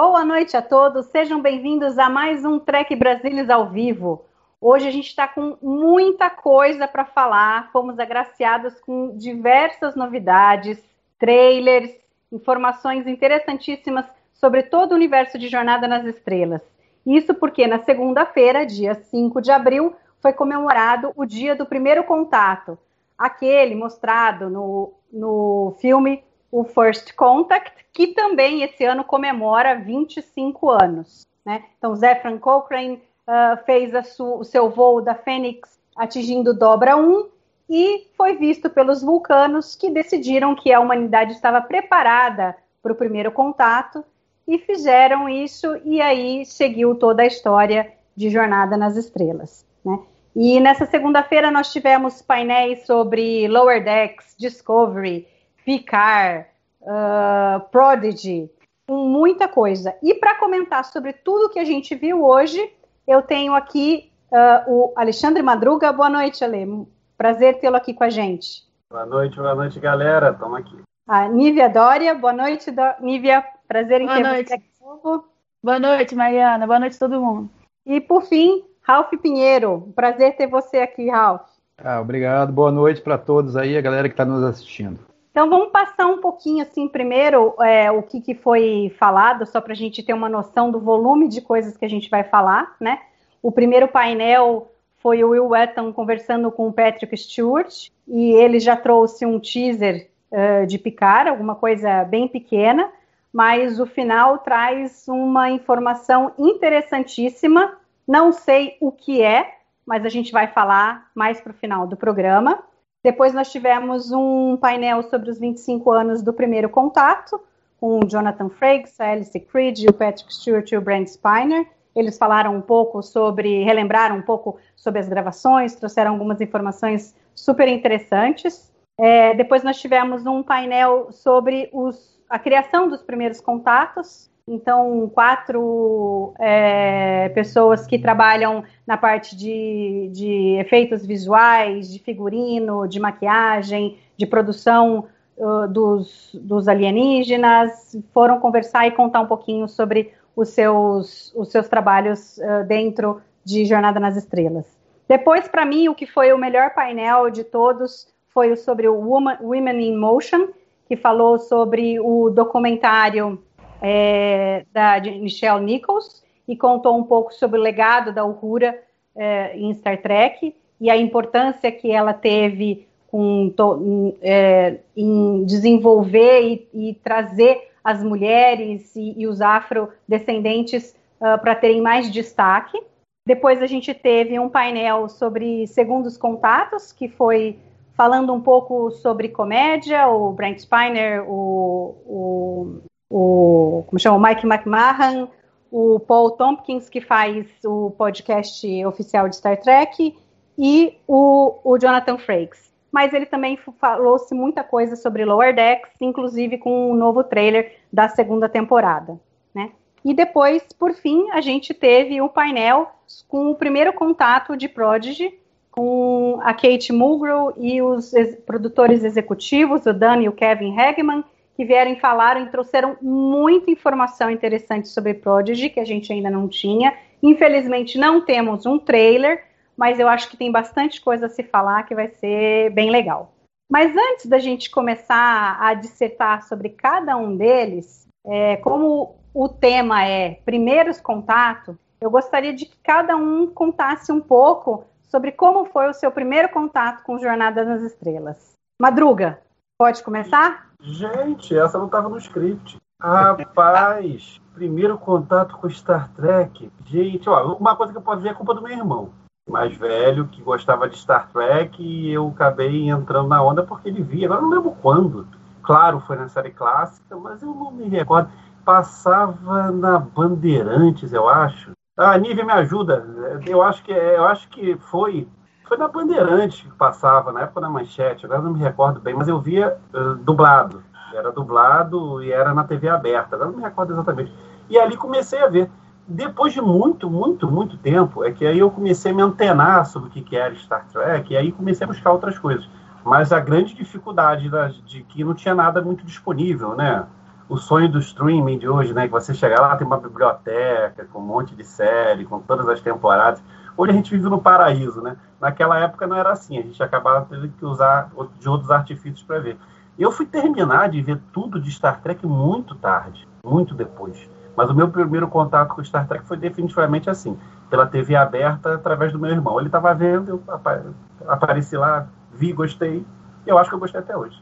Boa noite a todos, sejam bem-vindos a mais um Trek Brasilis ao vivo. Hoje a gente está com muita coisa para falar, fomos agraciados com diversas novidades, trailers, informações interessantíssimas sobre todo o universo de Jornada nas Estrelas. Isso porque na segunda-feira, dia 5 de abril, foi comemorado o dia do primeiro contato, aquele mostrado no, no filme O First Contact, que também esse ano comemora 25 anos. Né? Então, Zefran Cochrane uh, fez o seu voo da Fênix atingindo dobra 1 e foi visto pelos vulcanos que decidiram que a humanidade estava preparada para o primeiro contato e fizeram isso, e aí seguiu toda a história de Jornada nas Estrelas. Né? E nessa segunda-feira nós tivemos painéis sobre Lower Decks, Discovery, Picard, uh, Prodigy, muita coisa. E para comentar sobre tudo que a gente viu hoje, eu tenho aqui uh, o Alexandre Madruga. Boa noite, Ale. Prazer tê-lo aqui com a gente. Boa noite, boa noite, galera. Estamos aqui. A Nívia Dória. Boa noite, Do... Nívia. Prazer em Boa ter noite. você aqui de novo. Boa noite, Mariana. Boa noite a todo mundo. E por fim, Ralph Pinheiro. Prazer ter você aqui, Ralph. Ah, obrigado. Boa noite para todos aí, a galera que está nos assistindo. Então vamos passar um pouquinho assim primeiro é, o que, que foi falado, só para a gente ter uma noção do volume de coisas que a gente vai falar, né? O primeiro painel foi o Will Wheaton conversando com o Patrick Stewart e ele já trouxe um teaser uh, de Picard, alguma coisa bem pequena, mas o final traz uma informação interessantíssima. Não sei o que é, mas a gente vai falar mais para o final do programa. Depois nós tivemos um painel sobre os 25 anos do primeiro contato, com o Jonathan Frakes, a Alice Creed, o Patrick Stewart e o Brent Spiner. Eles falaram um pouco sobre, relembraram um pouco sobre as gravações, trouxeram algumas informações super interessantes. É, depois nós tivemos um painel sobre os, a criação dos primeiros contatos. Então, quatro é, pessoas que trabalham na parte de, de, efeitos visuais, de figurino, de maquiagem, de produção uh, dos, dos, alienígenas, foram conversar e contar um pouquinho sobre os seus, os seus trabalhos uh, dentro de Jornada nas Estrelas. Depois, para mim, o que foi o melhor painel de todos foi o sobre o Woman, Women in Motion, que falou sobre o documentário é, da Michelle Nichols e contou um pouco sobre o legado da Uhura é, em Star Trek e a importância que ela teve com, to, é, em desenvolver e, e, trazer as mulheres e, e os afrodescendentes uh, para terem mais destaque. Depois a gente teve um painel sobre segundos contatos, que foi falando um pouco sobre comédia, o Brent Spiner, o, o, o como chama, o Mike McMahon, o Paul Tompkins, que faz o podcast oficial de Star Trek, e o, o Jonathan Frakes. Mas ele também falou-se muita coisa sobre Lower Decks, inclusive com um novo trailer da segunda temporada. Né? E depois, por fim, a gente teve o painel com o primeiro contato de Prodigy, com a Kate Mulgrew e os ex produtores executivos, o Dan e o Kevin Hagman, que vieram e falaram e trouxeram muita informação interessante sobre Prodigy, que a gente ainda não tinha. Infelizmente, não temos um trailer, mas eu acho que tem bastante coisa a se falar que vai ser bem legal. Mas antes da gente começar a dissertar sobre cada um deles, é, como o tema é primeiros contatos, eu gostaria de que cada um contasse um pouco sobre como foi o seu primeiro contato com Jornada nas Estrelas. Madruga, pode começar? Gente, essa não estava no script. Rapaz, primeiro contato com Star Trek. Gente, ó, uma coisa que eu posso ver é culpa do meu irmão mais velho que gostava de Star Trek e eu acabei entrando na onda porque ele via. Agora não lembro quando. Claro, foi na série clássica, mas eu não me recordo. Passava na Bandeirantes, eu acho. Ah, Nívia, me ajuda. Eu acho que eu acho que foi foi na Bandeirantes que passava, na época da manchete, agora não me recordo bem, mas eu via uh, dublado. Era dublado e era na TV aberta, agora não me recordo exatamente. E ali comecei a ver. Depois de muito, muito, muito tempo, é que aí eu comecei a me antenar sobre o que era Star Trek, e aí comecei a buscar outras coisas. Mas a grande dificuldade da, de que não tinha nada muito disponível, né? O sonho do streaming de hoje, né? Que você chega lá, tem uma biblioteca com um monte de série, com todas as temporadas. Hoje a gente vive no paraíso, né? Naquela época não era assim, a gente acabava tendo que usar de outros artifícios para ver. Eu fui terminar de ver tudo de Star Trek muito tarde, muito depois. Mas o meu primeiro contato com Star Trek foi definitivamente assim, pela TV aberta, através do meu irmão. Ele estava vendo, eu apareci lá, vi, gostei. Eu acho que eu gostei até hoje.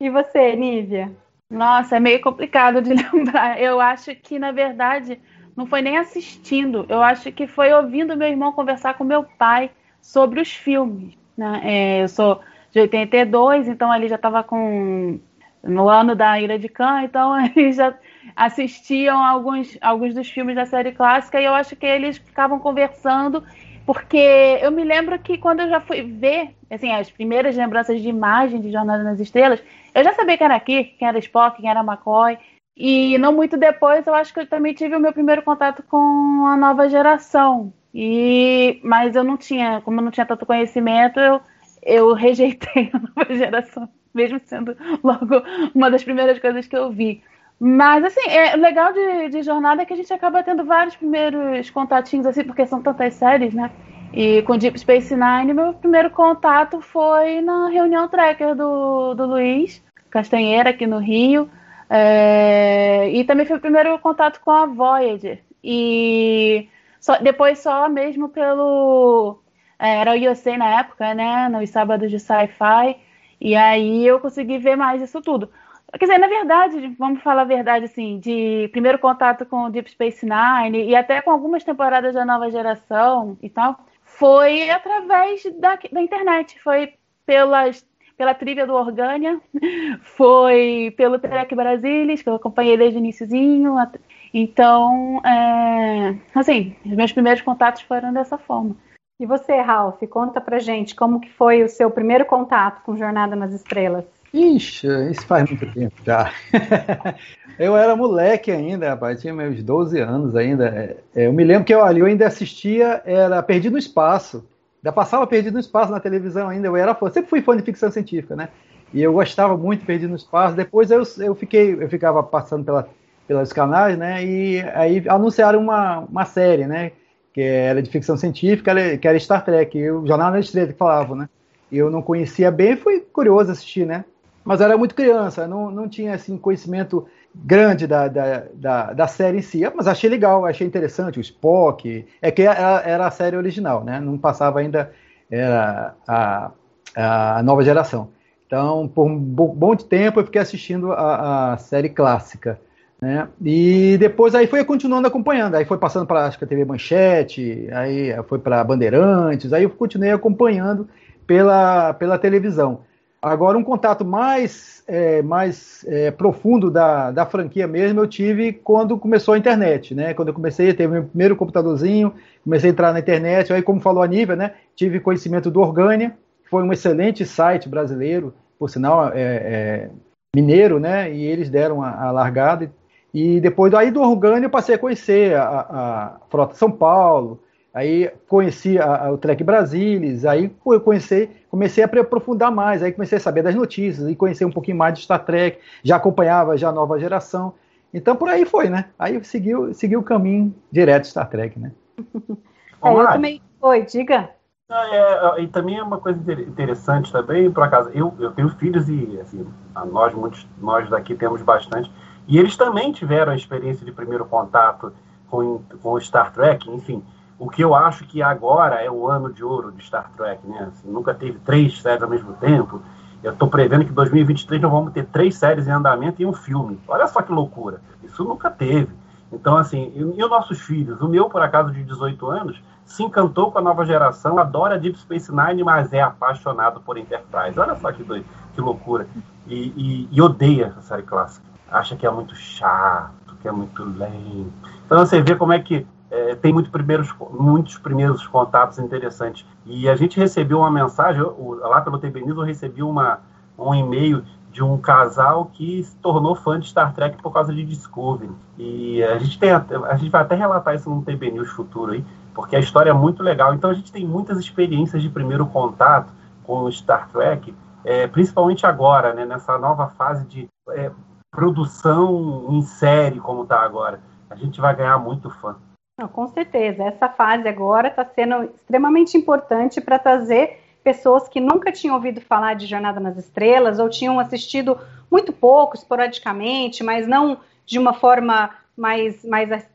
E você, Nívia? Nossa, é meio complicado de lembrar. Eu acho que, na verdade, não foi nem assistindo. Eu acho que foi ouvindo meu irmão conversar com meu pai sobre os filmes. Né? É, eu sou de 82, então ele já estava com no ano da Ira de Khan, então eles já assistiam alguns, alguns dos filmes da série clássica e eu acho que eles ficavam conversando, porque eu me lembro que quando eu já fui ver, assim, as primeiras lembranças de imagem de Jornada nas Estrelas, eu já sabia quem era Kirk, quem era Spock, quem era McCoy, e não muito depois, eu acho que eu também tive o meu primeiro contato com a nova geração. E mas eu não tinha, como eu não tinha tanto conhecimento, eu, eu rejeitei a nova geração, mesmo sendo logo uma das primeiras coisas que eu vi. Mas assim, é legal de, de jornada é que a gente acaba tendo vários primeiros contatinhos assim, porque são tantas séries, né? E com Deep Space Nine, meu primeiro contato foi na reunião tracker do, do Luiz Castanheira aqui no Rio. É, e também foi o primeiro contato com a Voyager. E só, depois só mesmo pelo. É, era o IOC na época, né? Nos sábados de sci-fi. E aí eu consegui ver mais isso tudo. Quer dizer, na verdade, vamos falar a verdade, assim, de primeiro contato com Deep Space Nine e até com algumas temporadas da nova geração e tal, foi através da, da internet. Foi pelas pela trilha do Orgânia, foi pelo Trek Brasilis, que eu acompanhei desde o iníciozinho. Então, é, assim, os meus primeiros contatos foram dessa forma. E você, Ralph, conta pra gente como que foi o seu primeiro contato com Jornada nas Estrelas. Ixi, isso faz muito tempo já. eu era moleque ainda, rapaz, tinha meus 12 anos ainda. É, eu me lembro que eu, ali eu ainda assistia, era Perdido no Espaço. Ainda passava Perdido no Espaço na televisão ainda, eu era fã, sempre fui fã de ficção científica, né? E eu gostava muito de Perdido no Espaço. Depois eu, eu fiquei, eu ficava passando pela, pelos canais, né? E aí anunciaram uma, uma série, né? Que era de ficção científica, que era Star Trek, o Jornal da Estrela que falava, né? Eu não conhecia bem, fui curioso assistir, né? Mas era muito criança, não, não tinha assim conhecimento grande da, da, da, da, série em si, mas achei legal, achei interessante, o Spock, é que era, era a série original, né? Não passava ainda era a, a nova geração. Então, por um bom tempo eu fiquei assistindo a, a série clássica. Né? E depois aí foi continuando acompanhando, aí foi passando para a TV Manchete, aí foi para Bandeirantes, aí eu continuei acompanhando pela, pela televisão. Agora, um contato mais, é, mais é, profundo da, da franquia mesmo eu tive quando começou a internet, né? Quando eu comecei ter meu primeiro computadorzinho, comecei a entrar na internet, aí como falou a Nívia, né? Tive conhecimento do Orgânia, que foi um excelente site brasileiro, por sinal, é, é, mineiro, né? E eles deram a, a largada. E depois aí do Orgânia eu passei a conhecer a, a Frota São Paulo, Aí conheci a, a, o Trek Brasilis, aí eu conheci, comecei a aprofundar mais, aí comecei a saber das notícias e conhecer um pouquinho mais de Star Trek, já acompanhava já a nova geração. Então por aí foi, né? Aí seguiu, seguiu o caminho direto de Star Trek, né? é, eu também. Oi, diga. É, é, e também é uma coisa interessante também, por acaso, eu, eu tenho filhos e assim, nós, muitos, nós daqui temos bastante, e eles também tiveram a experiência de primeiro contato com, com Star Trek, enfim. O que eu acho que agora é o ano de ouro de Star Trek, né? Assim, nunca teve três séries ao mesmo tempo. Eu estou prevendo que em 2023 nós vamos ter três séries em andamento e um filme. Olha só que loucura. Isso nunca teve. Então, assim, e, os nossos filhos? O meu, por acaso, de 18 anos, se encantou com a nova geração, adora Deep Space Nine, mas é apaixonado por Enterprise. Olha só que doido, que loucura. E, e, e odeia essa série clássica. Acha que é muito chato, que é muito lento. Então você vê como é que é, tem muito primeiros, muitos primeiros contatos interessantes. E a gente recebeu uma mensagem, lá pelo TB News, eu recebi uma, um e-mail de um casal que se tornou fã de Star Trek por causa de Discovery. E a gente, tem, a gente vai até relatar isso no TB News futuro aí, porque a história é muito legal. Então a gente tem muitas experiências de primeiro contato com Star Trek, é, principalmente agora, né, nessa nova fase de é, produção em série, como está agora. A gente vai ganhar muito fã. Não, com certeza. Essa fase agora está sendo extremamente importante para trazer pessoas que nunca tinham ouvido falar de Jornada nas Estrelas ou tinham assistido muito pouco, esporadicamente, mas não de uma forma mais, mais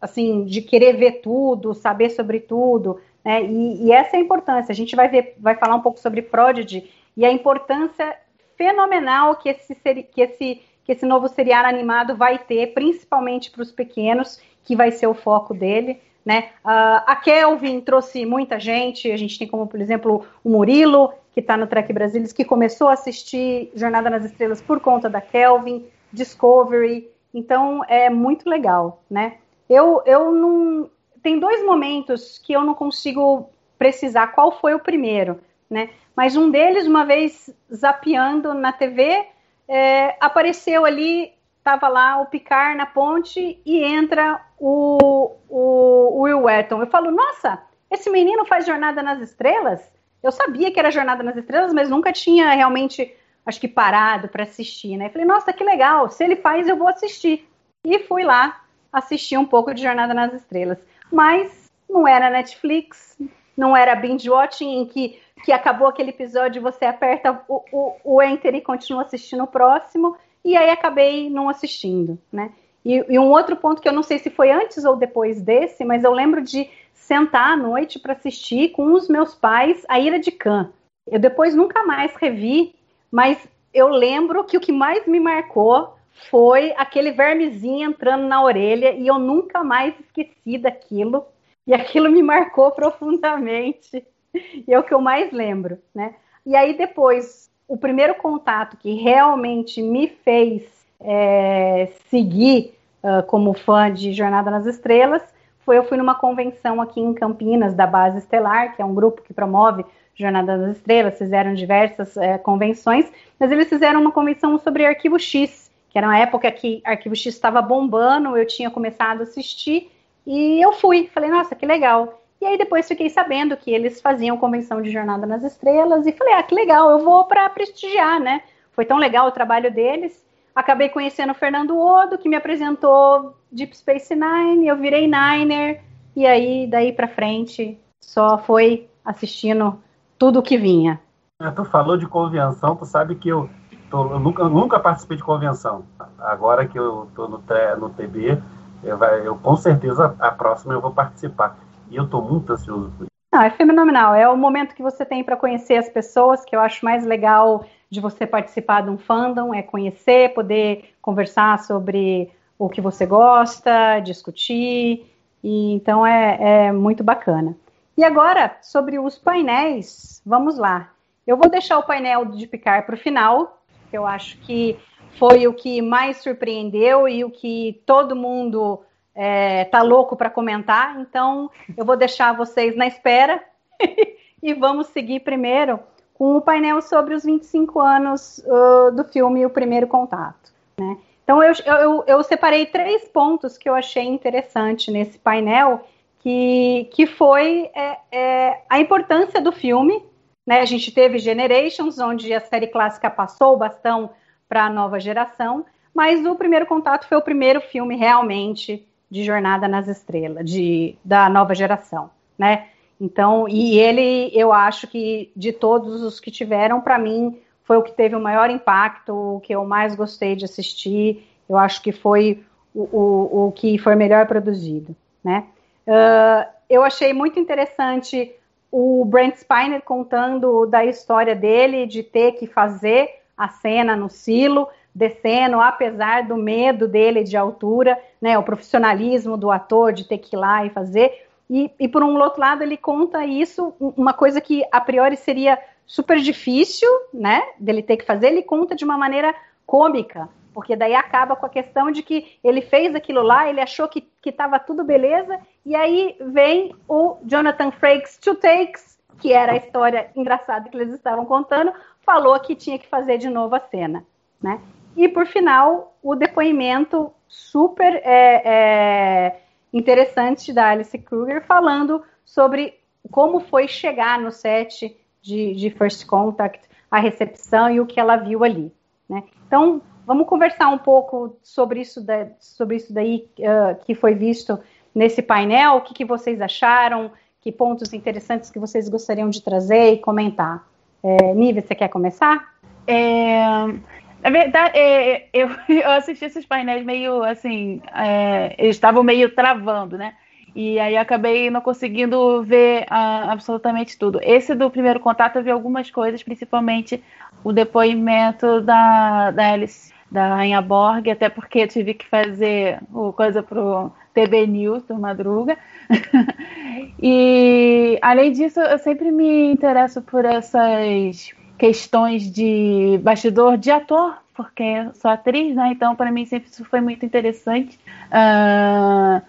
assim, de querer ver tudo, saber sobre tudo. Né? E, e, essa é a importância. A gente vai ver, vai falar um pouco sobre Prodigy e a importância fenomenal que esse, que esse, que esse novo seriado animado vai ter, principalmente para os pequenos que vai ser o foco dele. Né? Uh, a Kelvin trouxe muita gente, a gente tem como, por exemplo, o Murilo, que está no Trek Brasilis, que começou a assistir Jornada nas Estrelas por conta da Kelvin, Discovery, então é muito legal, né? Eu, eu não... Tem dois momentos que eu não consigo precisar qual foi o primeiro, né? Mas um deles, uma vez zapeando na TV, é, apareceu ali estava lá o Picard na ponte e entra o, o, Will Wheaton. Eu falo, nossa, esse menino faz Jornada nas Estrelas? Eu sabia que era Jornada nas Estrelas, mas nunca tinha realmente, acho que, parado para assistir, né? Eu falei, nossa, que legal, se ele faz, eu vou assistir. E fui lá assistir um pouco de Jornada nas Estrelas. Mas não era Netflix, não era binge watching em que, que acabou aquele episódio, você aperta o, o, o enter e continua assistindo o próximo e aí acabei não assistindo, né? E, e, um outro ponto que eu não sei se foi antes ou depois desse, mas eu lembro de sentar à noite para assistir com os meus pais a Ira de Khan. Eu depois nunca mais revi, mas eu lembro que o que mais me marcou foi aquele vermezinho entrando na orelha e eu nunca mais esqueci daquilo. E aquilo me marcou profundamente. E é o que eu mais lembro, né? E aí depois, o primeiro contato que realmente me fez é, seguir uh, como fã de Jornada nas Estrelas foi eu fui numa convenção aqui em Campinas da Base Estelar, que é um grupo que promove Jornada nas Estrelas, fizeram diversas é, convenções, mas eles fizeram uma convenção sobre Arquivo X, que era uma época que Arquivo X estava bombando, eu tinha começado a assistir e eu fui, falei, nossa, que legal. E aí depois fiquei sabendo que eles faziam convenção de Jornada nas Estrelas e falei, ah, que legal, eu vou para prestigiar, né? Foi tão legal o trabalho deles. Acabei conhecendo o Fernando Odo, que me apresentou Deep Space Nine, eu virei Niner, e aí daí para frente só foi assistindo tudo o que vinha. É, tu falou de convenção, tu sabe que eu, tô, eu nunca, nunca participei de convenção. Agora que eu tô no, no TB, eu, eu com certeza a próxima eu vou participar. E eu estou muito ansioso por isso. Não, é fenomenal. É o momento que você tem para conhecer as pessoas, que eu acho mais legal de você participar de um fandom, é conhecer, poder conversar sobre o que você gosta, discutir. E, então é, é muito bacana. E agora, sobre os painéis, vamos lá. Eu vou deixar o painel de Picar para o final, que eu acho que foi o que mais surpreendeu e o que todo mundo é, tá louco para comentar, então eu vou deixar vocês na espera e vamos seguir primeiro com o painel sobre os 25 anos uh, do filme O Primeiro Contato. Né? Então eu, eu, eu, separei três pontos que eu achei interessante nesse painel, que, que foi é, é, a importância do filme. Né? A gente teve Generations, onde a série clássica passou o bastão para a nova geração, mas o primeiro contato foi o primeiro filme realmente de Jornada nas Estrelas, de, da nova geração, né? Então, e ele, eu acho que de todos os que tiveram, para mim, foi o que teve o maior impacto, o que eu mais gostei de assistir, eu acho que foi o, o, o que foi melhor produzido, né? Uh, eu achei muito interessante o Brent Spiner contando da história dele, de ter que fazer a cena no silo, descendo, apesar do medo dele de altura, né, o profissionalismo do ator de ter que ir lá e fazer. E, e por um outro lado, ele conta isso, uma coisa que a priori seria super difícil, né, dele ter que fazer, ele conta de uma maneira cômica, porque daí acaba com a questão de que ele fez aquilo lá, ele achou que estava tudo beleza, e aí vem o Jonathan Frakes Two Takes, que era a história engraçada que eles estavam contando, falou que tinha que fazer de novo a cena, né? E por final, o depoimento super é, é, interessante da Alice Kruger falando sobre como foi chegar no set de, de First Contact, a recepção e o que ela viu ali. Né? Então, vamos conversar um pouco sobre isso, da, sobre isso daí uh, que foi visto nesse painel, o que, que, vocês acharam, que pontos interessantes que vocês gostariam de trazer e comentar. É, você quer começar? É, na verdade, é, eu, eu, assisti esses painéis meio assim, é, eles estavam meio travando, né? E aí acabei não conseguindo ver uh, absolutamente tudo. Esse do primeiro contato eu vi algumas coisas, principalmente o depoimento da, da Alice, da Rainha Borg, até porque eu tive que fazer o coisa pro TB News do Madruga. e além disso, eu sempre me interesso por essas questões de bastidor de ator, porque sou atriz, né? Então, para mim, sempre isso foi muito interessante. Uh,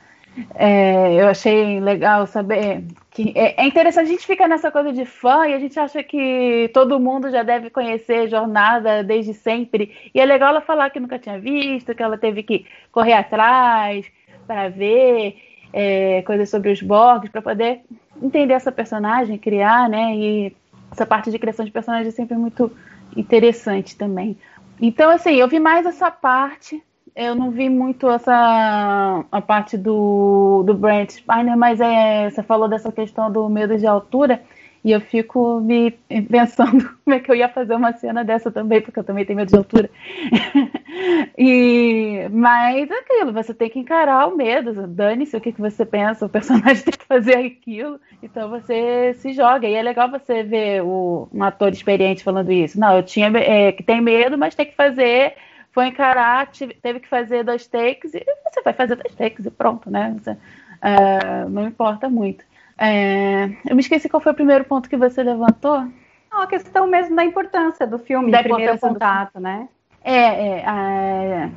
é, eu achei legal saber que é, é, interessante a gente ficar nessa coisa de fã e a gente acha que todo mundo já deve conhecer jornada desde sempre. E é legal ela falar que nunca tinha visto, que ela teve que correr atrás para ver é, coisas sobre os Borgs para poder entender essa personagem, criar, né? E essa parte de criação de personagens é sempre muito interessante também. Então, assim, eu vi mais essa parte. Eu não vi muito essa a parte do, do Brent Spiner, mas é, você falou dessa questão do medo de altura. E eu fico me pensando como é que eu ia fazer uma cena dessa também, porque eu também tenho medo de altura. e, mas é aquilo, você tem que encarar o medo, dane-se o que, que você pensa, o personagem tem que fazer aquilo, então você se joga. E é legal você ver o, um ator experiente falando isso. Não, eu tinha é, que tem medo, mas tem que fazer foi encarar, teve que fazer dois takes e você vai fazer dois takes e pronto, né? Você, uh, não importa muito. É, eu me esqueci qual foi o primeiro ponto que você levantou. Não, a questão mesmo da importância do filme, da primeiro contato, né? É, é, é,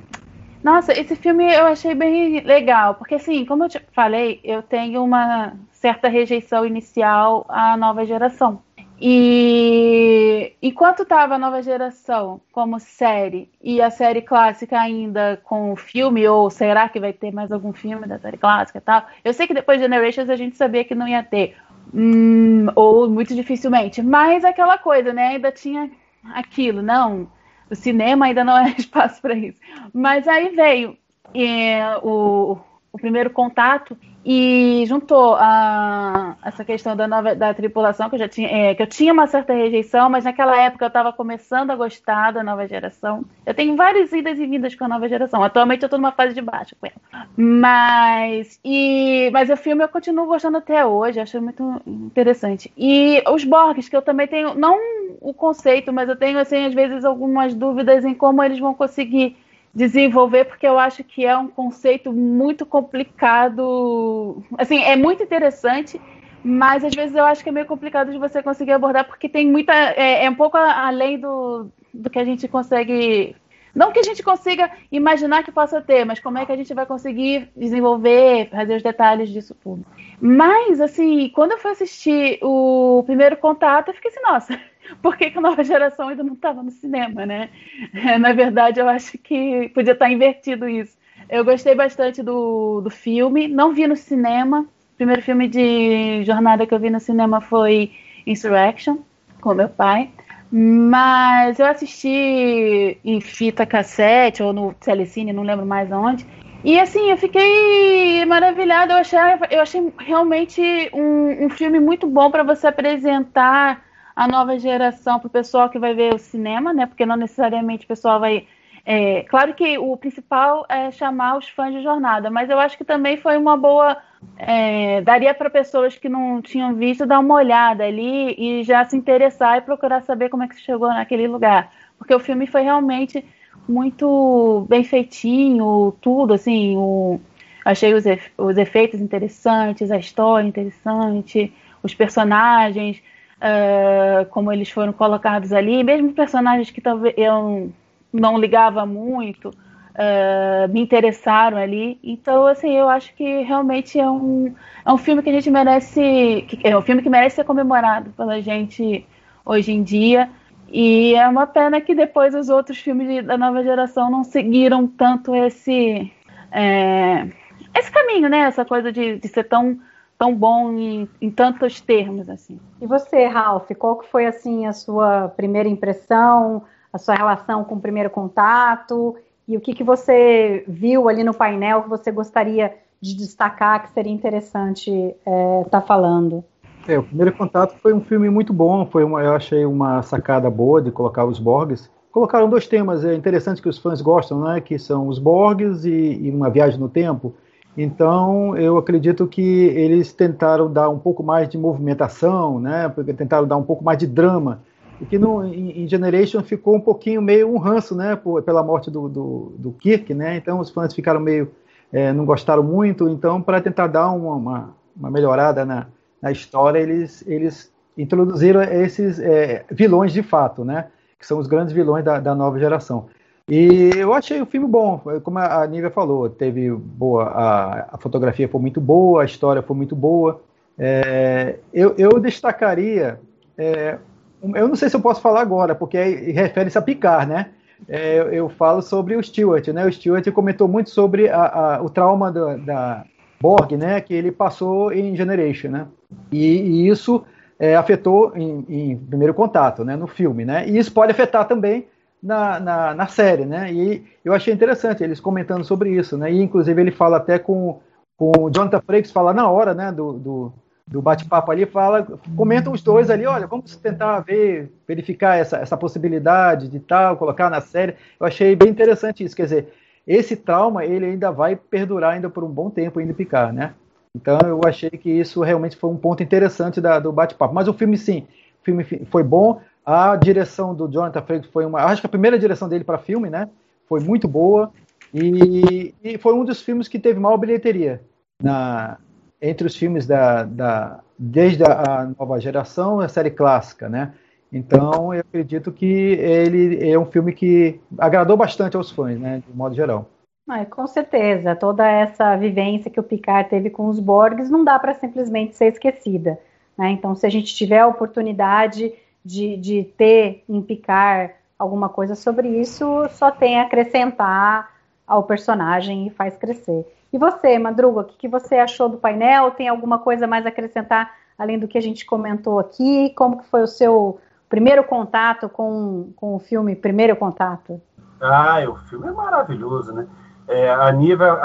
Nossa, esse filme eu achei bem legal, porque assim, como eu te falei, eu tenho uma certa rejeição inicial à nova geração. E enquanto estava a nova geração como série e a série clássica ainda com filme, ou será que vai ter mais algum filme da série clássica e tal? Eu sei que depois de Generations a gente sabia que não ia ter, hum, ou muito dificilmente, mas aquela coisa, né? Ainda tinha aquilo, não. O cinema ainda não é espaço para isso. Mas aí veio é, o, o primeiro contato e juntou a, essa questão da nova da tripulação que eu já tinha é, que eu tinha uma certa rejeição mas naquela época eu estava começando a gostar da nova geração. Eu tenho várias idas e vindas com a nova geração. Atualmente eu estou numa fase de baixa com ela. Mas e mas o filme eu continuo gostando até hoje acho muito interessante. E os Borgs que eu também tenho não o conceito mas eu tenho assim às vezes algumas dúvidas em como eles vão conseguir desenvolver, porque eu acho que é um conceito muito complicado. Assim, é muito interessante, mas às vezes eu acho que é meio complicado de você conseguir abordar, porque tem muita. É, é um pouco além do, do que a gente consegue. Não que a gente consiga imaginar que possa ter, mas como é que a gente vai conseguir desenvolver, fazer os detalhes disso tudo. Mas, assim, quando eu fui assistir o primeiro contato, eu fiquei assim, nossa, por que, que a nova geração ainda não estava no cinema, né? Na verdade, eu acho que podia estar invertido isso. Eu gostei bastante do, do filme, não vi no cinema. O primeiro filme de jornada que eu vi no cinema foi Insurrection, com meu pai. Mas eu assisti em fita cassete ou no Telecine, não lembro mais aonde. E assim, eu fiquei maravilhada. Eu achei, eu achei realmente um, um filme muito bom para você apresentar a nova geração para o pessoal que vai ver o cinema, né? Porque não necessariamente o pessoal vai. É, claro que o principal é chamar os fãs de jornada, mas eu acho que também foi uma boa. É, daria para pessoas que não tinham visto dar uma olhada ali e já se interessar e procurar saber como é que se chegou naquele lugar. Porque o filme foi realmente muito bem feitinho, tudo, assim, o, achei os, os efeitos interessantes, a história interessante, os personagens, uh, como eles foram colocados ali, mesmo personagens que talvez eu não ligava muito, uh, me interessaram ali. Então, assim, eu acho que realmente é um, é um filme que a gente merece, é um filme que merece ser comemorado pela gente hoje em dia. E é uma pena que depois os outros filmes da nova geração não seguiram tanto esse é, esse caminho, né? Essa coisa de, de ser tão tão bom em, em, tantos termos assim. E você, Ralph, qual que foi assim a sua primeira impressão, a sua relação com o primeiro contato e o que, que você viu ali no painel que você gostaria de destacar que seria interessante estar é, tá falando? É, o primeiro contato foi um filme muito bom, foi uma, eu achei uma sacada boa de colocar os Borgs. Colocaram dois temas é, interessantes que os fãs gostam, né, que são os Borgs e, e uma viagem no tempo. Então, eu acredito que eles tentaram dar um pouco mais de movimentação, né, tentaram dar um pouco mais de drama, o que no, em Generation ficou um pouquinho meio um ranço, né, por, pela morte do, do, do, Kirk, né, então os fãs ficaram meio, é, não gostaram muito, então para tentar dar uma, uma, uma melhorada na, na história, eles, eles introduziram esses é, vilões de fato, né? Que são os grandes vilões da, da, nova geração. E eu achei o filme bom, como a Nívia falou, teve boa, a, a, fotografia foi muito boa, a história foi muito boa. É, eu, eu, destacaria, é, eu não sei se eu posso falar agora, porque refere-se a Picar, né? É, eu falo sobre o Stewart, né? O Stewart comentou muito sobre a, a, o trauma da, da Borg, né? Que ele passou em Generation, né? E, e isso é, afetou em, em, primeiro contato, né, no filme, né? E isso pode afetar também na, na, na, série, né? E eu achei interessante eles comentando sobre isso, né? E inclusive ele fala até com, com o Jonathan Frakes, fala na hora, né, do, do, do bate-papo ali, fala, comentam os dois ali, olha, vamos tentar ver, verificar essa, essa possibilidade de tal, colocar na série. Eu achei bem interessante isso, quer dizer, esse trauma ele ainda vai perdurar ainda por um bom tempo ainda picar, né? Então eu achei que isso realmente foi um ponto interessante da, do bate-papo. Mas o filme, sim, o filme foi bom. A direção do Jonathan Frakes foi uma. Acho que a primeira direção dele para filme, né? Foi muito boa. E, e, foi um dos filmes que teve maior bilheteria na, entre os filmes da, da desde a, nova geração a série clássica, né? Então eu acredito que ele é um filme que agradou bastante aos fãs, né? De modo geral. Ah, com certeza, toda essa vivência que o Picard teve com os Borgs não dá para simplesmente ser esquecida. Né? Então, se a gente tiver a oportunidade de, de ter em Picard alguma coisa sobre isso, só tem a acrescentar ao personagem e faz crescer. E você, Madruga, o que, que você achou do painel? Tem alguma coisa mais a acrescentar além do que a gente comentou aqui? Como que foi o seu primeiro contato com, com o filme Primeiro Contato? Ah, o filme é maravilhoso, né? É, a nível,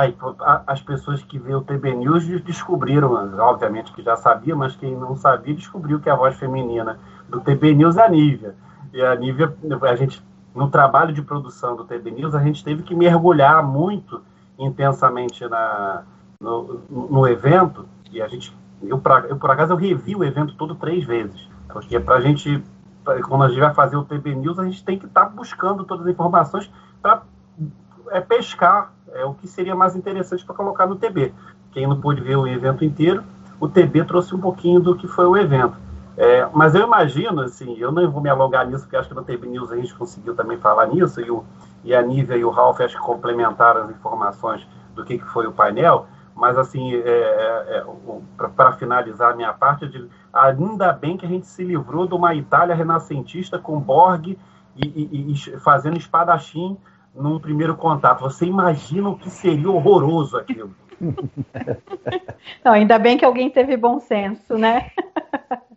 as pessoas que vê o TB News descobriram, obviamente que já sabia, mas quem não sabia descobriu que a voz feminina do TB News a Nívia. E a Nívia, a gente, no trabalho de produção do TB News, a gente teve que mergulhar muito intensamente na, no, no evento, e a gente, eu, pra, eu por acaso eu revi o evento todo três vezes, porque para a gente, quando a gente vai fazer o TB News, a gente tem que estar tá buscando todas as informações para é pescar é, o que seria mais interessante para colocar no TB. Quem não pôde ver o evento inteiro, o TB trouxe um pouquinho do que foi o evento. É, mas eu imagino, assim, eu não vou me alongar nisso, porque acho que no TB News a gente conseguiu também falar nisso, e, o, e a Nívia e o Ralph acho que complementaram as informações do que, que foi o painel, mas assim, é, é, é para finalizar a minha parte, eu digo, ainda bem que a gente se livrou de uma Itália renascentista com Borg e, e, e fazendo espadachim num primeiro contato. Você imagina o que seria horroroso aquilo. Não, ainda bem que alguém teve bom senso, né?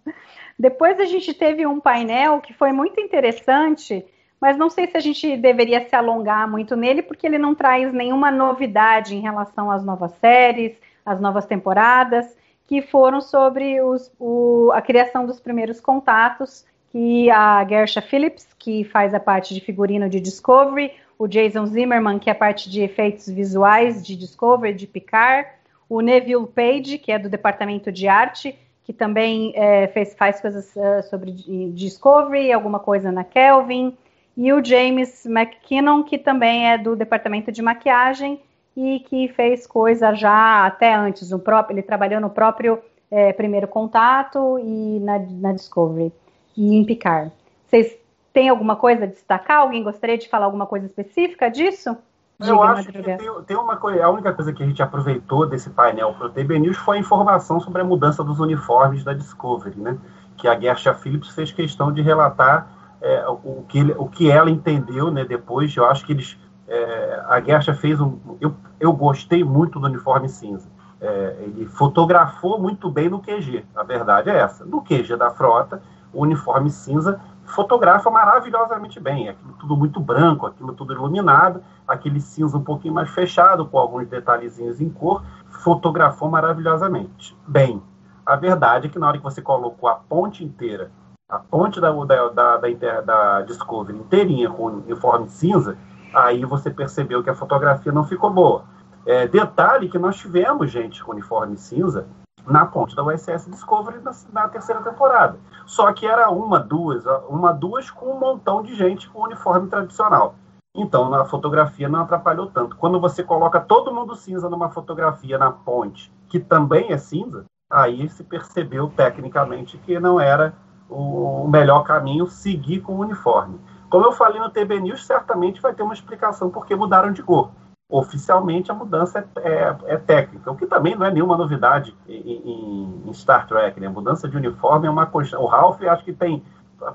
Depois a gente teve um painel que foi muito interessante, mas não sei se a gente deveria se alongar muito nele, porque ele não traz nenhuma novidade em relação às novas séries, às novas temporadas, que foram sobre os, o, a criação dos primeiros contatos, que a Gersha Phillips, que faz a parte de figurino de Discovery, o Jason Zimmerman, que é a parte de efeitos visuais de Discovery, de Picard, o Neville Page, que é do departamento de arte, que também é, fez, faz coisas uh, sobre Discovery, alguma coisa na Kelvin, e o James McKinnon, que também é do departamento de maquiagem e que fez coisa já até antes, no próprio, ele trabalhou no próprio é, Primeiro Contato e na, na Discovery e em Picard. Vocês têm alguma coisa a destacar? Alguém gostaria de falar alguma coisa específica disso? Eu Diga, acho que tem, tem, uma coisa, a única coisa que a gente aproveitou desse painel para o TB News foi a informação sobre a mudança dos uniformes da Discovery, né? Que a Gersha Phillips fez questão de relatar é, o, que, o que ela entendeu, né? Depois, eu acho que eles, é, a Gersha fez um, eu, eu gostei muito do uniforme cinza. É, ele fotografou muito bem no QG, a verdade é essa. No QG da frota, o uniforme cinza fotografa maravilhosamente bem. Aquilo tudo muito branco, aquilo tudo iluminado, aquele cinza um pouquinho mais fechado, com alguns detalhezinhos em cor, fotografou maravilhosamente. Bem, a verdade é que na hora que você colocou a ponte inteira, a ponte da, da, da, da, da Discovery inteirinha com uniforme cinza, aí você percebeu que a fotografia não ficou boa. É, detalhe que nós tivemos gente com uniforme cinza na ponte da USS Discovery na, na, terceira temporada. Só que era uma, duas, uma, duas com um montão de gente com uniforme tradicional. Então, na fotografia não atrapalhou tanto. Quando você coloca todo mundo cinza numa fotografia na ponte, que também é cinza, aí se percebeu tecnicamente que não era o melhor caminho seguir com o uniforme. Como eu falei no TB News, certamente vai ter uma explicação porque mudaram de cor oficialmente a mudança é, é, é, técnica, o que também não é nenhuma novidade em, em, Star Trek. Né? Mudança de uniforme é uma O Ralph acho que tem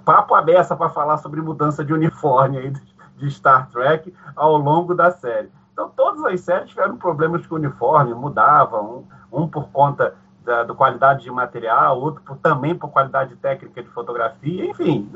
papo aberta para falar sobre mudança de uniforme aí de Star Trek ao longo da série. Então, todas as séries tiveram problemas com o uniforme, mudavam, um, um por conta da, da, qualidade de material, outro por, também por qualidade técnica de fotografia, enfim,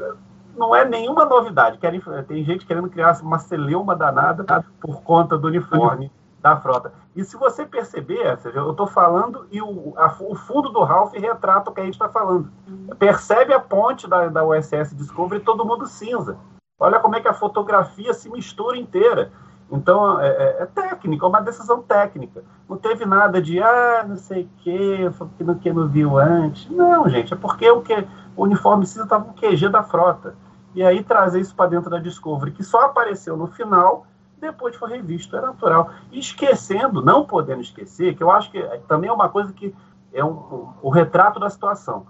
não é nenhuma novidade. Querem, tem gente querendo criar uma celeuma danada por conta do uniforme da frota. E se você perceber, eu estou falando e o, a, o, fundo do Ralph retrata o que a gente está falando. Percebe a ponte da, da USS Discovery todo mundo cinza. Olha como é que a fotografia se mistura inteira. Então, é, é, é técnico, é uma decisão técnica. Não teve nada de, ah, não sei o quê, que não, que não viu antes. Não, gente, é porque o, que, o uniforme cinza estava no QG da frota. E aí trazer isso para dentro da Discovery, que só apareceu no final, depois foi revisto, é natural. E esquecendo, não podendo esquecer, que eu acho que também é uma coisa que é um, um, o retrato da situação.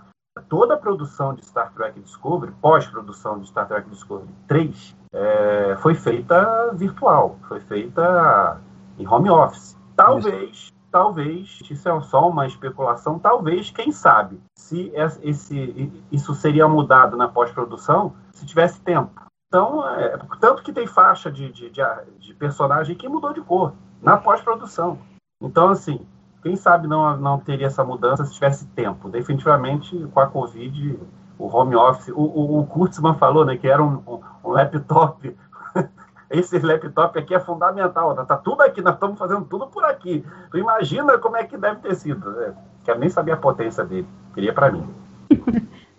Toda a produção de Star Trek Discovery, pós-produção de Star Trek Discovery 3, é, foi feita virtual, foi feita em home office. Talvez, talvez, isso é só uma especulação, talvez, quem sabe, se esse, isso seria mudado na pós-produção se tivesse tempo. Então, é, tanto que tem faixa de, de, de, de personagem que mudou de cor na pós-produção. Então, assim, quem sabe não, não teria essa mudança se tivesse tempo. Definitivamente, com a Covid, o home office. O, o, o Kurtzman falou né, que era um, um, um laptop. Esse laptop aqui é fundamental. Tá, tá, tudo aqui, nós estamos fazendo tudo por aqui. Tu imagina como é que deve ter sido. Né? Quero nem saber a potência dele. Queria para mim.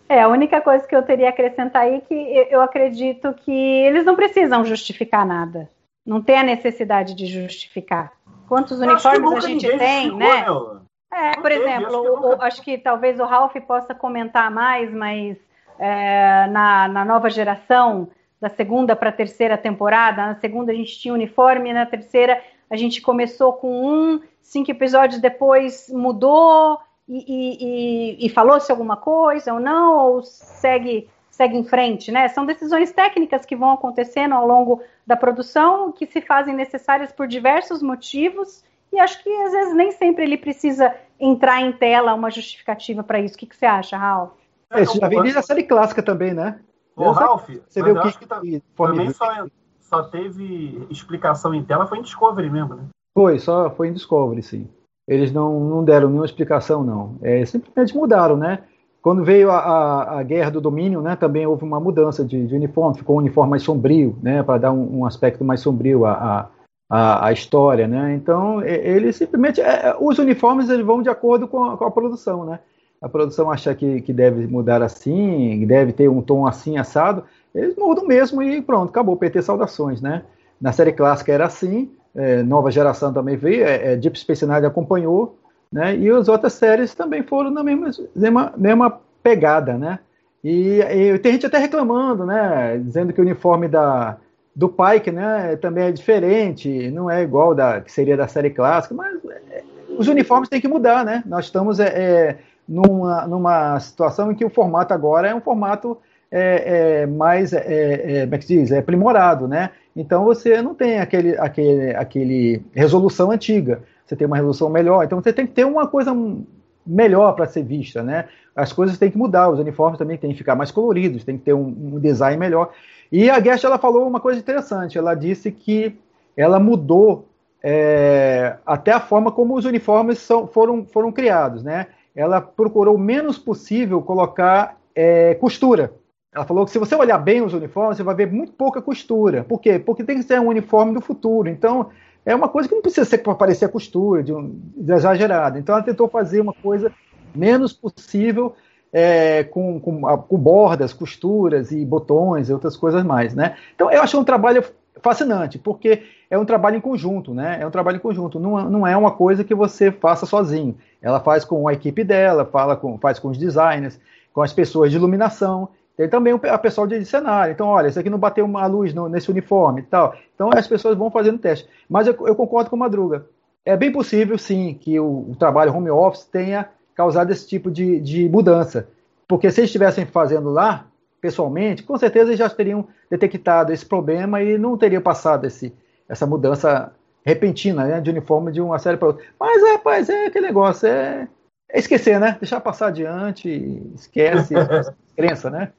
É, a única coisa que eu teria a acrescentar aí é que eu acredito que eles não precisam justificar nada. Não tem a necessidade de justificar. Quantos uniformes a gente tem, né? É, por exemplo, acho que, nunca... acho que, talvez o Ralph possa comentar mais, mas é, na, na nova geração, da segunda para a terceira temporada, na segunda a gente tinha uniforme, na terceira a gente começou com um, cinco episódios depois mudou, e, e, e falou-se alguma coisa ou não, ou segue, segue em frente, né? São decisões técnicas que vão acontecendo ao longo da produção, que se fazem necessárias por diversos motivos, e acho que às vezes nem sempre ele precisa entrar em tela uma justificativa para isso. O que, que, você acha, Ralph? É, isso já vem desde a série clássica também, né? Ô, Ralph, você vê o que, que tá, também só, só teve explicação em tela, foi em Discovery mesmo, né? Foi, só foi em Discovery, sim. Eles não, não deram nenhuma explicação, não. É, simplesmente mudaram, né? Quando veio a, a, a, guerra do domínio, né, também houve uma mudança de, de uniforme, ficou um uniforme mais sombrio, né, para dar um, um, aspecto mais sombrio à, à, à, história, né. Então, eles simplesmente, é, é, os uniformes eles vão de acordo com a, com a produção, né. A produção acha que, que deve mudar assim, deve ter um tom assim assado, eles mudam mesmo e pronto, acabou, PT saudações, né. Na série clássica era assim, é, nova geração também veio, é, é, Deep Space Nine acompanhou, né? E as outras séries também foram na mesma, mesma, mesma pegada, né? E, e, tem gente até reclamando, né? Dizendo que o uniforme da, do Pike, né, também é diferente, não é igual da que seria da série clássica, mas é, os uniformes têm que mudar, né? Nós estamos é, é, numa, numa situação em que o formato agora é um formato é, é mais, é, é, como é que se diz, é aprimorado, né? Então você não tem aquele, aquele, aquele resolução antiga, você tem uma resolução melhor, então você tem que ter uma coisa melhor para ser vista, né? As coisas têm que mudar, os uniformes também têm que ficar mais coloridos, tem que ter um, um design melhor. E a Guest ela falou uma coisa interessante. Ela disse que ela mudou é, até a forma como os uniformes são, foram, foram criados, né? Ela procurou o menos possível colocar é, costura. Ela falou que se você olhar bem os uniformes, você vai ver muito pouca costura. Por quê? Porque tem que ser um uniforme do futuro. Então, é uma coisa que não precisa ser para parecer costura, de, um, de exagerado. Então, ela tentou fazer uma coisa menos possível é, com, com, com, bordas, costuras e botões e outras coisas mais, né? Então eu acho um trabalho fascinante, porque é um trabalho em conjunto, né? É um trabalho em conjunto, não, não é uma coisa que você faça sozinho. Ela faz com a equipe dela, fala com, faz com os designers, com as pessoas de iluminação, tem também a pessoal de cenário. Então, olha, isso aqui não bateu uma luz no, nesse uniforme e tal. Então, as pessoas vão fazendo teste. Mas eu, eu concordo com o Madruga. É bem possível, sim, que o, o trabalho home office tenha causado esse tipo de, de mudança. Porque se eles estivessem fazendo lá, pessoalmente, com certeza eles já teriam detectado esse problema e não teriam passado esse, essa mudança repentina né, de uniforme de uma série para outra. Mas, rapaz, é aquele negócio, é, é esquecer, né? Deixar passar adiante, esquece, crença, né?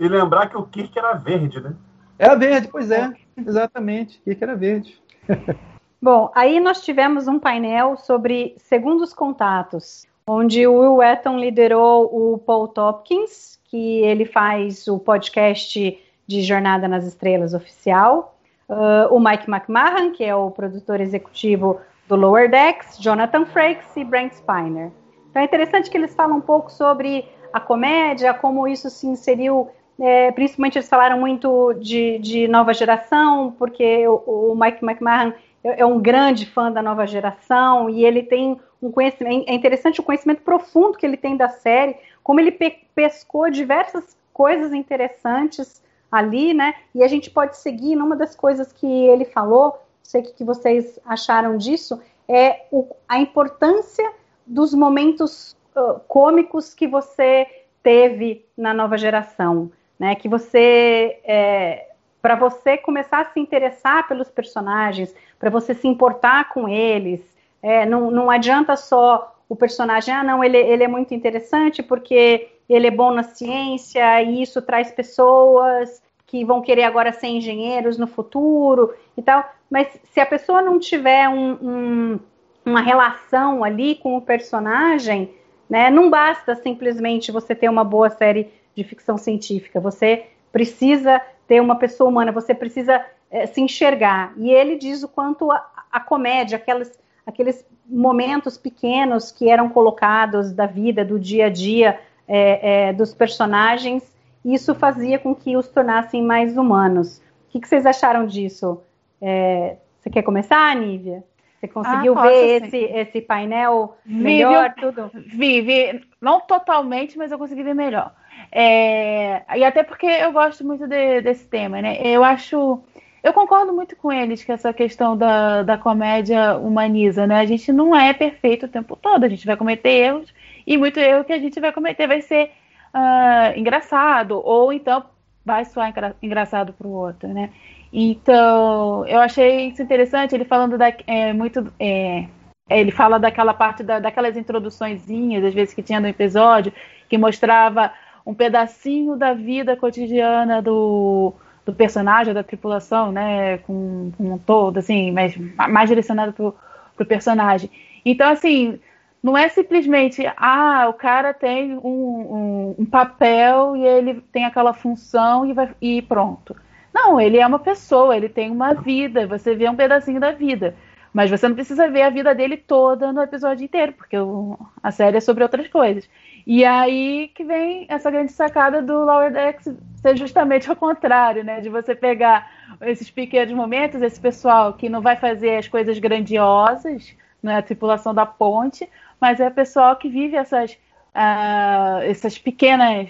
E lembrar que o Kirk era verde, né? Era verde, pois é, exatamente, Kirk era verde. Bom, aí nós tivemos um painel sobre segundos contatos, onde o Will Wheaton liderou o Paul Tompkins, que ele faz o podcast de Jornada nas Estrelas oficial, uh, o Mike McMahon, que é o produtor executivo do Lower Decks, Jonathan Frakes e Brent Spiner. Então é interessante que eles falam um pouco sobre a comédia, como isso se inseriu é, principalmente eles falaram muito de, de nova geração, porque o, o Mike McMahon é, é um grande fã da nova geração e ele tem um conhecimento. É interessante o conhecimento profundo que ele tem da série, como ele pe pescou diversas coisas interessantes ali, né? E a gente pode seguir numa das coisas que ele falou, sei o que vocês acharam disso, é o, a importância dos momentos uh, cômicos que você teve na nova geração, né? Que você é, para você começar a se interessar pelos personagens, para você se importar com eles. É, não, não adianta só o personagem, ah, não, ele, ele é muito interessante porque ele é bom na ciência e isso traz pessoas que vão querer agora ser engenheiros no futuro e tal. Mas se a pessoa não tiver um, um, uma relação ali com o personagem, né, não basta simplesmente você ter uma boa série de ficção científica. Você precisa ter uma pessoa humana, você precisa é, se enxergar. E ele diz o quanto a, a comédia, aquelas, aqueles momentos pequenos que eram colocados da vida, do dia a dia é, é, dos personagens, isso fazia com que os tornassem mais humanos. O que, que vocês acharam disso? você quer começar, Nívia? Você conseguiu ah, ver esse, esse painel melhor, vi, tudo? Vi, vi, não totalmente, mas eu consegui ver melhor. É, e até porque eu gosto muito de, desse tema, né? Eu acho. Eu concordo muito com eles que essa questão da, da comédia humaniza, né? A gente não é perfeito o tempo todo, a gente vai cometer erros, e muito erro que a gente vai cometer vai ser uh, engraçado, ou então vai soar engra engraçado para o outro, né? Então, eu achei isso interessante, ele falando da, é, muito. É, ele fala daquela parte da, daquelas introduçõezinhas, às vezes que tinha no episódio, que mostrava um pedacinho da vida cotidiana do, do personagem, da tripulação, né, com, com um todo, assim, mas mais direcionado pro, pro personagem. Então, assim, não é simplesmente, ah, o cara tem um, um, um papel e ele tem aquela função e, vai, e pronto. Não, ele é uma pessoa, ele tem uma vida, você vê um pedacinho da vida. Mas você não precisa ver a vida dele toda no episódio inteiro, porque o, a série é sobre outras coisas. E aí que vem essa grande sacada do Lower Decks ser justamente o contrário, né? De você pegar esses pequenos momentos, esse pessoal que não vai fazer as coisas grandiosas, não é a tripulação da ponte, mas é o pessoal que vive essas, uh, essas pequenas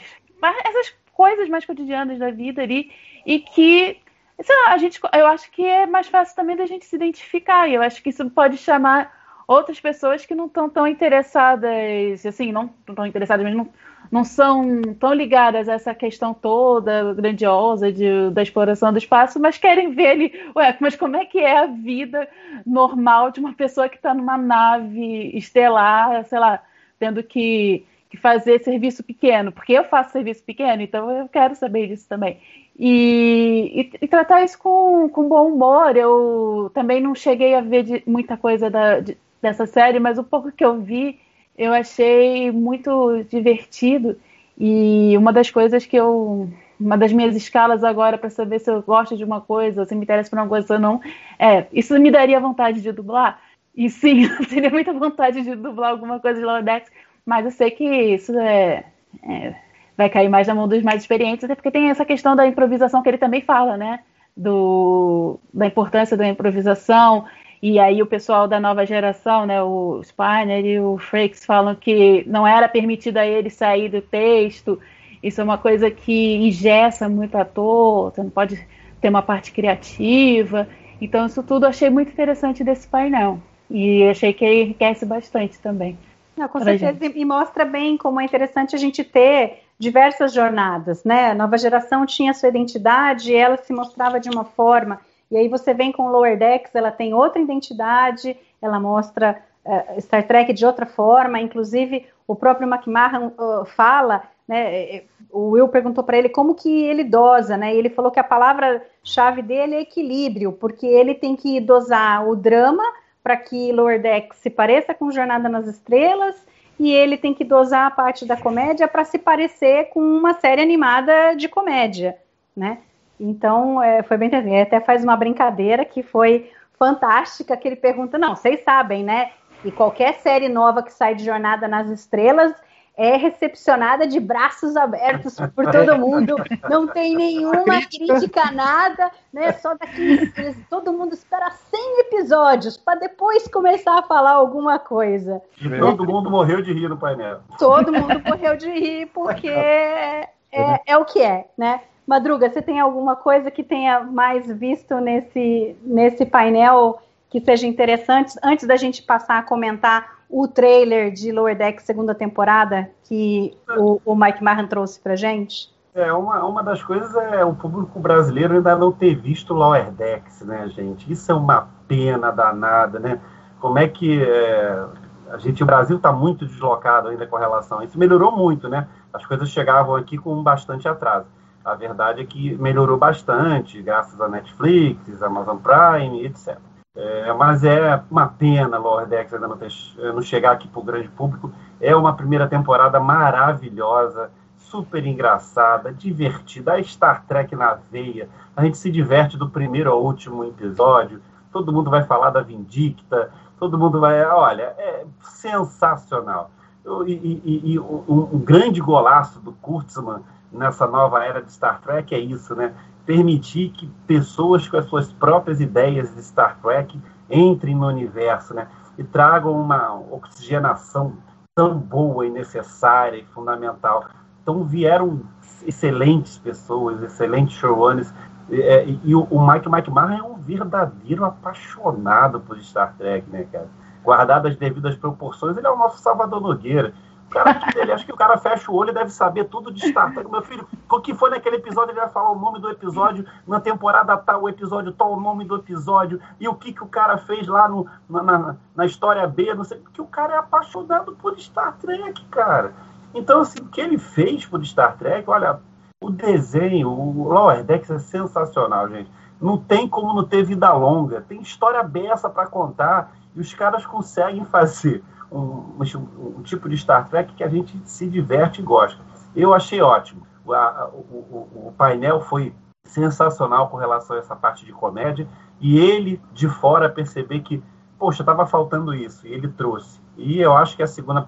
essas coisas mais cotidianas da vida ali e que lá, a gente, eu acho que é mais fácil também da gente se identificar. E eu acho que isso pode chamar outras pessoas que não estão tão interessadas, assim, não estão interessadas, mas não, não são tão ligadas a essa questão toda grandiosa de, da exploração do espaço, mas querem ver ali, ué, mas como é que é a vida normal de uma pessoa que está numa nave estelar, sei lá, tendo que, que fazer serviço pequeno, porque eu faço serviço pequeno, então eu quero saber disso também. E, e, e, tratar isso com, com bom humor. Eu também não cheguei a ver de, muita coisa da, de, dessa série, mas o pouco que eu vi eu achei muito divertido. E uma das coisas que eu. Uma das minhas escalas agora para saber se eu gosto de uma coisa, se me interessa por uma coisa ou não, é. Isso me daria vontade de dublar? E sim, eu teria muita vontade de dublar alguma coisa de Lower Decks, mas eu sei que isso é, é vai cair mais na mão dos mais experientes, até porque tem essa questão da improvisação que ele também fala, né? Do, da importância da improvisação. E aí o pessoal da nova geração, né, o Spiner e o Frakes falam que não era permitido a ele sair do texto. Isso é uma coisa que ingessa muito ator, você não pode ter uma parte criativa. Então isso tudo eu achei muito interessante desse painel. E achei que enriquece bastante também. Não, com certeza, gente. e mostra bem como é interessante a gente ter diversas jornadas, né? A nova geração tinha sua identidade, ela se mostrava de uma forma, e aí você vem com Lower Decks, ela tem outra identidade, ela mostra uh, Star Trek de outra forma, inclusive o próprio McMahon uh, fala, né? O Will perguntou para ele como que ele dosa, né? E ele falou que a palavra-chave dele é equilíbrio, porque ele tem que dosar o drama para que Lower Decks se pareça com Jornada nas Estrelas e ele tem que dosar a parte da comédia para se parecer com uma série animada de comédia, né? Então, é, foi bem interessante. Ele até faz uma brincadeira que foi fantástica, que ele pergunta, não, vocês sabem, né? E qualquer série nova que sai de Jornada nas Estrelas é recepcionada de braços abertos por todo mundo, não tem nenhuma crítica a nada, né? Só daqui todo mundo espera 100 episódios para depois começar a falar alguma coisa. E todo mundo morreu de rir no painel. Todo mundo morreu de rir porque é, é o que é, né? Madruga, você tem alguma coisa que tenha mais visto nesse, nesse painel que seja interessante antes da gente passar a comentar o trailer de Lower Decks segunda temporada que o, o Mike Marran trouxe pra gente? É, uma, uma das coisas é o público brasileiro ainda não ter visto Lower Decks, né, gente? Isso é uma pena danada, né? Como é que é, a gente, o Brasil está muito deslocado ainda com relação a isso. Melhorou muito, né? As coisas chegavam aqui com bastante atraso. A verdade é que melhorou bastante, graças a Netflix, Amazon Prime, etc. É, mas é uma pena Lower Decks ainda não, ter, não chegar aqui para o grande público. É uma primeira temporada maravilhosa, super engraçada, divertida. A Star Trek na veia. A gente se diverte do primeiro ao último episódio. Todo mundo vai falar da Vindicta. Todo mundo vai. Olha, é sensacional. E, e, e um, um grande golaço do Kurtzman nessa nova era de Star Trek é isso, né? Permitir que pessoas com as suas próprias ideias de Star Trek entrem no universo, né? E tragam uma oxigenação tão boa e necessária e fundamental. Então vieram excelentes pessoas, excelentes showrunners. E, é, e, o, o Mike McMahon é um verdadeiro apaixonado por Star Trek, né, cara? Guardado as devidas proporções, ele é o nosso Salvador Nogueira. Cara, ele acha que o cara fecha o olho e deve saber tudo de Star Trek. Meu filho, o que foi naquele episódio? Ele vai falar o nome do episódio, na temporada tal, o episódio tal, o nome do episódio, e o que, que o cara fez lá no, na, na história B, não sei. Porque o cara é apaixonado por Star Trek, cara. Então, assim, o que ele fez por Star Trek, olha, o desenho, o Lower Decks é sensacional, gente. Não tem como não ter vida longa. Tem história beça para contar e os caras conseguem fazer um, um, tipo de Star Trek que a gente se diverte e gosta. Eu achei ótimo. O, a, o, o painel foi sensacional com relação a essa parte de comédia e ele de fora perceber que, poxa, estava faltando isso e ele trouxe. E eu acho que a segunda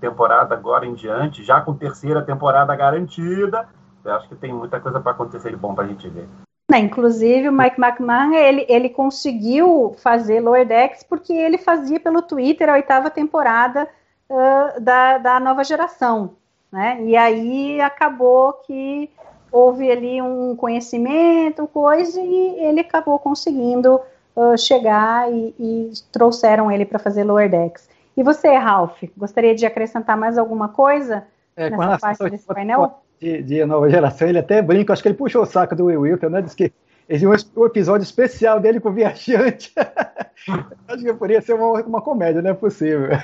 temporada agora em diante, já com terceira temporada garantida, eu acho que tem muita coisa para acontecer de bom para a gente ver. Né, inclusive, o Mike McMahon, ele, ele conseguiu fazer Lower Decks porque ele fazia pelo Twitter a oitava temporada uh, da, da nova geração. né? E aí acabou que houve ali um conhecimento, coisa, e ele acabou conseguindo uh, chegar e, e, trouxeram ele para fazer Lower Decks. E você, Ralph, gostaria de acrescentar mais alguma coisa é, nessa parte desse painel? De, de, nova geração, ele até brinca, acho que ele puxou o saco do Will Wilton, né? Diz que existe um episódio especial dele com o viajante. acho que poderia ser uma, uma comédia, não é possível.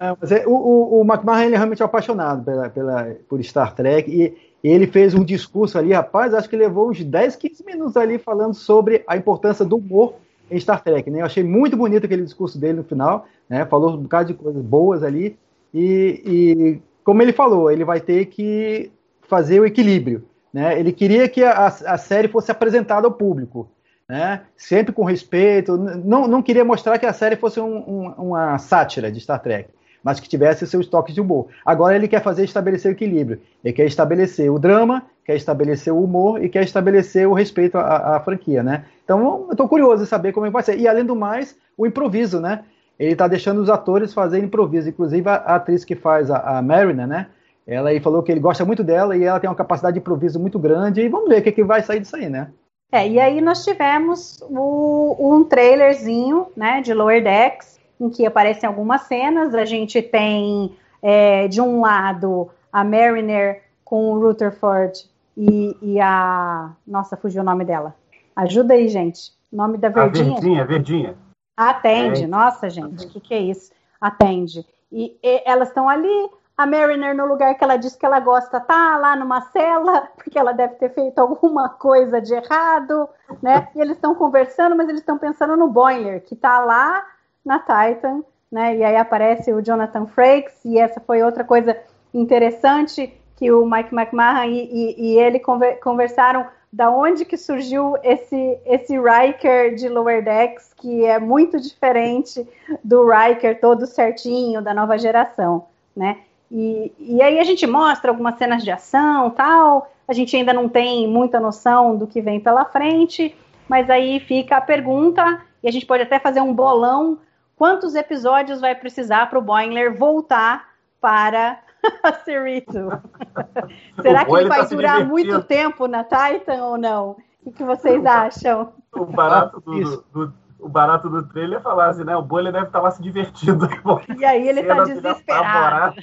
Ah, mas é, o, o, o McMahon ele é realmente apaixonado pela, pela, por Star Trek e ele fez um discurso ali, rapaz, acho que levou uns 10, 15 minutos ali falando sobre a importância do humor em Star Trek, né? Eu achei muito bonito aquele discurso dele no final, né? Falou um bocado de coisas boas ali e, e como ele falou, ele vai ter que fazer o equilíbrio, né? Ele queria que a, a série fosse apresentada ao público, né? Sempre com respeito, não, não queria mostrar que a série fosse um, um, uma sátira de Star Trek mas que tivesse seus toques de humor. Agora ele quer fazer estabelecer o equilíbrio. Ele quer estabelecer o drama, quer estabelecer o humor e quer estabelecer o respeito à, à franquia, né? Então eu estou curioso de saber como é vai ser. E além do mais, o improviso, né? Ele está deixando os atores fazerem improviso. Inclusive a, a atriz que faz a, a Mariner, né? Ela aí falou que ele gosta muito dela e ela tem uma capacidade de improviso muito grande. E vamos ver o que, que vai sair disso aí, né? É, e aí nós tivemos o, um trailerzinho, né, de Lower Decks, em que aparecem algumas cenas. A gente tem, é, de um lado, a Mariner com o Rutherford e, e, a. Nossa, fugiu o nome dela. Ajuda aí, gente. O nome da Verdinha? A Verdinha, Verdinha. Atende. É. Nossa, gente, o que, que é isso? Atende. E, e elas estão ali. A Mariner, no lugar que ela diz que ela gosta, tá lá numa cela, porque ela deve ter feito alguma coisa de errado, né? E eles estão conversando, mas eles estão pensando no Boiler, que tá lá na Titan, né? E aí aparece o Jonathan Frakes, e essa foi outra coisa interessante que o Mike McMahon e, e, e ele conver, conversaram da onde que surgiu esse esse Riker de Lower Decks, que é muito diferente do Riker todo certinho da nova geração, né? E, e aí a gente mostra algumas cenas de ação, tal. A gente ainda não tem muita noção do que vem pela frente, mas aí fica a pergunta e a gente pode até fazer um bolão quantos episódios vai precisar para o Boimler voltar para a Cerrito? Será que ele vai tá durar muito tempo na Titan ou não? O que vocês acham? O barato do, do, o barato do trailer é falar assim, né? O Boiler deve estar tá lá se divertindo. E aí ele está desesperado.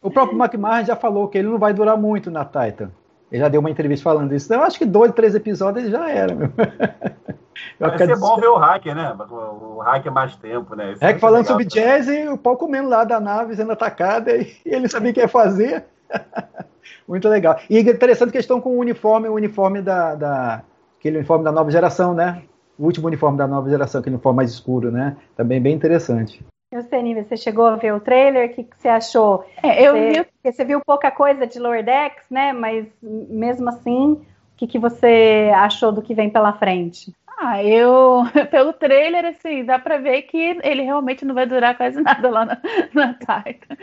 O próprio McMahon já falou que ele não vai durar muito na Titan. Ele já deu uma entrevista falando isso. Eu acho que dois, três episódios já era, meu. Vai ser bom ver o hacker, né? O, hacker é mais tempo, né? é que falando sobre jazz e o pau comendo lá da nave sendo atacada e ele sabia o que ia fazer. Muito legal. E interessante que eles estão com o uniforme, o uniforme da, da, aquele uniforme da nova geração, né? O último uniforme da nova geração, aquele uniforme mais escuro, né? Também bem interessante. Eu sei, você chegou a ver o trailer, o que, que você achou? É, eu você, vi... você viu pouca coisa de Lower Decks, né? Mas mesmo assim, o que, que você achou do que vem pela frente? Ah, eu, pelo trailer, assim, dá pra ver que ele realmente não vai durar quase nada lá na, na Titan.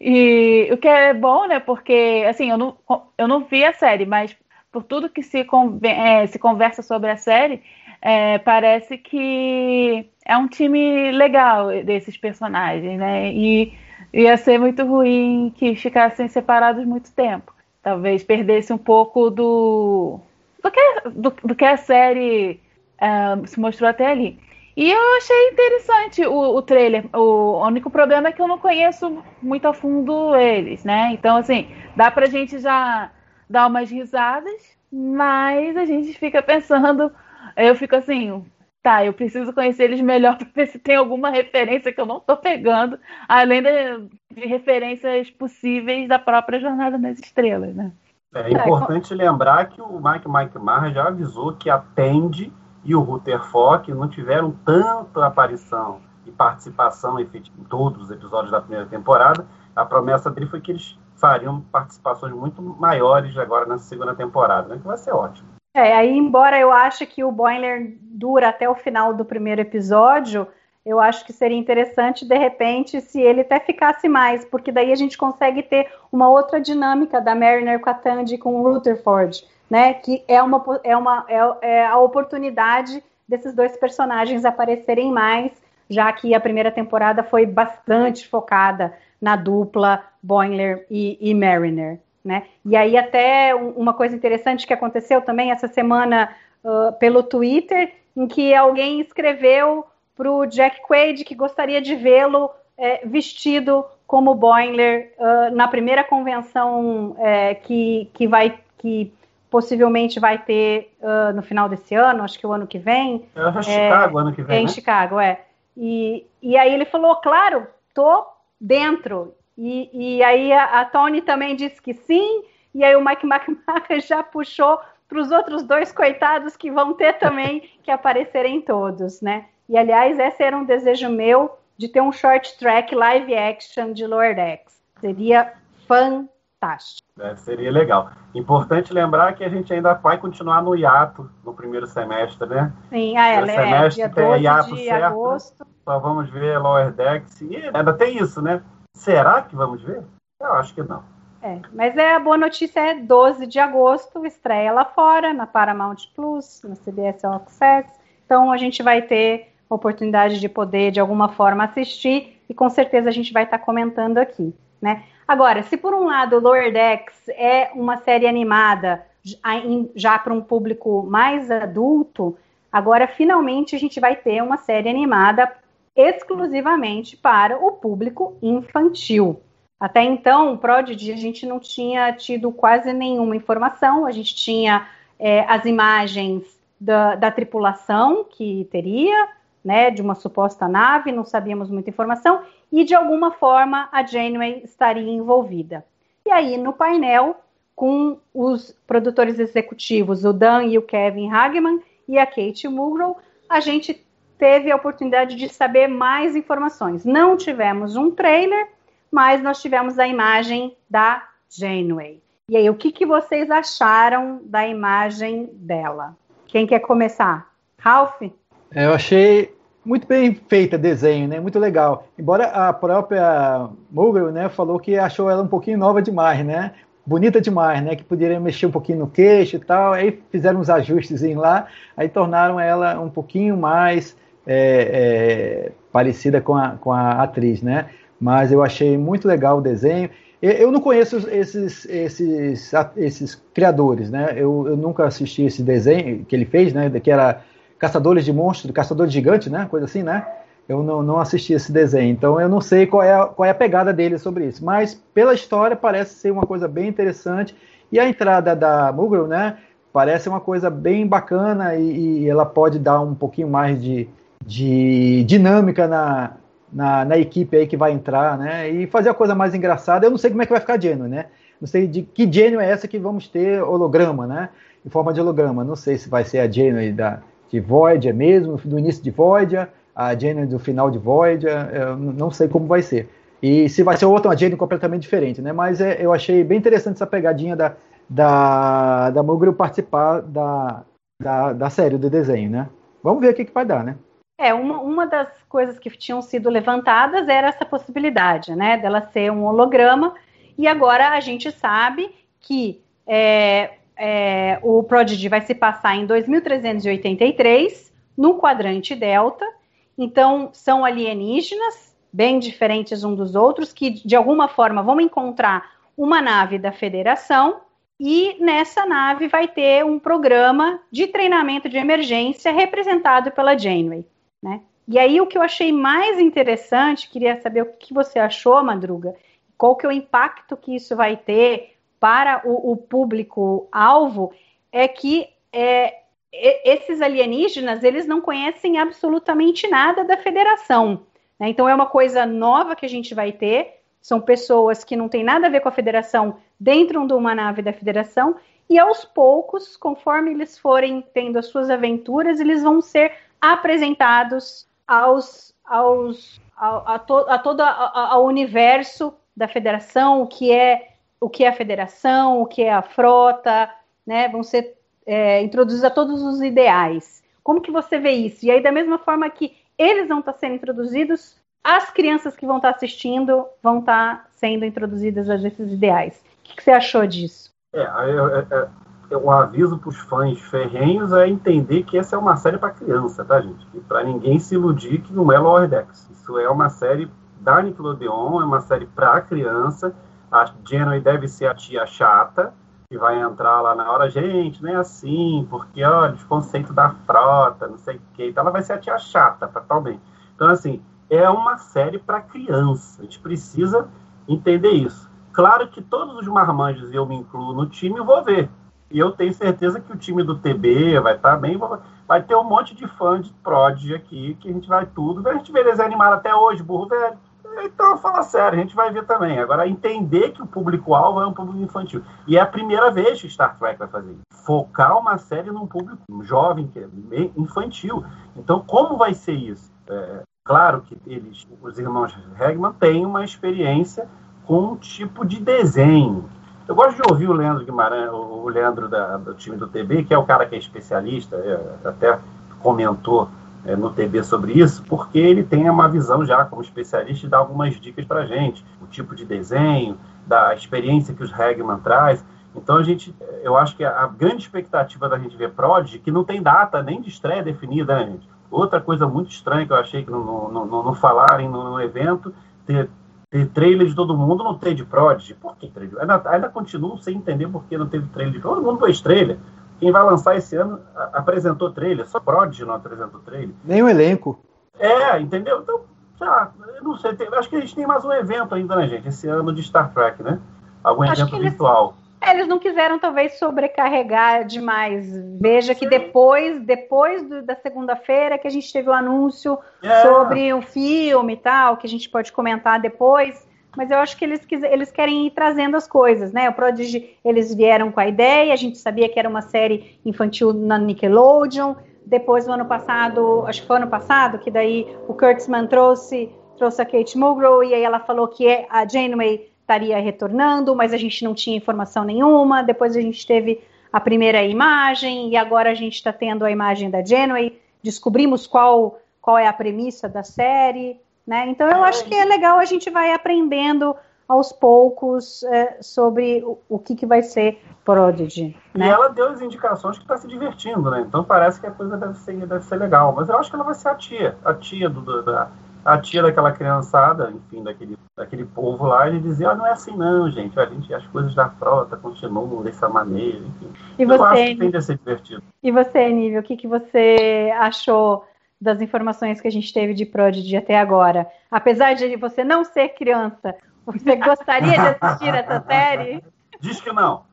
E o que é bom, né, porque, assim, eu não, eu não vi a série, mas por tudo que se, é, se conversa sobre a série, é, parece que é um time legal desses personagens, né, e ia ser muito ruim que ficassem separados muito tempo. Talvez perdesse um pouco do, do, que, do, do que a série uh, se mostrou até ali. E eu achei interessante o, o trailer. O, único problema é que eu não conheço muito a fundo eles, né? Então, assim, dá pra gente já dar umas risadas, mas a gente fica pensando. Eu fico assim, tá, eu preciso conhecer eles melhor para ver se tem alguma referência que eu não tô pegando, além de, referências possíveis da própria Jornada nas Estrelas, né? É importante lembrar que o Mike Mike Marra já avisou que atende e o Rutherford não tiveram tanta aparição e participação em todos os episódios da primeira temporada. A promessa dele foi que eles fariam participações muito maiores agora na segunda temporada, né? que vai ser ótimo. É, aí, embora eu ache que o Boiler dura até o final do primeiro episódio, eu acho que seria interessante, de repente, se ele até ficasse mais, porque daí a gente consegue ter uma outra dinâmica da Mariner com a Tandy com o Rutherford né? Que é uma, é uma é, é a oportunidade desses dois personagens aparecerem mais já que a primeira temporada foi bastante focada na dupla Boimler e, e Mariner, né? E aí até uma coisa interessante que aconteceu também essa semana uh, pelo Twitter, em que alguém escreveu para o Jack Quaid que gostaria de vê-lo é, vestido como Boimler uh, na primeira convenção é, que, que vai que possivelmente vai ter uh, no final desse ano, acho que o ano que vem. É, é Chicago, ano que vem. É em né? Chicago, é. E, e aí ele falou, claro, tô dentro. E, e aí a, a Tony também disse que sim, e aí o Mike McMahon já puxou para os outros dois coitados que vão ter também que aparecerem todos, né? E aliás, esse era um desejo meu de ter um short track live action de Lower Decks. Seria fantástico. É, seria legal. Importante lembrar que a gente ainda vai continuar no hiato no primeiro semestre, né? Sim, ah, é, Primeiro semestre dia tem 12 hiato de certo. agosto. Só vamos ver Lower Decks. E ainda tem isso, né? Será que vamos ver? Eu acho que não. É, mas é, a boa notícia é 12 de agosto, estreia lá fora, na Paramount Plus, na CBS All Access. Então a gente vai ter oportunidade de poder, de alguma forma, assistir e com certeza a gente vai estar comentando aqui. Né? Agora, se por um lado Lower Decks é uma série animada já para um público mais adulto, agora finalmente a gente vai ter uma série animada exclusivamente para o público infantil. Até então, o Prodigy, a gente não tinha tido quase nenhuma informação, a gente tinha é, as imagens da, da, tripulação que teria, né, de uma suposta nave, não sabíamos muita informação, e de alguma forma a Janeway estaria envolvida. E aí, no painel, com os produtores executivos, o Dan e o Kevin Hagman e a Kate Mulgrew, a gente teve a oportunidade de saber mais informações. Não tivemos um trailer, mas nós tivemos a imagem da Janeway. E aí, o que, que vocês acharam da imagem dela? Quem quer começar? Ralph? Eu achei muito bem feita desenho, né? Muito legal. Embora a própria Mulgrew, né, falou que achou ela um pouquinho nova demais, né? Bonita demais, né? Que poderia mexer um pouquinho no queixo e tal. Aí fizeram uns ajustes lá, aí tornaram ela um pouquinho mais é, é, parecida com a, com a atriz, né? mas eu achei muito legal o desenho. Eu não conheço esses, esses, esses criadores, né? Eu, eu nunca assisti esse desenho que ele fez, né? Que era Caçadores de Monstros, Caçadores Gigante, né? Coisa assim, né? Eu não, não assisti esse desenho, então eu não sei qual é, a, qual é a pegada dele sobre isso. Mas pela história parece ser uma coisa bem interessante. E a entrada da Mughal, né? Parece uma coisa bem bacana e, e ela pode dar um pouquinho mais de, de dinâmica na, na, na, equipe aí que vai entrar, né? E fazer a coisa mais engraçada. Eu não sei como é que vai ficar Geno, né? Não sei de que Geno é essa que vamos ter holograma, né? Em forma de holograma. Não sei se vai ser a Geno da, de Voyager mesmo, do início de Voyager, a Geno do final de Voyager, não sei como vai ser. E se vai ser outra, Geno completamente diferente, né? Mas é, eu achei bem interessante essa pegadinha da, da, da Mulgrew participar da, da, da série, do desenho, né? Vamos ver o que, que vai dar, né? É, uma, uma das coisas que tinham sido levantadas era essa possibilidade, né, dela ser um holograma, e agora a gente sabe que é, é, o Prodigy vai se passar em 2383, no quadrante Delta, então são alienígenas, bem diferentes um dos outros, que de alguma forma vão encontrar uma nave da Federação, e nessa nave vai ter um programa de treinamento de emergência representado pela Janeway. Né? E aí o que eu achei mais interessante, queria saber o que você achou, Madruga, qual que é o impacto que isso vai ter para o, o público-alvo, é que é, esses alienígenas, eles não conhecem absolutamente nada da federação. Né? Então é uma coisa nova que a gente vai ter, são pessoas que não têm nada a ver com a federação dentro de uma nave da federação, e aos poucos, conforme eles forem tendo as suas aventuras, eles vão ser apresentados aos, aos a, a, to, a todo a, ao universo da federação, o que é o que é a federação, o que é a frota, né? Vão ser é, introduzidos a todos os ideais. Como que você vê isso? E aí, da mesma forma que eles vão estar sendo introduzidos, as crianças que vão estar assistindo vão estar sendo introduzidas a esses ideais. O que, que você achou disso? É, eu, eu, o aviso para os fãs ferrenhos é entender que essa é uma série para criança, tá, gente? Para ninguém se iludir que não é Lower Decks. Isso é uma série da Nickelodeon, é uma série para criança. A Janeway deve ser a tia chata, que vai entrar lá na hora, gente, não é assim, porque, olha, os conceitos da frota, não sei o quê. Então ela vai ser a tia chata, fatalmente. Então, assim, é uma série para criança. A gente precisa entender isso. Claro que todos os marmanjos, eu me incluo no time, vou ver. E eu tenho certeza que o time do TB vai estar tá bem. Vai ter um monte de fã de Prodigy aqui, que a gente vai tudo. A gente vê desenho animado até hoje, burro velho. Então, fala sério, a gente vai ver também. Agora, entender que o público-alvo é um público infantil. E é a primeira vez que Star Trek vai fazer isso. Focar uma série num público jovem, que é infantil. Então, como vai ser isso? É, claro que eles, os irmãos Regman, têm uma experiência com um tipo de desenho. Eu gosto de ouvir o Leandro Guimarães, o Leandro da, do time do TB, que é o cara que é especialista, é, até comentou é, no TB sobre isso, porque ele tem uma visão já como especialista e dá algumas dicas para gente, o tipo de desenho, da experiência que os Regman traz. Então a gente, eu acho que a, grande expectativa da gente ver Prodigy, que não tem data nem de estreia definida, né, gente? Outra coisa muito estranha que eu achei que não, não, não, não falarem no, no evento, ter ter trailer de todo mundo, não ter de Prodigy. Por que trailer? Ainda, ainda continuo sem entender por que não teve trailer de Todo mundo fez trailer. Quem vai lançar esse ano apresentou trailer, só Prodigy não apresentou trailer. Nem o elenco. É, entendeu? Então, já, eu não sei, tem, acho que a gente tem mais um evento ainda, né, gente? Esse ano de Star Trek, né? Algum acho evento virtual. Eles... Eles não quiseram talvez sobrecarregar demais. Veja Sim. que depois, depois do, da segunda-feira que a gente teve o anúncio é. sobre o filme e tal, que a gente pode comentar depois. Mas eu acho que eles, eles querem ir trazendo as coisas, né? O Prodigy, eles vieram com a ideia, a gente sabia que era uma série infantil na Nickelodeon. Depois, no ano passado, acho que foi ano passado, que daí o Kurtzman trouxe, trouxe a Kate Mulgrew, e aí ela falou que é, a Janeway estaria retornando, mas a gente não tinha informação nenhuma. Depois a gente teve a primeira imagem e agora a gente está tendo a imagem da Janeway. Descobrimos qual, qual é a premissa da série, né? Então eu acho que é legal a gente vai aprendendo aos poucos é, sobre o, o, que, que vai ser Prodigy. Né? E ela deu as indicações que está se divertindo, né? Então parece que a coisa deve ser, deve ser legal. Mas eu acho que ela vai ser a tia, a tia do, da, a tia daquela criançada, enfim, daquele, daquele povo lá, ele dizia, ah, não é assim não, gente, a gente, as coisas da frota continuam dessa maneira, enfim. E você, Eu acho que tende a ser divertido. E você, Nível, o que, que você achou das informações que a gente teve de Prodigy até agora? Apesar de você não ser criança, você gostaria de assistir essa série? Diz que não.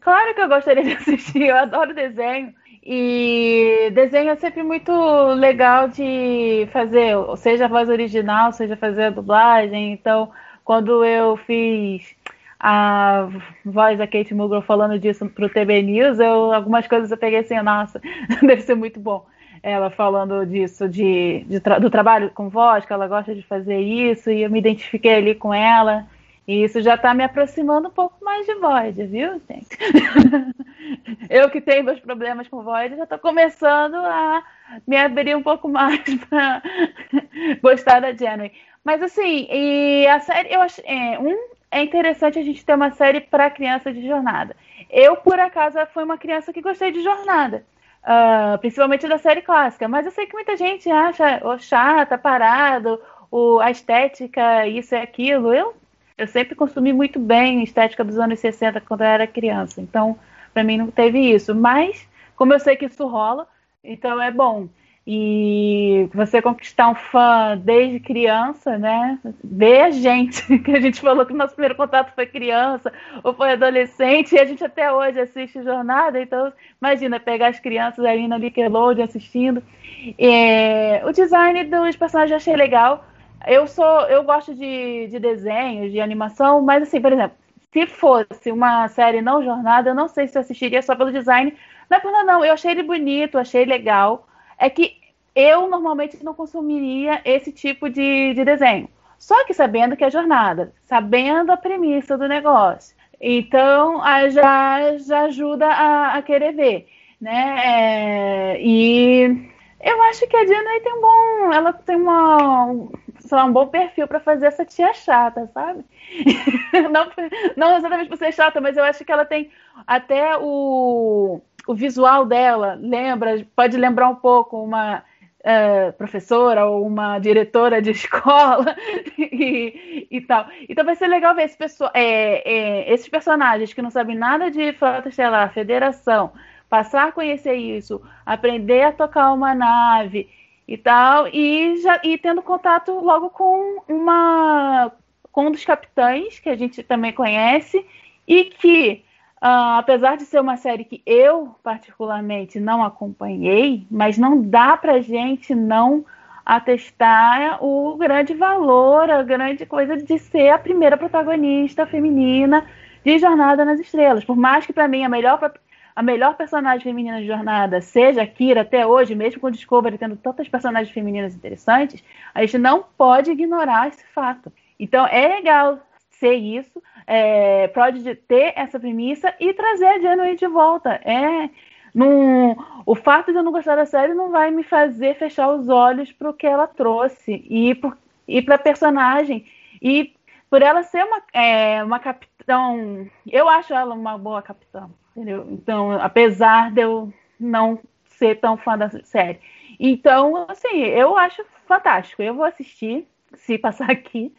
Claro que eu gostaria de assistir, eu adoro desenho. E desenho é sempre muito legal de fazer, seja a voz original, seja fazer a dublagem. Então, quando eu fiz a voz da Kate Mulgrew falando disso pro TB News, eu, algumas coisas eu peguei assim, nossa, deve ser muito bom. Ela falando disso, de, de do trabalho com voz, que ela gosta de fazer isso, e eu me identifiquei ali com ela. E isso já está me aproximando um pouco mais de Void, viu, gente? eu que tenho meus problemas com Void, já estou começando a me abrir um pouco mais para gostar da Janeway. Mas assim, e a série, eu acho, é, um, é interessante a gente ter uma série para criança de jornada. Eu, por acaso, fui uma criança que gostei de jornada. Uh, principalmente da série clássica, mas eu sei que muita gente acha oh, chata, parado, o, a estética, isso e aquilo. Eu eu sempre consumi muito bem estética dos anos 60 quando eu era criança. Então, para mim não teve isso. Mas, como eu sei que isso rola, então é bom. E você conquistar um fã desde criança, né? Ver a gente, que a gente falou que o nosso primeiro contato foi criança ou foi adolescente, e a gente até hoje assiste jornada. Então, imagina pegar as crianças ali na Nickelodeon assistindo. É, o design dos personagens eu achei legal. Eu sou, eu gosto de, de desenhos, de animação, mas assim, por exemplo, se fosse uma série não jornada, eu não sei se eu assistiria só pelo design. Não é por nada, não. Eu achei ele bonito, achei legal. É que eu normalmente não consumiria esse tipo de, de desenho. Só que sabendo que é jornada, sabendo a premissa do negócio. Então, já, já ajuda a, a querer ver. Né? É, e eu acho que a Disney tem um bom. Ela tem uma sei lá, um bom perfil para fazer essa tia chata, sabe? não, não exatamente por ser chata, mas eu acho que ela tem até o, o visual dela, lembra, pode lembrar um pouco uma é, professora ou uma diretora de escola e, e, tal. Então vai ser legal ver esse pessoa, é, é, esses personagens que não sabem nada de Frota Estelar, Federação, passar a conhecer isso, aprender a tocar uma nave e tal, e, já, e tendo contato logo com uma com um dos capitães que a gente também conhece e que Uh, apesar de ser uma série que eu, particularmente, não acompanhei, mas não dá pra gente não atestar o grande valor, a grande coisa de ser a primeira protagonista feminina de Jornada nas Estrelas. Por mais que, para mim, a melhor, a melhor personagem feminina de Jornada seja a Kira até hoje, mesmo com o Discovery tendo tantas personagens femininas interessantes, a gente não pode ignorar esse fato. Então, é legal ser isso, é, pode ter essa premissa e trazer a Janeway de volta. É, num, o fato de eu não gostar da série não vai me fazer fechar os olhos para o que ela trouxe e, para a personagem. E por ela ser uma, é, uma capitão, eu acho ela uma boa capitã, entendeu? Então, apesar de eu não ser tão fã da série. Então, assim, eu acho fantástico. Eu vou assistir se passar aqui,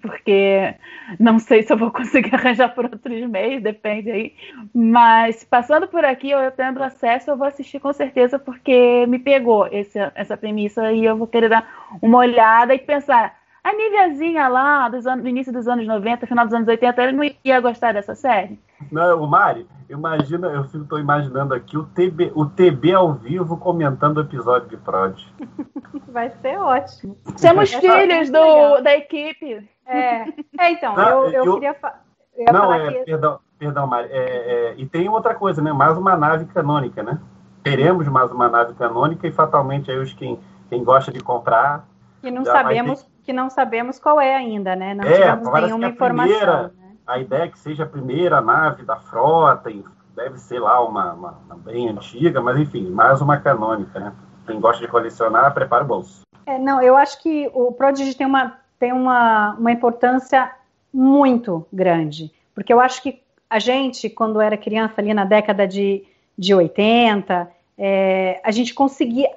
porque não sei se eu vou conseguir arranjar por outros meios, depende aí. Mas passando por aqui, eu tendo acesso, eu vou assistir com certeza, porque me pegou esse, essa premissa e eu vou querer dar uma olhada e pensar. A Niveazinha lá, dos anos, do início dos anos 90, final dos anos 80, ele não ia gostar dessa série? Não, o Mari, imagina, eu estou imaginando aqui o TB, o TB ao vivo comentando o episódio de Prod. Vai ser ótimo. Somos filhos do, da equipe. É, é então, não, eu, eu, eu, queria, eu ia não, falar é, que... perdão, perdão, Mari. É, é, e tem outra coisa, né? Mais uma nave canônica, né? Teremos mais uma nave canônica e fatalmente aí os quem, quem gosta de comprar. Que não sabemos, ter... que não sabemos qual é ainda, né? Não é, tivemos nenhuma informação. Primeira, né? A ideia é que seja a primeira nave da frota, deve ser lá uma, uma, uma bem antiga, mas enfim, mais uma canônica, né? Quem gosta de colecionar, prepara o bolso. É, não, eu acho que o Prodigy tem uma, tem uma, uma importância muito grande, porque eu acho que a gente, quando era criança, ali na década de, de 80, é, a gente conseguia.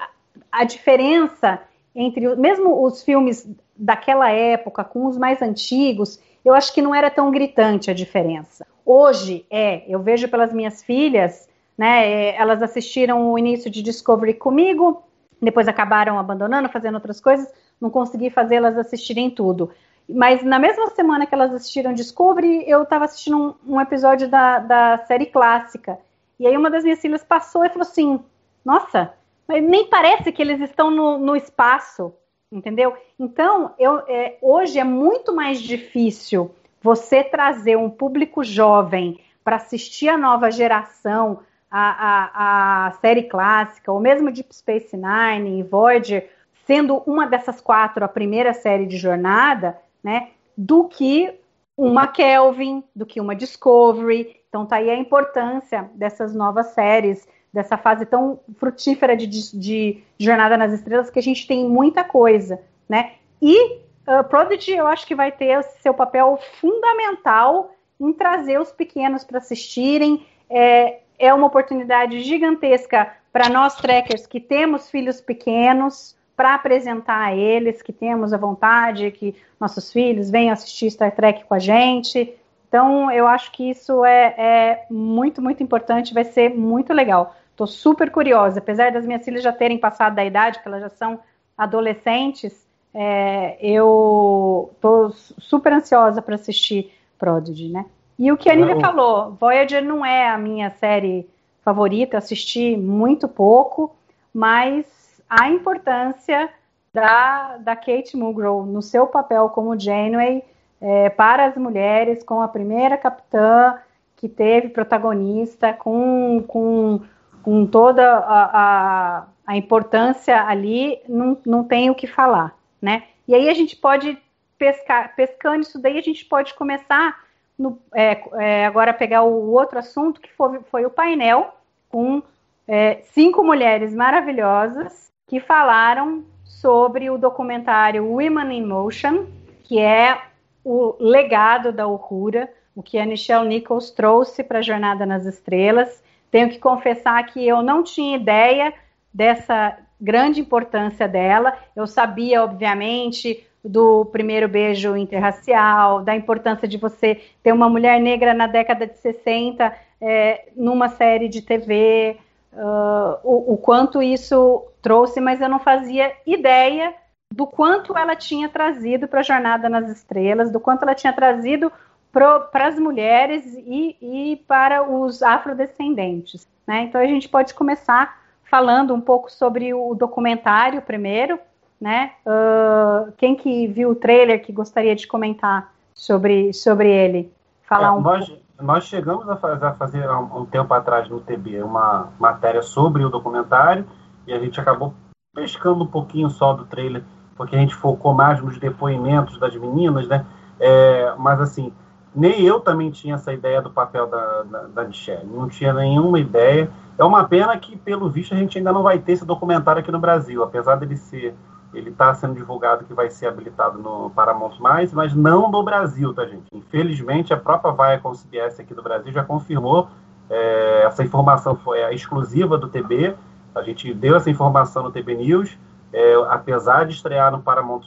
A diferença entre. Mesmo os filmes daquela época, com os mais antigos, eu acho que não era tão gritante a diferença. Hoje é, eu vejo pelas minhas filhas, né? É, elas assistiram o início de Discovery comigo, depois acabaram abandonando, fazendo outras coisas, não consegui fazê-las assistirem tudo. Mas na mesma semana que elas assistiram Discovery, eu estava assistindo um, um episódio da, da série clássica. E aí uma das minhas filhas passou e falou assim: Nossa, nem parece que eles estão no, no espaço, entendeu? Então, eu, é, hoje é muito mais difícil você trazer um público jovem para assistir a nova geração, a, a, a, série clássica, ou mesmo Deep Space Nine e Voyager, sendo uma dessas quatro a primeira série de jornada, né, do que uma Kelvin, do que uma Discovery. Então tá aí a importância dessas novas séries, dessa fase tão frutífera de, de, de Jornada nas Estrelas, que a gente tem muita coisa, né? E uh, Prodigy eu acho que vai ter seu papel fundamental em trazer os pequenos para assistirem. É, é uma oportunidade gigantesca para nós trekkers que temos filhos pequenos, para apresentar a eles que temos a vontade que nossos filhos venham assistir Star Trek com a gente. Então, eu acho que isso é, é muito, muito importante, vai ser muito legal. Estou super curiosa, apesar das minhas filhas já terem passado da idade, que elas já são adolescentes, é, eu estou super ansiosa para assistir Prodigy, né? E o que a Nívia falou, Voyager não é a minha série favorita, assisti muito pouco, mas a importância da, da Kate Mulgrew no seu papel como Janeway é, para as mulheres, com a primeira capitã que teve protagonista, com, com, com toda a, a, a importância ali, não, não tem o que falar, né? E aí a gente pode pescar, pescando isso daí, a gente pode começar no, é, é, agora pegar o outro assunto que foi, foi o painel com é, cinco mulheres maravilhosas que falaram sobre o documentário Women in Motion, que é o legado da Uhura, o que a Nichelle Nichols trouxe para a Jornada nas Estrelas. Tenho que confessar que eu não tinha ideia dessa grande importância dela. Eu sabia, obviamente, do primeiro beijo interracial, da importância de você ter uma mulher negra na década de 60 é, numa série de TV, uh, o, o, quanto isso trouxe, mas eu não fazia ideia do quanto ela tinha trazido para a Jornada nas Estrelas, do quanto ela tinha trazido para as mulheres e, e, para os afrodescendentes. Né? Então a gente pode começar falando um pouco sobre o documentário primeiro, né? Uh, quem que viu o trailer que gostaria de comentar sobre, sobre ele? Falar é, um nós, pouco. nós chegamos a fazer, a fazer um, um tempo atrás no TB uma matéria sobre o documentário e a gente acabou pescando um pouquinho só do trailer, porque a gente focou mais nos depoimentos das meninas, né? É, mas assim, nem eu também tinha essa ideia do papel da, da, da Michelle, não tinha nenhuma ideia. É uma pena que, pelo visto, a gente ainda não vai ter esse documentário aqui no Brasil, apesar dele ser. Ele está sendo divulgado que vai ser habilitado no Paramount+, mas não no Brasil, tá, gente? Infelizmente, a própria Viacom CBS aqui do Brasil já confirmou, é, essa informação foi a exclusiva do TB, a gente deu essa informação no TB News, é, apesar de estrear no Paramount+,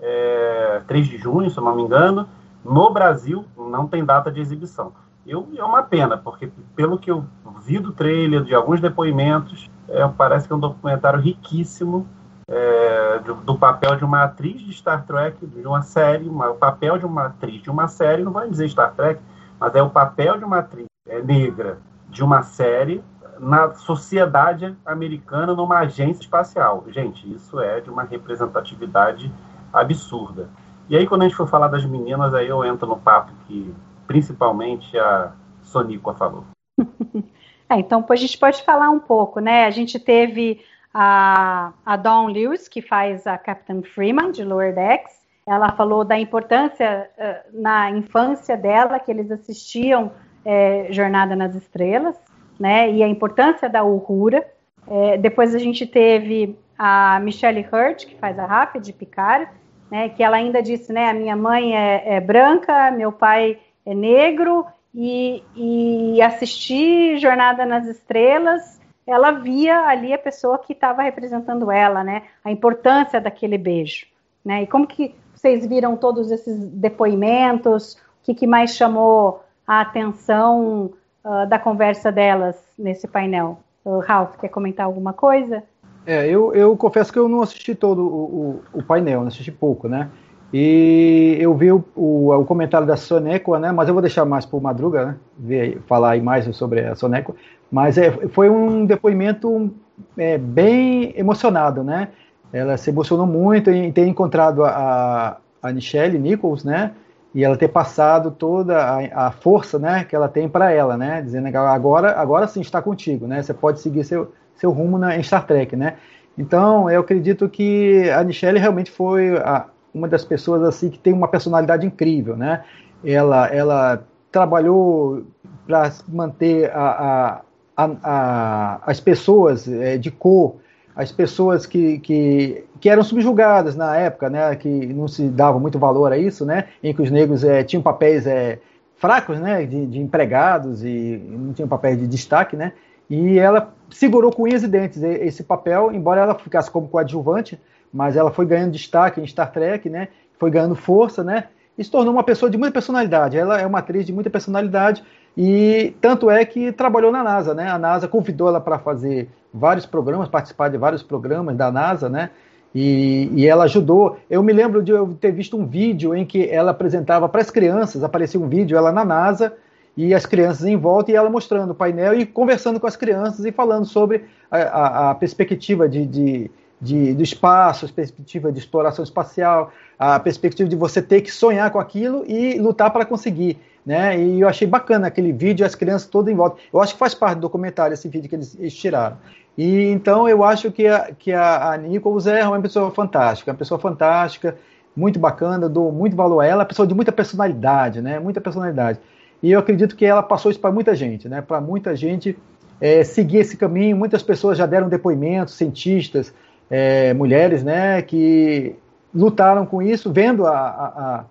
é, 3 de junho, se eu não me engano, no Brasil, não tem data de exibição. Eu, é uma pena, porque pelo que eu vi do trailer, de alguns depoimentos, é, parece que é um documentário riquíssimo é, do, do, papel de uma atriz de Star Trek, de uma série, uma, o papel de uma atriz de uma série, não vai dizer Star Trek, mas é o papel de uma atriz é, negra de uma série na sociedade americana numa agência espacial. Gente, isso é de uma representatividade absurda. E aí, quando a gente for falar das meninas, aí eu entro no papo que principalmente a Sonica falou. é, então, a gente pode falar um pouco, né? A gente teve a, a Dawn Lewis, que faz a Captain Freeman, de Lower Decks. Ela falou da importância uh, na infância dela, que eles assistiam é, Jornada nas Estrelas, né? E a importância da Uhura. É, depois a gente teve a Michelle Hurt, que faz a Rafa de Picard, né, que ela ainda disse, né, a minha mãe é, é branca, meu pai é negro, e, e assistir Jornada nas Estrelas, ela via ali a pessoa que estava representando ela, né, a importância daquele beijo, né, e como que vocês viram todos esses depoimentos, o que, que mais chamou a atenção uh, da conversa delas nesse painel? Uh, Ralph, quer comentar alguma coisa? É, eu, eu confesso que eu não assisti todo o, o, o painel, não assisti pouco, né? E eu vi o, o, o comentário da Soneco, né? Mas eu vou deixar mais para o Madruga, né? Ver, falar aí mais sobre a Soneco. Mas é, foi um depoimento é, bem emocionado, né? Ela se emocionou muito em ter encontrado a, a Michelle Nichols, né? E ela ter passado toda a, a força, né? Que ela tem para ela, né? Dizendo agora, agora sim está contigo, né? Você pode seguir seu seu rumo na, em Star Trek, né? Então, eu acredito que a Michelle realmente foi a, uma das pessoas assim que tem uma personalidade incrível, né? Ela, ela trabalhou para manter a, a, a, as pessoas é, de cor, as pessoas que, que, que, eram subjugadas na época, né? Que não se dava muito valor a isso, né? Em que os negros é, tinham papéis é, fracos, né? De, de empregados e não tinham papéis de destaque, né? E ela segurou com unhas e dentes esse papel, embora ela ficasse como coadjuvante, mas ela foi ganhando destaque em Star Trek, né? Foi ganhando força, né? E se tornou uma pessoa de muita personalidade. Ela é uma atriz de muita personalidade e tanto é que trabalhou na NASA, né? A NASA convidou ela para fazer vários programas, participar de vários programas da NASA, né? E, e, ela ajudou. Eu me lembro de eu ter visto um vídeo em que ela apresentava para as crianças, aparecia um vídeo ela na NASA e as crianças em volta e ela mostrando o painel e conversando com as crianças e falando sobre a, a, a perspectiva de, de, de, do espaço, a perspectiva de exploração espacial, a perspectiva de você ter que sonhar com aquilo e lutar para conseguir. Né? E eu achei bacana aquele vídeo, as crianças todas em volta. Eu acho que faz parte do documentário esse vídeo que eles, eles tiraram. E então eu acho que a, que a, a Nichols é uma pessoa fantástica, uma pessoa fantástica, muito bacana, dou muito valor a ela, uma pessoa de muita personalidade, né? Muita personalidade. E eu acredito que ela passou isso para muita gente, né? Para muita gente é, seguir esse caminho. Muitas pessoas já deram depoimentos, cientistas, é, mulheres, né, que lutaram com isso, vendo a, a, a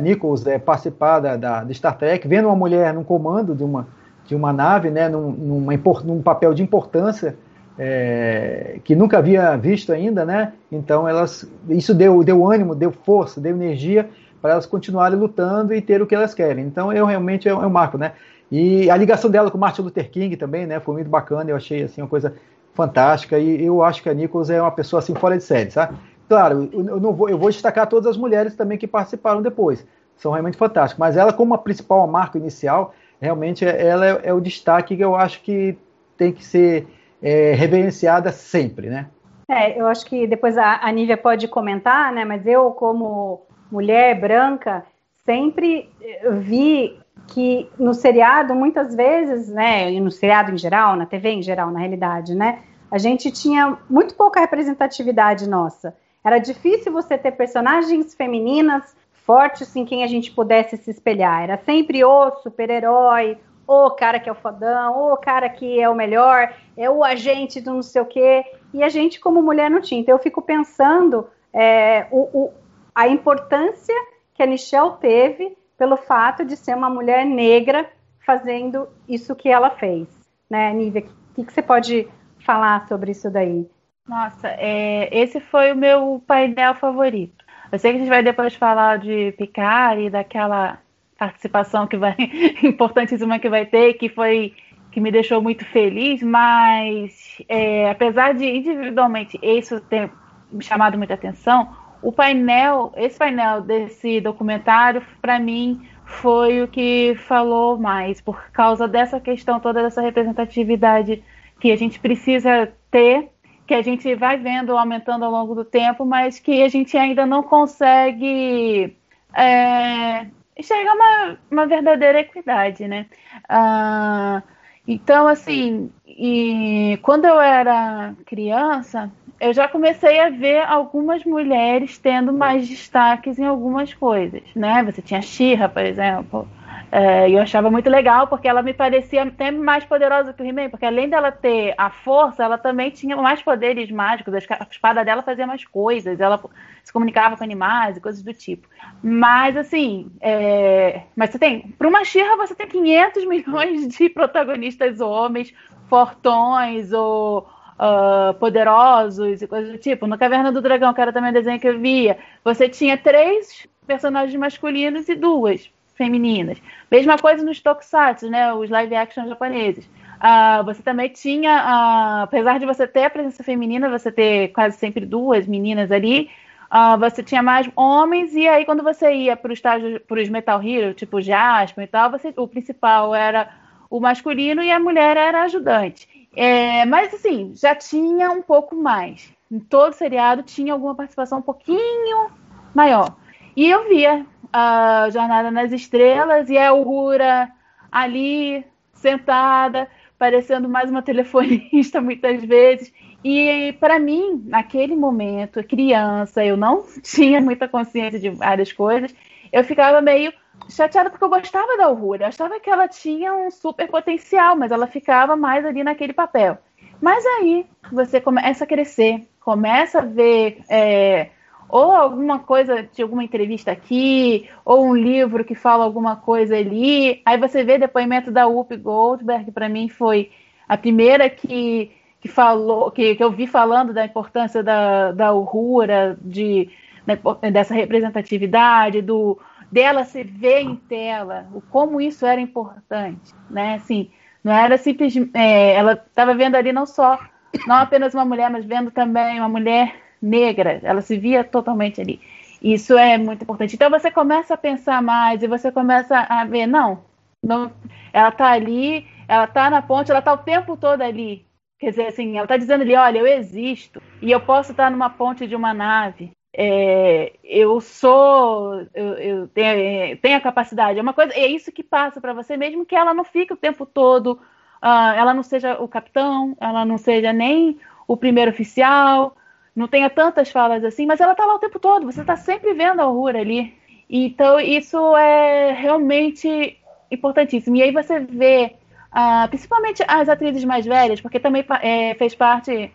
Nichols é, participar da, da, de Star Trek, vendo uma mulher no comando de uma, de uma nave, né, num, numa, num papel de importância é, que nunca havia visto ainda, né? Então elas, isso deu, deu ânimo, deu força, deu energia para elas continuarem lutando e ter o que elas querem. Então eu realmente é, um marco, né? E a ligação dela com Martin Luther King também, né? Foi muito bacana, eu achei assim uma coisa fantástica e eu acho que a Nichols é uma pessoa assim fora de série, sabe? Claro, eu, não vou, eu vou destacar todas as mulheres também que participaram depois, são realmente fantásticas, mas ela como a principal marca inicial, realmente é, ela é, é o destaque que eu acho que tem que ser é, reverenciada sempre, né? É, eu acho que depois a, a Nívia pode comentar, né? Mas eu, como mulher branca, sempre eh, vi que no seriado, muitas vezes, né, e no seriado em geral, na TV em geral, na realidade, né, a gente tinha muito pouca representatividade nossa. Era difícil você ter personagens femininas fortes em quem a gente pudesse se espelhar. Era sempre o super-herói, o cara que é o fodão, o cara que é o melhor, é o agente do não sei o quê. E a gente, como mulher, não tinha. Então eu fico pensando é, o, o, a importância que a Michelle teve pelo fato de ser uma mulher negra fazendo isso que ela fez. Né, Nívia? O que, que você pode falar sobre isso daí? Nossa, é, esse foi o meu painel favorito. Eu sei que a gente vai depois falar de Picard e daquela participação que vai importantíssima que vai ter, que foi que me deixou muito feliz, mas é, apesar de individualmente isso ter me chamado muita atenção, o painel, esse painel desse documentário, para mim, foi o que falou mais, por causa dessa questão toda dessa representatividade que a gente precisa ter, que a gente vai vendo aumentando ao longo do tempo, mas que a gente ainda não consegue é, enxergar uma, uma verdadeira equidade, né? Ah, então, assim, e quando eu era criança, eu já comecei a ver algumas mulheres tendo mais destaques em algumas coisas, né? Você tinha Shira, por exemplo, é, eu achava muito legal, porque ela me parecia até mais poderosa que o He-Man, porque além dela ter a força, ela também tinha mais poderes mágicos, a espada dela fazia mais coisas, ela se comunicava com animais e coisas do tipo. Mas, assim, é... mas você tem, para uma Xirra, você tem 500 milhões de protagonistas homens, fortões ou Uh, poderosos e coisas do tipo. No Caverna do Dragão, que era também um desenho que eu via, você tinha três personagens masculinos e duas femininas. Mesma coisa nos tokusatsu, né, os live action japoneses. Uh, você também tinha, uh, apesar de você ter a presença feminina, você ter quase sempre duas meninas ali, uh, você tinha mais homens, e aí quando você ia para os estágios, para os Metal Hero, tipo Jasper e tal, você, o principal era o masculino e a mulher era ajudante. É, mas assim, já tinha um pouco mais. Em todo seriado tinha alguma participação um pouquinho maior. E eu via a Jornada nas Estrelas e a Uhura ali, sentada, parecendo mais uma telefonista muitas vezes. E para mim, naquele momento, criança, eu não tinha muita consciência de várias coisas, eu ficava meio chateada porque eu gostava da Uhura, eu achava que ela tinha um super potencial, mas ela ficava mais ali naquele papel. Mas aí você começa a crescer, começa a ver é, ou alguma coisa de alguma entrevista aqui, ou um livro que fala alguma coisa ali. Aí você vê depoimento da Whoopi Goldberg, para mim foi a primeira que, que falou, que, que eu vi falando da importância da, da Uhura, de, né, dessa representatividade, do dela se ver em tela, o como isso era importante, né? Assim, não era simplesmente, é, ela estava vendo ali não só, não apenas uma mulher, mas vendo também uma mulher negra, ela se via totalmente ali. Isso é muito importante. Então você começa a pensar mais e você começa a ver, não, não ela está ali, ela está na ponte, ela está o tempo todo ali. Quer dizer, assim, ela está dizendo ali, olha, eu existo e eu posso estar numa ponte de uma nave. É, eu sou, eu, eu tenho, tenho, a capacidade. É uma coisa, é isso que passa para você, mesmo que ela não fique o tempo todo, uh, ela não seja o capitão, ela não seja nem o primeiro oficial, não tenha tantas falas assim, mas ela está lá o tempo todo, você está sempre vendo a Aurora ali. Então, isso é realmente importantíssimo. E aí você vê, uh, principalmente as atrizes mais velhas, porque também é, fez parte.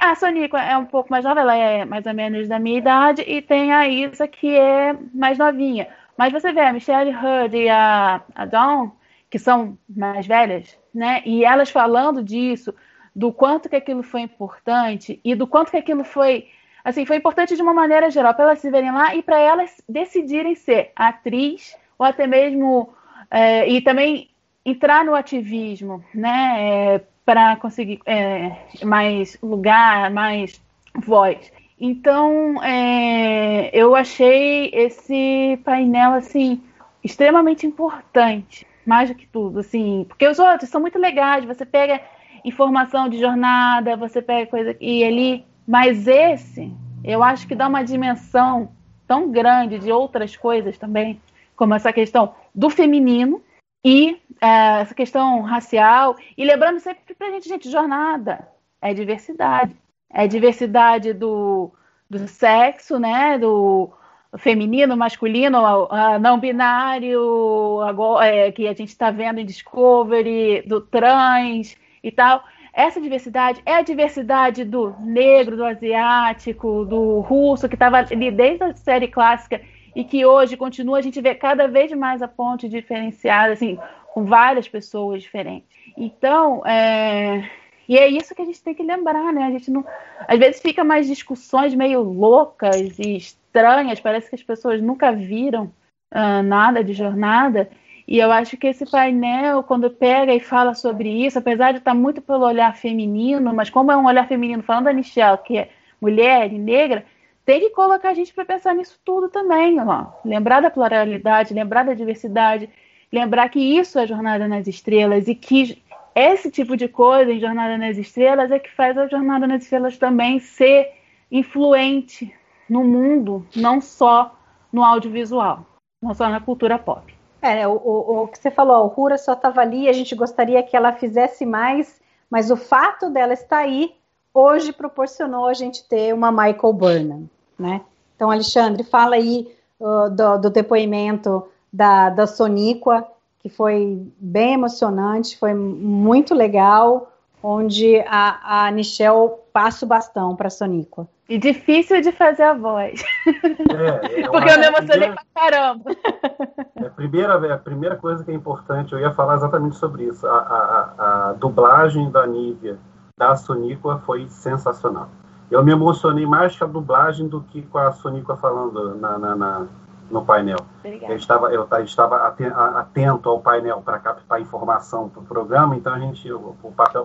A Sonico é um pouco mais nova, ela é mais ou menos da minha idade, e tem a Isa, que é mais novinha. Mas você vê a Michelle Hurd e a, a Dawn, que são mais velhas, né? E elas falando disso, do quanto que aquilo foi importante e do quanto que aquilo foi, assim, foi importante de uma maneira geral, para elas se verem lá e para elas decidirem ser atriz ou até mesmo é, e também entrar no ativismo, né? É, para conseguir é, mais lugar, mais voz. Então, é, eu achei esse painel assim extremamente importante, mais do que tudo, assim, porque os outros são muito legais. Você pega informação de jornada, você pega coisa e ali, mas esse, eu acho que dá uma dimensão tão grande de outras coisas também, como essa questão do feminino e é, essa questão racial. E lembrando sempre pra gente, gente, jornada é diversidade é diversidade do, do sexo, né? Do feminino, masculino, não binário, agora, é, que a gente está vendo em Discovery, do trans e tal. Essa diversidade é a diversidade do negro, do asiático, do russo, que estava ali desde a série clássica e que hoje continua, a gente vê cada vez mais a ponte diferenciada, assim, com várias pessoas diferentes. Então, é, e é isso que a gente tem que lembrar, né? A gente não. Às vezes fica mais discussões meio loucas e estranhas, parece que as pessoas nunca viram uh, nada de jornada. E eu acho que esse painel, quando pega e fala sobre isso, apesar de estar muito pelo olhar feminino, mas como é um olhar feminino, falando da Michelle, que é mulher e negra, tem que colocar a gente para pensar nisso tudo também. Ó. Lembrar da pluralidade, lembrar da diversidade, lembrar que isso é Jornada nas Estrelas e que esse tipo de coisa em Jornada nas Estrelas é que faz a Jornada nas Estrelas também ser influente no mundo, não só no audiovisual, não só na cultura pop. É, o, o, o que você falou, o Rura só estava ali, a gente gostaria que ela fizesse mais, mas o fato dela estar aí hoje proporcionou a gente ter uma Michael Burnham, né? Então, Alexandre, fala aí uh, do, do, depoimento da, da Soníqua, que foi bem emocionante, foi muito legal, onde a, a Nichelle passa o bastão para a Soníqua. E difícil de fazer a voz. É, é Porque eu me emocionei primeira, pra caramba. É a, primeira, a primeira coisa que é importante, eu ia falar exatamente sobre isso. A, a, a dublagem da Nívia da Soníqua foi sensacional. Eu me emocionei mais com a dublagem do que com a Soníqua falando na, na, na no painel. Eu estava, eu estava atento ao painel para captar informação para o programa, então a gente, o,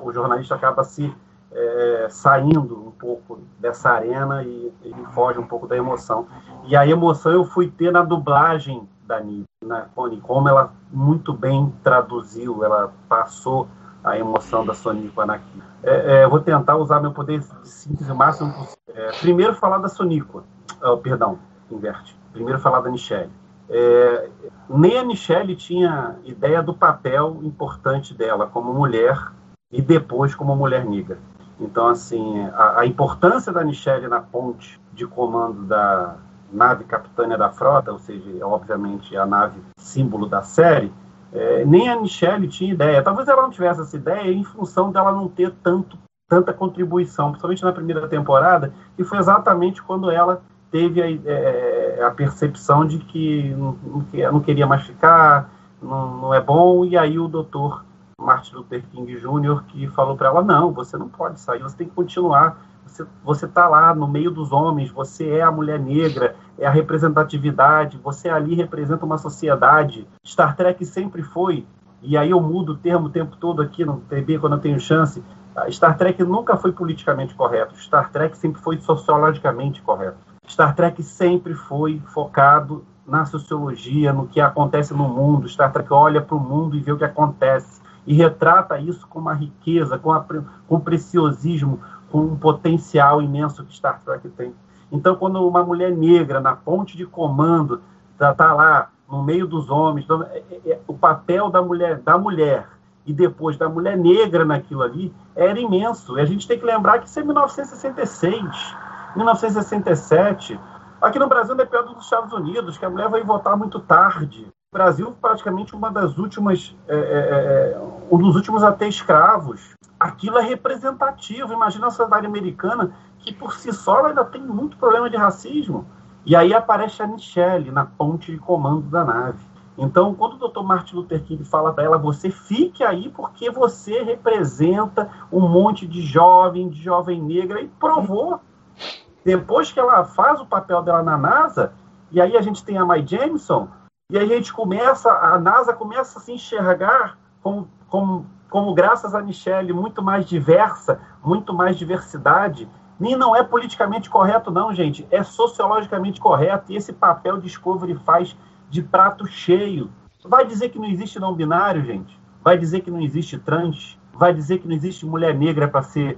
o, jornalista acaba se é, saindo um pouco dessa arena e, e, foge um pouco da emoção. E a emoção eu fui ter na dublagem da Nive, na Connie, como ela muito bem traduziu, ela passou a emoção da Sonico Anakin. É, é, eu vou tentar usar meu poder de síntese o máximo possível. É, primeiro falar da Sonico, oh, perdão, inverte primeiro falar da Michelle. É, nem a Michelle tinha ideia do papel importante dela como mulher e depois como mulher negra. Então, assim, a, a importância da Michelle na ponte de comando da nave Capitânia da Frota, ou seja, obviamente a nave símbolo da série, é, nem a Michelle tinha ideia. Talvez ela não tivesse essa ideia em função dela não ter tanto, tanta contribuição, principalmente na primeira temporada, e foi exatamente quando ela teve a, é, a percepção de que não, não, queria mais ficar, não, não, é bom, e aí o doutor Martin Luther King Jr. que falou para ela, não, você não pode sair, você tem que continuar, você está lá no meio dos homens, você é a mulher negra, é a representatividade, você ali representa uma sociedade. Star Trek sempre foi, e aí eu mudo o termo o tempo todo aqui no TV quando eu tenho chance, Star Trek nunca foi politicamente correto, Star Trek sempre foi sociologicamente correto. Star Trek sempre foi focado na sociologia, no que acontece no mundo. Star Trek olha para o mundo e vê o que acontece e retrata isso com uma riqueza, com, a, com preciosismo, com um potencial imenso que Star Trek tem. Então, quando uma mulher negra na ponte de comando está tá lá no meio dos homens, então, é, é, é, o papel da mulher, da mulher e depois da mulher negra naquilo ali era imenso. E a gente tem que lembrar que isso é 1966 1967. Aqui no Brasil não é pior dos Estados Unidos, que a mulher vai votar muito tarde. O Brasil praticamente uma das últimas, é, é, é, um dos últimos até escravos. aquilo é representativo. Imagina a sociedade americana, que por si só ainda tem muito problema de racismo. E aí aparece a Michelle na ponte de comando da nave. Então, quando o Dr. Martin Luther King fala para ela, você fique aí porque você representa um monte de jovem, de jovem negra, e provou. Depois que ela faz o papel dela na NASA, e aí a gente tem a Mai Jameson, e a gente começa, a NASA começa a se enxergar como, como, como graças a Michelle, muito mais diversa, muito mais diversidade. E não é politicamente correto, não, gente. É sociologicamente correto. E esse papel Discovery faz de prato cheio. Vai dizer que não existe não binário, gente? Vai dizer que não existe trans? Vai dizer que não existe mulher negra para ser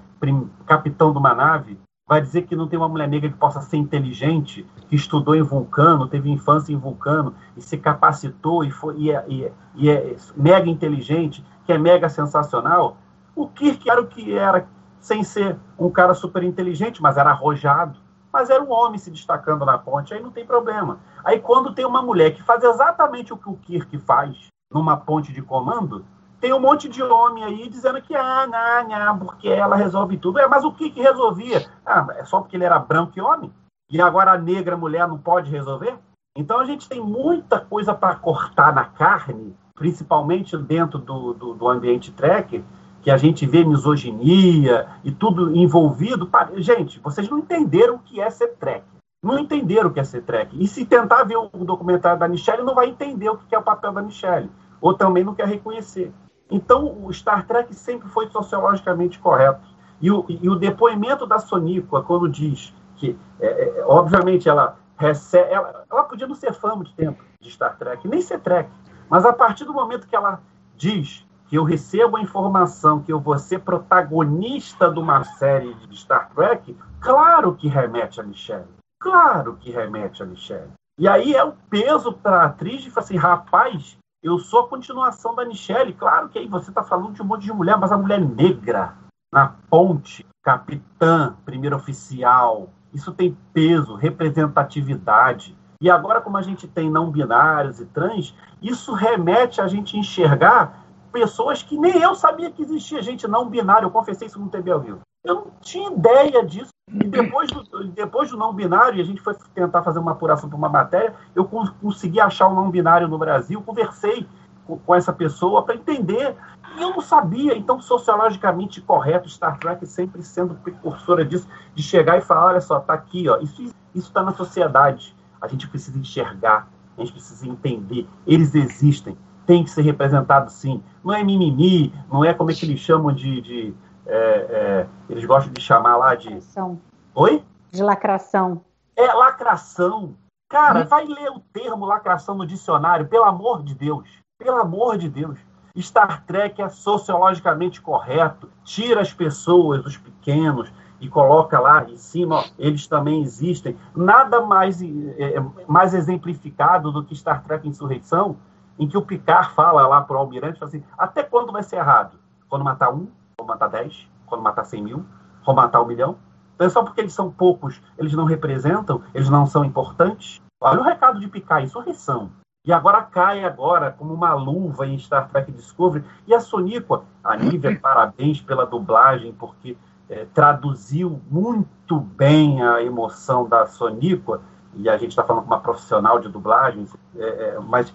capitão de uma nave? Vai dizer que não tem uma mulher negra que possa ser inteligente, que estudou em Vulcano, teve infância em Vulcano e se capacitou e, foi, e, é, e, é, e é mega inteligente, que é mega sensacional? O Kirk era o que era, sem ser um cara super inteligente, mas era arrojado mas era um homem se destacando na ponte, aí não tem problema. Aí quando tem uma mulher que faz exatamente o que o Kirk faz numa ponte de comando, tem um monte de homem aí dizendo que ah, não, não, porque ela resolve tudo. É, mas o que que resolvia? Ah, é só porque ele era branco e homem? E agora a negra mulher não pode resolver? Então a gente tem muita coisa para cortar na carne, principalmente dentro do, do, do ambiente tracker, que a gente vê misoginia e tudo envolvido. Gente, vocês não entenderam o que é ser track. Não entenderam o que é ser track. E se tentar ver o documentário da Michelle, não vai entender o que é o papel da Michelle. Ou também não quer reconhecer. Então, o Star Trek sempre foi sociologicamente correto. E o, e o depoimento da Soníqua, quando diz que, é, é, obviamente, ela recebe. Ela, ela podia não ser fã muito tempo de Star Trek, nem ser Trek. Mas a partir do momento que ela diz que eu recebo a informação que eu vou ser protagonista de uma série de Star Trek, claro que remete a Michelle. Claro que remete a Michelle. E aí é o peso para a atriz de falar assim, rapaz, eu sou a continuação da Michelle. Claro que aí você está falando de um monte de mulher, mas a mulher negra, na ponte, capitã, primeiro oficial, isso tem peso, representatividade. E agora, como a gente tem não binários e trans, isso remete a gente enxergar pessoas que nem eu sabia que existia gente não binária. Eu confessei isso no TV ao vivo. Eu não tinha ideia disso. E depois do, depois do não binário, e a gente foi tentar fazer uma apuração para uma matéria, eu consegui achar um não binário no Brasil, conversei com, com essa pessoa para entender. E eu não sabia, então, sociologicamente correto, Star Trek sempre sendo precursora disso, de chegar e falar: olha só, tá aqui, ó, isso está na sociedade. A gente precisa enxergar, a gente precisa entender. Eles existem tem que ser representado sim. Não é mimimi, não é como é que eles chamam de. de é, é, eles gostam de chamar lá de. Lacração. Oi? De lacração. É lacração. Cara, hum. vai ler o termo lacração no dicionário, pelo amor de Deus. Pelo amor de Deus. Star Trek é sociologicamente correto, tira as pessoas, os pequenos, e coloca lá em cima, ó, eles também existem. Nada mais, é, é mais exemplificado do que Star Trek Insurreição, em que o Picard fala lá para o almirante, fala assim, até quando vai ser errado? Quando matar um, quando matar dez, quando matar cem mil, quando matar um milhão? Então é só porque eles são poucos, eles não representam, eles não são importantes? Olha o recado de Picard, insurreição. E agora cai agora como uma luva em Star Trek Discovery. E a Soníqua, a Nívia, parabéns pela dublagem, porque é, traduziu muito bem a emoção da Soníqua. E a gente está falando com uma profissional de dublagem, é, é, mas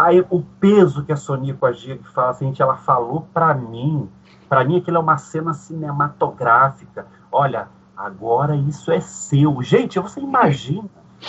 Aí o peso que a Sonico agia que fala assim, gente, ela falou para mim, para mim aquilo é uma cena cinematográfica. Olha, agora isso é seu. Gente, você imagina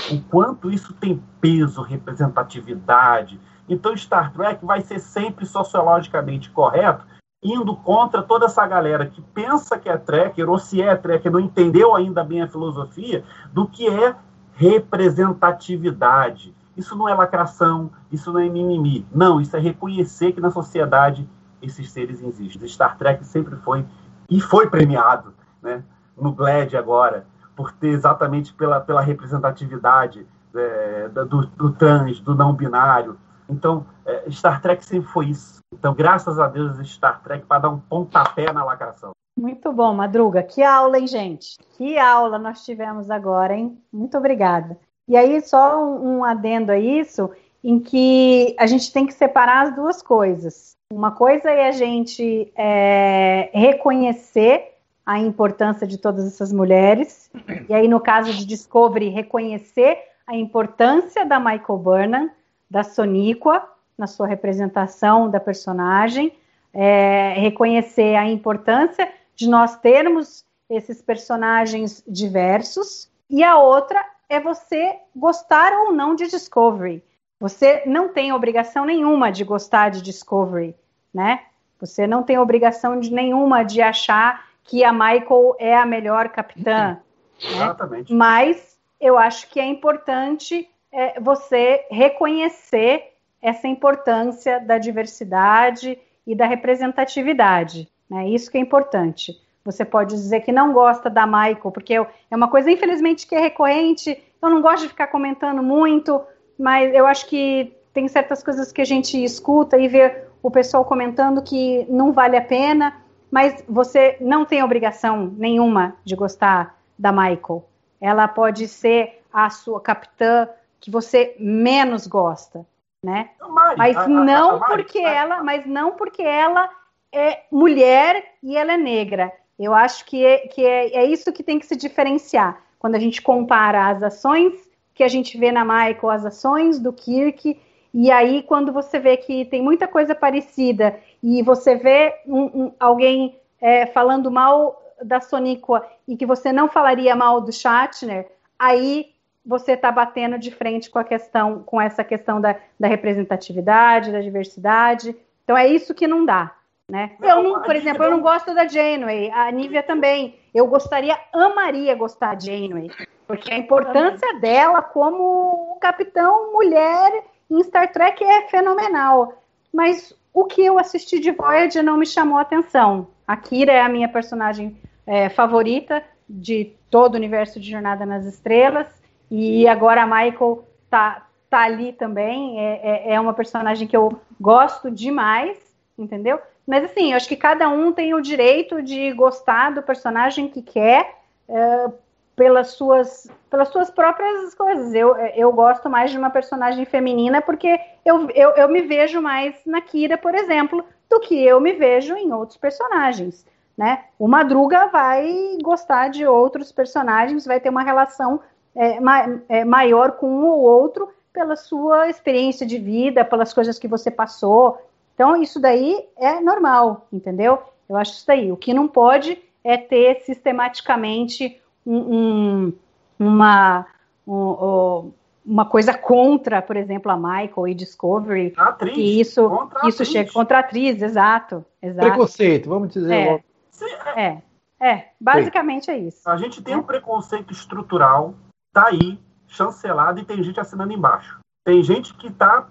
o quanto isso tem peso, representatividade. Então Star Trek vai ser sempre sociologicamente correto, indo contra toda essa galera que pensa que é tracker, ou se é tracker, não entendeu ainda bem a filosofia do que é representatividade isso não é lacração, isso não é mimimi. Não, isso é reconhecer que na sociedade esses seres existem. Star Trek sempre foi e foi premiado, né? No GLAD agora, por ter exatamente pela, pela representatividade é, do, do trans, do não binário. Então, é, Star Trek sempre foi isso. Então, graças a Deus, Star Trek para dar um pontapé na lacração. Muito bom, Madruga. Que aula, hein, gente? Que aula nós tivemos agora, hein? Muito obrigada. E aí, só um, adendo a isso, em que a gente tem que separar as duas coisas. Uma coisa é a gente é, reconhecer a importância de todas essas mulheres, e aí no caso de Discovery, reconhecer a importância da Michael Burnham, da Soniqua, na sua representação da personagem, é, reconhecer a importância de nós termos esses personagens diversos, e a outra é você gostar ou não de Discovery. Você não tem obrigação nenhuma de gostar de Discovery, né? Você não tem obrigação de nenhuma de achar que a Michael é a melhor capitã. Né? Exatamente. Mas eu acho que é importante é, você reconhecer essa importância da diversidade e da representatividade. Né? Isso que é importante. Você pode dizer que não gosta da Michael, porque eu, é uma coisa, infelizmente, que é recorrente. Eu não gosto de ficar comentando muito, mas eu acho que tem certas coisas que a gente escuta e vê o pessoal comentando que não vale a pena, mas você não tem obrigação nenhuma de gostar da Michael. Ela pode ser a sua capitã que você menos gosta, né? Mari, mas a- a- não a Mari, porque a- ela, mas não porque ela é mulher e ela é negra. Eu acho que, é, que é, é isso que tem que se diferenciar quando a gente compara as ações que a gente vê na Michael, as ações do Kirk, e aí quando você vê que tem muita coisa parecida e você vê um- um- alguém é, falando mal da Soniqua e que você não falaria mal do Shatner, aí você está batendo de frente com a questão, com essa questão da, da representatividade, da diversidade. Então é isso que não dá. Né? Eu não, por exemplo, eu não gosto da Janeway, a Nívia também. Eu gostaria, amaria gostar de Janeway, porque a importância dela como capitão mulher em Star Trek é fenomenal. Mas o que eu assisti de Voyager não me chamou a atenção. A Kira é a minha personagem é, favorita de todo o universo de Jornada nas Estrelas. E agora a Michael tá, tá ali também. É, é, é uma personagem que eu gosto demais, entendeu? Mas assim, eu acho que cada um tem o direito de gostar do personagem que quer é, pelas, suas, pelas suas próprias coisas. Eu, eu gosto mais de uma personagem feminina porque eu, eu, eu me vejo mais na Kira, por exemplo, do que eu me vejo em outros personagens. Né? O Madruga vai gostar de outros personagens, vai ter uma relação é, ma é, maior com um ou outro pela sua experiência de vida, pelas coisas que você passou. Então, isso daí é normal, entendeu? Eu acho isso daí. O que não pode é ter sistematicamente um, um, uma, um, uma coisa contra, por exemplo, a Michael e Discovery. A atriz. Que isso, contra isso atriz. chega contra a atriz, exato. exato. Preconceito, vamos dizer É. logo. Sim, é, É, é, basicamente é isso. A gente tem um preconceito estrutural, tá aí, chancelado, e tem gente assinando embaixo. Tem gente que tá,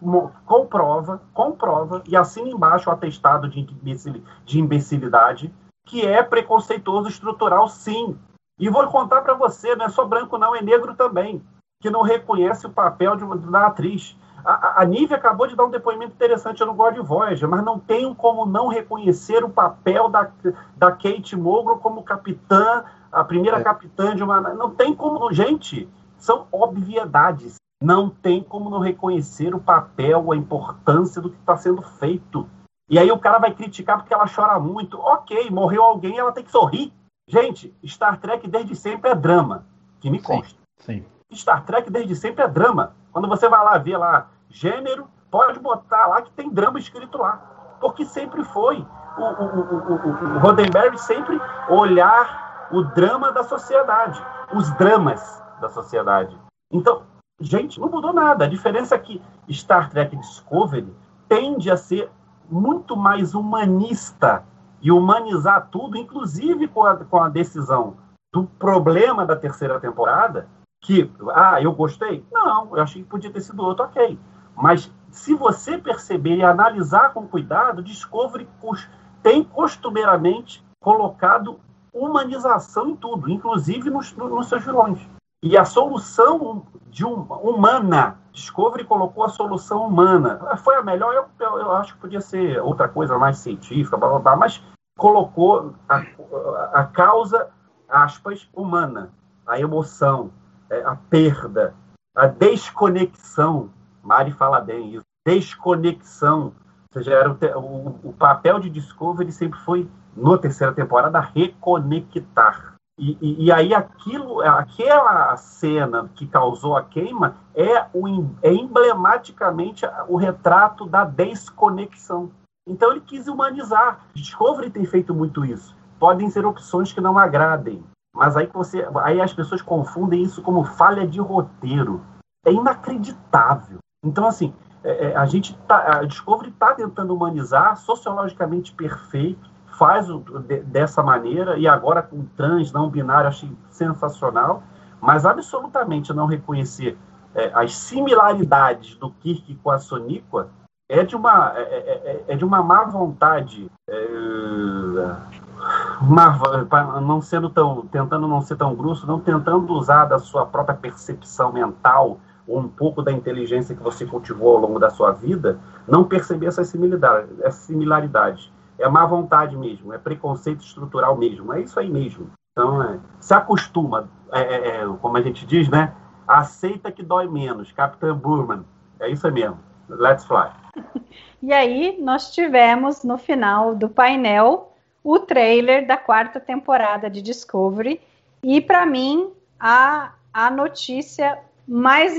comprova, comprova, e assina embaixo o atestado de, imbecil- de imbecilidade, que é preconceituoso estrutural, sim. E vou contar para você, não é só branco não, é negro também, que não reconhece o papel de, da atriz. A, a, Nívia acabou de dar um depoimento interessante, gosto de Voyager, mas não tenho como não reconhecer o papel da, da Kate Mulgrew como capitã, a primeira É. capitã de uma. Não tem como. Gente, são obviedades. Não tem como não reconhecer o papel, a importância do que está sendo feito. E aí o cara vai criticar porque ela chora muito. Ok, morreu alguém, ela tem que sorrir. Gente, Star Trek desde sempre é drama, que me consta. Sim. Star Trek desde sempre é drama. Quando você vai lá ver lá gênero, pode botar lá que tem drama escrito lá. Porque sempre foi. O, o, o, o, o Roddenberry sempre olhar o drama da sociedade, os dramas da sociedade. Então, gente, não mudou nada. A diferença é que Star Trek Discovery tende a ser muito mais humanista e humanizar tudo, inclusive com a, com a decisão do problema da terceira temporada, que, ah, eu gostei? Não, eu achei que podia ter sido outro, ok. Mas se você perceber e analisar com cuidado, Discovery cos- tem costumeiramente colocado humanização em tudo, inclusive nos, nos seus vilões. E a solução de um, humana, Discovery colocou a solução humana. Foi a melhor, eu, eu, eu acho que podia ser outra coisa mais científica, blá, blá, blá, mas colocou a, a causa, aspas, humana, a emoção, é, a perda, a desconexão. Mari fala bem isso. Desconexão Ou seja, era o, o- o papel de Discovery sempre foi, na terceira temporada, reconectar. E, e- e aí aquilo, aquela cena que causou a queima é, o, é emblematicamente o retrato da desconexão. Então ele quis humanizar. Discovery tem feito muito isso. Podem ser opções que não agradem, mas aí você, aí as pessoas confundem isso como falha de roteiro. É inacreditável. Então assim, é, é, a gente tá, a Discovery está tentando humanizar, sociologicamente perfeito, faz o, de- dessa maneira e agora com trans não binário achei sensacional, mas absolutamente não reconhecer é, as similaridades do Kirk com a Soníqua é de uma é, é- é- é de uma má vontade é, pra não sendo tão tentando não ser tão grosso não tentando usar da sua própria percepção mental ou um pouco da inteligência que você cultivou ao longo da sua vida não perceber essas similaridades essas similaridades é má vontade mesmo é preconceito estrutural mesmo é isso aí mesmo. Então é, se acostuma é, é, é, como a gente diz né? Aceita que dói menos Capitã Burman. É isso aí mesmo. Let's fly. E aí nós tivemos no final do painel o trailer da quarta temporada de Discovery. E para mim a, a notícia mais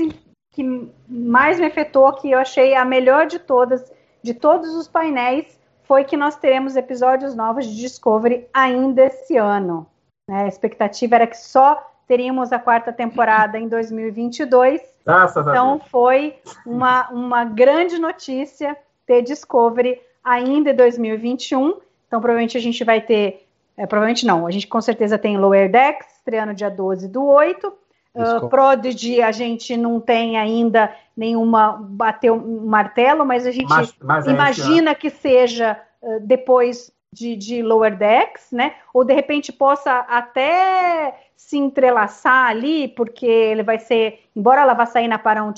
que mais me afetou, que eu achei a melhor de todas, de todos os painéis, foi que nós teremos episódios novos de Discovery ainda esse ano. né? A expectativa era que só teríamos a quarta temporada em 2022. Graças Então foi uma, uma grande notícia ter Discovery ainda em 2021. Então provavelmente a gente vai ter, é, provavelmente não, a gente com certeza tem Lower Decks estreando dia 12 do 8. Uh, Discovery. Prodigy a gente não tem ainda nenhuma bateu um martelo, mas a gente Mas- mas é imagina que seja uh, depois de, de Lower Decks, né? Ou de repente possa até se entrelaçar ali, porque ele vai ser, embora ela vá sair na Paramount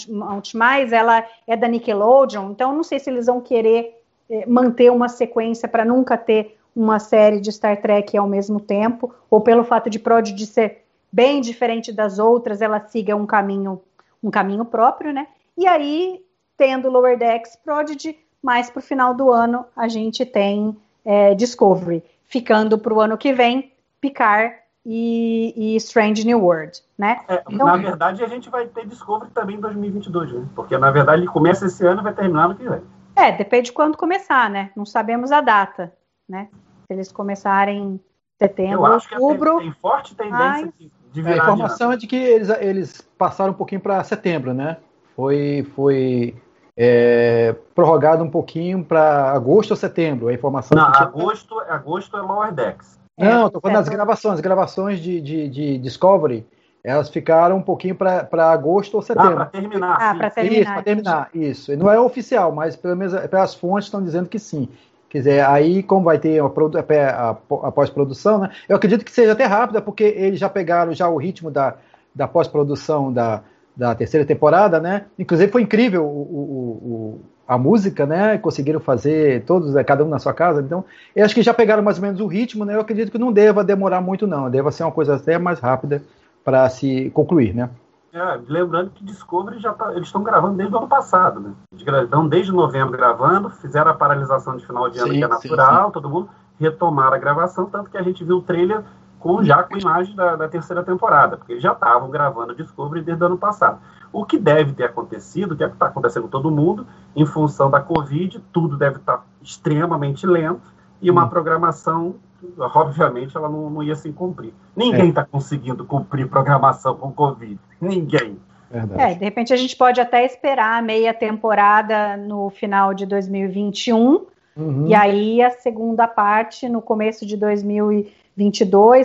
mais, ela é da Nickelodeon, então não sei se eles vão querer eh, manter uma sequência para nunca ter uma série de Star Trek ao mesmo tempo, ou pelo fato de Prodigy ser bem diferente das outras, ela siga um caminho, um caminho próprio, né? E aí, tendo Lower Decks, Prodigy, mais para o final do ano a gente tem é, Discovery, ficando para o ano que vem Picard e, e Strange New World, né? É, Então- na verdade, a gente vai ter Discovery também em 2022, né? Porque, na verdade, ele começa esse ano e vai terminar no que vem. É, depende de quando começar, né? Não sabemos a data, né? Se eles começarem em setembro, Eu acho que outubro. tem, tem forte tendência Mas- É, virar a informação é de que eles, eles passaram um pouquinho para setembro, né? Foi, foi é, prorrogado um pouquinho para agosto ou setembro. A informação Não, tinha- agosto, agosto é Lower Decks. Não, tô falando das gravações. As gravações de, de, de Discovery, elas ficaram um pouquinho para agosto ou Ah, setembro. para terminar. Ah, sim. terminar. Isso, para terminar, isso. E Não é oficial, mas pelo menos é, pelas fontes estão dizendo que sim. Quer dizer, aí como vai ter a, a- a pós-produção, né? Eu acredito que seja até rápida, porque eles já pegaram já o ritmo da, da pós-produção da, da terceira temporada, né? Inclusive foi incrível o, o- o- a música, né? Conseguiram fazer todos, né, cada um na sua casa. Então, eu acho que já pegaram mais ou menos o ritmo, né? Eu acredito que não deva demorar muito, não. Deva ser uma coisa até mais rápida para se concluir, né? É, lembrando que Discovery já tá, eles estão gravando desde o ano passado, né? Estão desde novembro gravando, fizeram a paralisação de final de ano Sim, que é sim, natural, todo mundo retomaram a gravação, tanto que a gente viu o trailer com já com imagem da, da terceira temporada, porque eles já estavam gravando Discovery desde o ano passado. O que deve ter acontecido, que é o que está acontecendo com todo mundo, em função da Covid, tudo deve estar extremamente lento e uma Hum. programação, obviamente, ela não, não ia se cumprir. Ninguém está conseguindo cumprir programação com Covid. Ninguém. Verdade. É, de repente a gente pode até esperar a meia temporada no final de 2021 Uhum. e aí a segunda parte no começo de 2022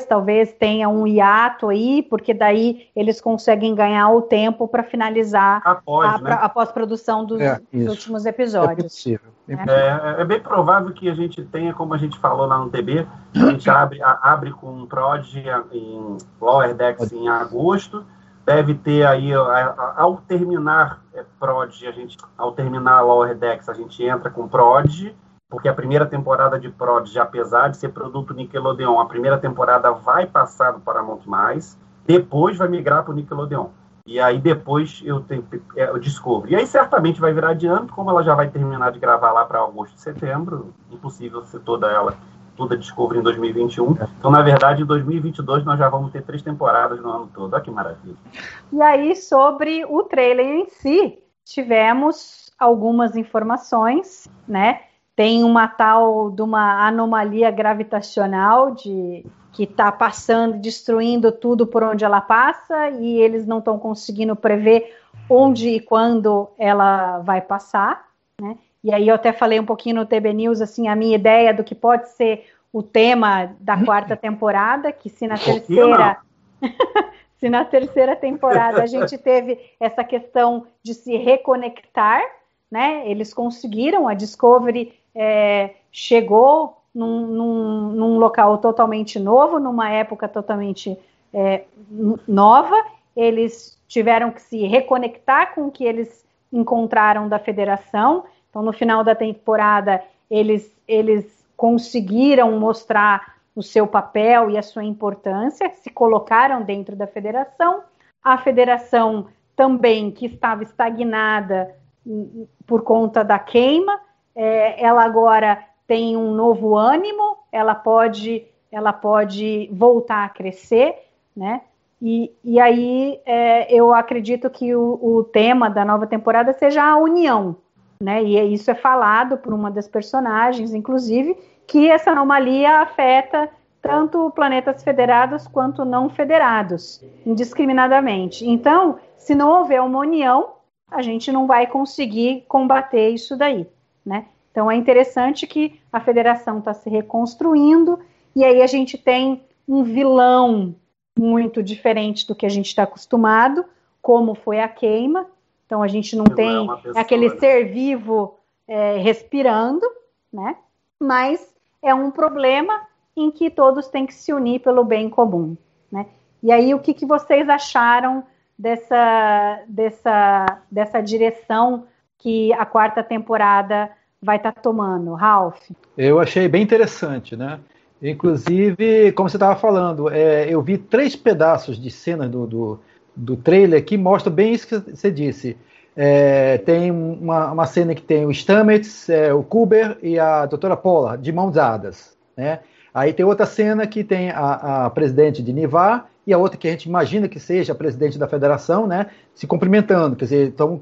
talvez tenha um hiato aí, porque daí eles conseguem ganhar o tempo para finalizar Após, a, né? a pós-produção dos, É, dos últimos É episódios. possível. É né? É, é bem provável que a gente tenha, como a gente falou lá no TB, a gente abre, a- abre com um Prod em Lower Decks em agosto. Deve ter aí, a- a- ao terminar é, Prod, a gente, ao terminar Lower Decks, a gente entra com Prod, porque a primeira temporada de Prod, apesar de ser produto Nickelodeon, a primeira temporada vai passar do Paramount+, depois vai migrar para o Nickelodeon. E aí depois eu tenho é, o Discovery. E aí certamente vai virar adiante, como ela já vai terminar de gravar lá para agosto, setembro, impossível ser toda ela toda Discovery em 2021. Então, na verdade, em 2022 nós já vamos ter três temporadas no ano todo. Olha que maravilha. E aí, sobre o trailer em si, tivemos algumas informações, né? Tem uma tal de uma anomalia gravitacional de que está passando, destruindo tudo por onde ela passa e eles não estão conseguindo prever onde e quando ela vai passar, né? E aí eu até falei um pouquinho no TB News assim a minha ideia do que pode ser o tema da quarta temporada, que se na terceira se na terceira temporada a gente teve essa questão de se reconectar, né? Eles conseguiram, a Discovery é, chegou num, num, num, local totalmente novo, numa época totalmente é, nova. Eles tiveram que se reconectar com o que eles encontraram da federação. Então, no final da temporada, eles, eles conseguiram mostrar o seu papel e a sua importância, se colocaram dentro da federação. A federação também, que estava estagnada por conta da queima, é, ela agora tem um novo ânimo, ela pode, ela pode voltar a crescer, né? E, e aí é, eu acredito que o, o, tema da nova temporada seja a união, né? E isso é falado por uma das personagens, inclusive, que essa anomalia afeta tanto planetas federados quanto não federados, indiscriminadamente. Então, se não houver uma união, a gente não vai conseguir combater isso daí, né? Então é interessante que a federação está se reconstruindo e aí a gente tem um vilão muito diferente do que a gente está acostumado, como foi a queima. Então a gente não, não tem é aquele né? ser vivo é, respirando, né? Mas é um problema em que todos têm que se unir pelo bem comum, né? E aí o que, que vocês acharam dessa, dessa, dessa direção que a quarta temporada vai estar tá tomando, Ralph? Eu achei bem interessante, né? Inclusive, como você estava falando, é, eu vi três pedaços de cenas do, do, do, trailer que mostram bem isso que você disse. É, tem uma, uma, cena que tem o Stamets, é, o Kuber e a doutora Paula de mãos dadas. Né? Aí tem outra cena que tem a, a, presidente de Nivar e a outra que a gente imagina que seja a presidente da federação, né? Se cumprimentando, quer dizer, estão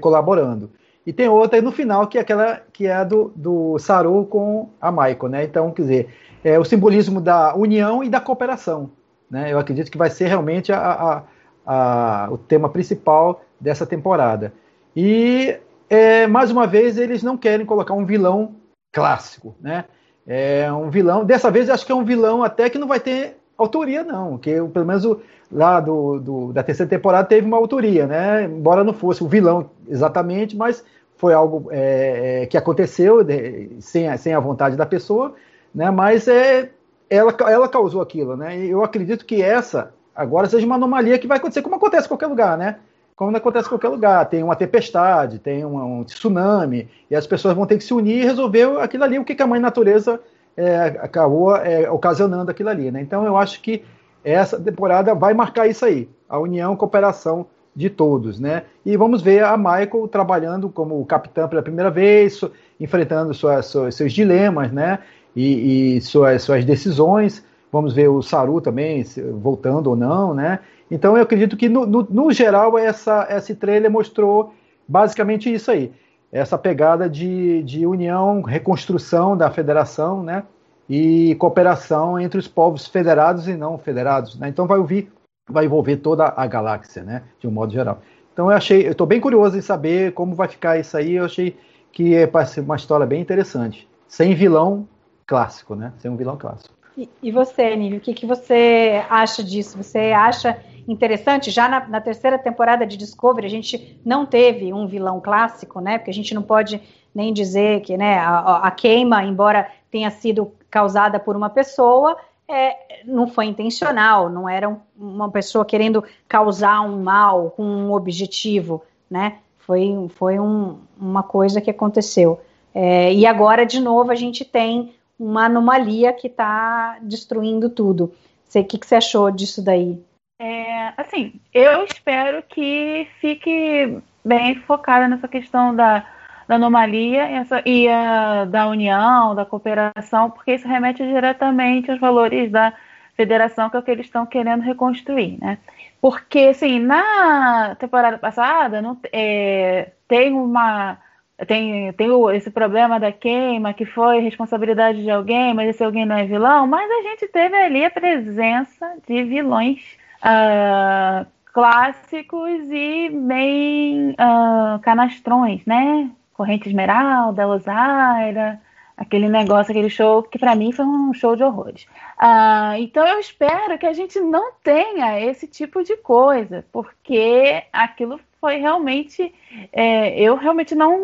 colaborando. E tem outra no final, que é aquela que é a do, do Saru com a Maiko, né? Então, quer dizer, é o simbolismo da união e da cooperação. Né? Eu acredito que vai ser realmente a, a, a, o tema principal dessa temporada. E, é, mais uma vez, eles não querem colocar um vilão clássico, né? É um vilão, dessa vez acho que é um vilão até que não vai ter autoria, não, que pelo menos o, lá do, do, da terceira temporada teve uma autoria, né? Embora não fosse o vilão exatamente, mas foi algo é, é, que aconteceu de, sem, a, sem a vontade da pessoa, né? Mas é, ela, ela causou aquilo, né? Eu acredito que essa agora seja uma anomalia que vai acontecer, como acontece em qualquer lugar, né? Como acontece em qualquer lugar, tem uma tempestade, tem um, um tsunami, e as pessoas vão ter que se unir e resolver aquilo ali, o que, que a mãe natureza é, acabou é, ocasionando aquilo ali, né? Então eu acho que essa temporada vai marcar isso aí, a união e cooperação de todos, né? E vamos ver a Michael trabalhando como capitã pela primeira vez, enfrentando suas, suas, seus dilemas, né? E, e, suas, suas decisões. Vamos ver o Saru também voltando ou não, né? Então eu acredito que no, no, no geral essa esse trailer mostrou basicamente isso aí, essa pegada de, de união, reconstrução da federação, né? e cooperação entre os povos federados e não federados. Né? Então vai ouvir, vai envolver toda a galáxia, né? de um modo geral. Então eu achei, eu estou bem curioso em saber como vai ficar isso aí. Eu achei que é uma história bem interessante, sem vilão clássico, né? Sem um vilão clássico. E, e você, Nívio, o que, que você acha disso? Você acha interessante? Já na, na, terceira temporada de Discovery, a gente não teve um vilão clássico, né? Porque a gente não pode nem dizer que né, a, a queima, embora tenha sido causada por uma pessoa, é, não foi intencional, não era um, uma pessoa querendo causar um mal com um objetivo, né? Foi, foi um, uma coisa que aconteceu. É, e agora, de novo, a gente tem uma anomalia que está destruindo tudo. O que, que você achou disso daí? É, Assim, eu espero que fique bem focada nessa questão da, da anomalia essa, e a, da união, da cooperação, porque isso remete diretamente aos valores da federação, que é o que eles estão querendo reconstruir, né? Porque, assim, na temporada passada não, é, tem uma tem, tem esse problema da queima, que foi responsabilidade de alguém, mas esse alguém não é vilão, mas a gente teve ali a presença de vilões uh, clássicos e bem uh, canastrões, né? Corrente Esmeralda, Osaira, aquele negócio, aquele show que para mim foi um show de horrores. Uh, então eu espero que a gente não tenha esse tipo de coisa, porque aquilo foi realmente. É, eu realmente não,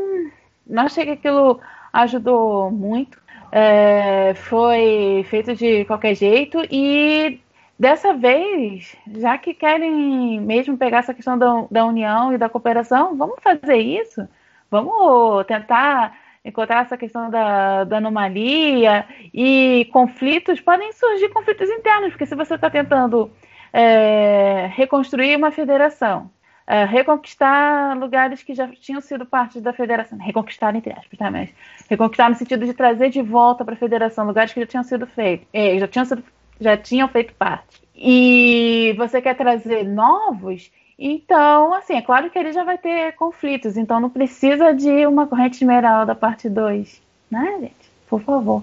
não achei que aquilo ajudou muito. É, foi feito de qualquer jeito e dessa vez, já que querem mesmo pegar essa questão da, da união e da cooperação, vamos fazer isso. Vamos tentar encontrar essa questão da, da, anomalia e conflitos, podem surgir conflitos internos, porque se você está tentando é, reconstruir uma federação uh, reconquistar lugares que já tinham sido parte da federação. Reconquistar, entre aspas, tá? Mas reconquistar no sentido de trazer de volta para a federação lugares que já tinham sido feitos, eh, já, tinham sido, já tinham feito parte. E você quer trazer novos, então, assim, é claro que ele já vai ter conflitos, então não precisa de uma corrente esmeralda parte 2, né, gente? Por favor.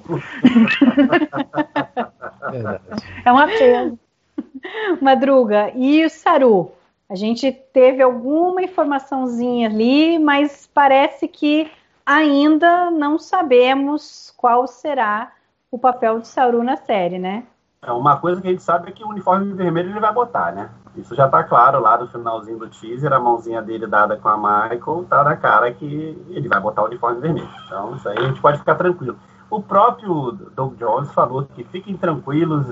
é um apelo. Madruga, e o Saru? A gente teve alguma informaçãozinha ali, mas parece que ainda não sabemos qual será o papel de Saru na série, né? É, uma coisa que a gente sabe é que o uniforme vermelho ele vai botar, né? Isso já tá claro lá no finalzinho do teaser, a mãozinha dele dada com a Michael, tá na cara que ele vai botar o uniforme vermelho. Então, isso aí a gente pode ficar tranquilo. O próprio Doug Jones falou que fiquem tranquilos,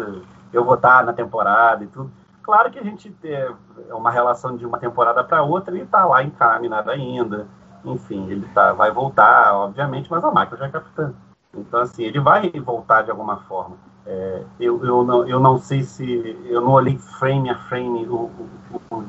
eu vou estar na temporada e tudo. Claro que a gente é uma relação de uma temporada para outra, ele está lá encaminhado ainda. Enfim, ele tá, vai voltar, obviamente, mas a Michael já é capitã. Então, assim, ele vai voltar de alguma forma. É, eu, eu, não, eu não sei se. Eu não olhei frame a frame o, o, o,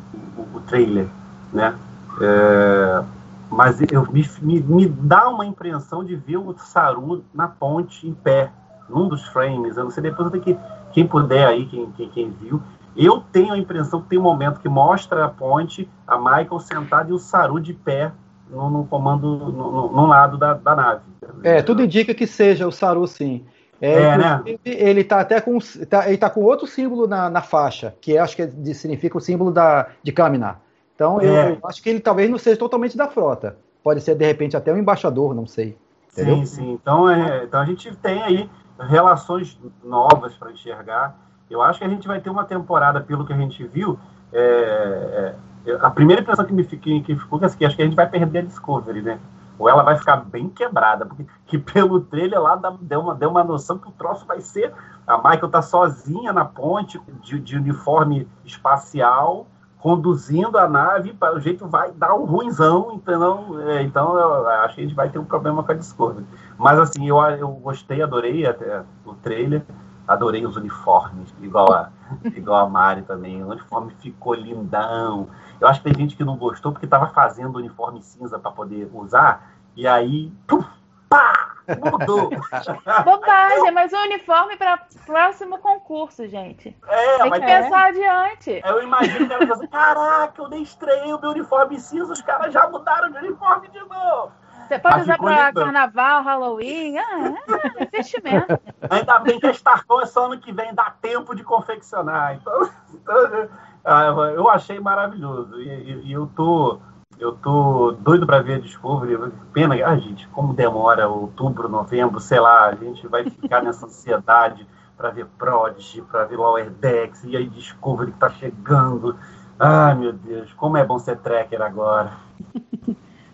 o trailer, né? É, mas eu, me, me, me, dá uma impressão de ver o Saru na ponte em pé, num dos frames. Eu não sei, depois tenho que. Quem puder aí, quem, quem, quem viu, eu tenho a impressão que tem um momento que mostra a ponte, a Michael sentada e o Saru de pé no, no comando, no, no, lado da, da, nave. É, tudo indica que seja o Saru, sim. É, é né? Ele tá até com, tá, ele tá com outro símbolo na, na faixa, que acho que é significa o símbolo da, de Kaminar. Então, é. eu acho que ele talvez não seja totalmente da frota. Pode ser, de repente, até um embaixador, não sei. Entendeu? Sim, sim. Então, é, então a gente tem aí relações novas para enxergar. Eu acho que a gente vai ter uma temporada, pelo que a gente viu. É, é, a primeira impressão que me que, que ficou é que acho que a gente vai perder a Discovery, né? Ou ela vai ficar bem quebrada, porque que pelo trailer lá deu uma, deu uma noção que o troço vai ser. A Michael tá sozinha na ponte de, de uniforme espacial, conduzindo a nave, para o jeito vai dar um ruinzão, então, é, então eu acho que a gente vai ter um problema com a Discovery. Mas assim, eu, eu gostei, adorei até o trailer. Adorei os uniformes, igual a, igual a Mari também. O uniforme ficou lindão. Eu acho que tem gente que não gostou porque estava fazendo o uniforme cinza para poder usar. E aí, puf, pá, mudou. Bobagem, mas o uniforme para próximo concurso, gente. É, tem que pensar é. adiante. Eu imagino que ela assim, caraca, eu nem estreiei o meu uniforme cinza, os caras já mudaram de uniforme de novo. Você pode usar para carnaval, Halloween, ah, é, investimento. Ainda bem que a Starcom é só ano que vem, dá tempo de confeccionar. Então, então ah, eu achei maravilhoso. E, e, eu tô eu tô doido para ver a Discovery. Pena, ah, gente, como demora outubro, novembro, sei lá, a gente vai ficar nessa ansiedade para ver Prodigy, para ver Lower Decks, e aí Discovery que tá chegando. Ai, meu Deus, como é bom ser tracker agora.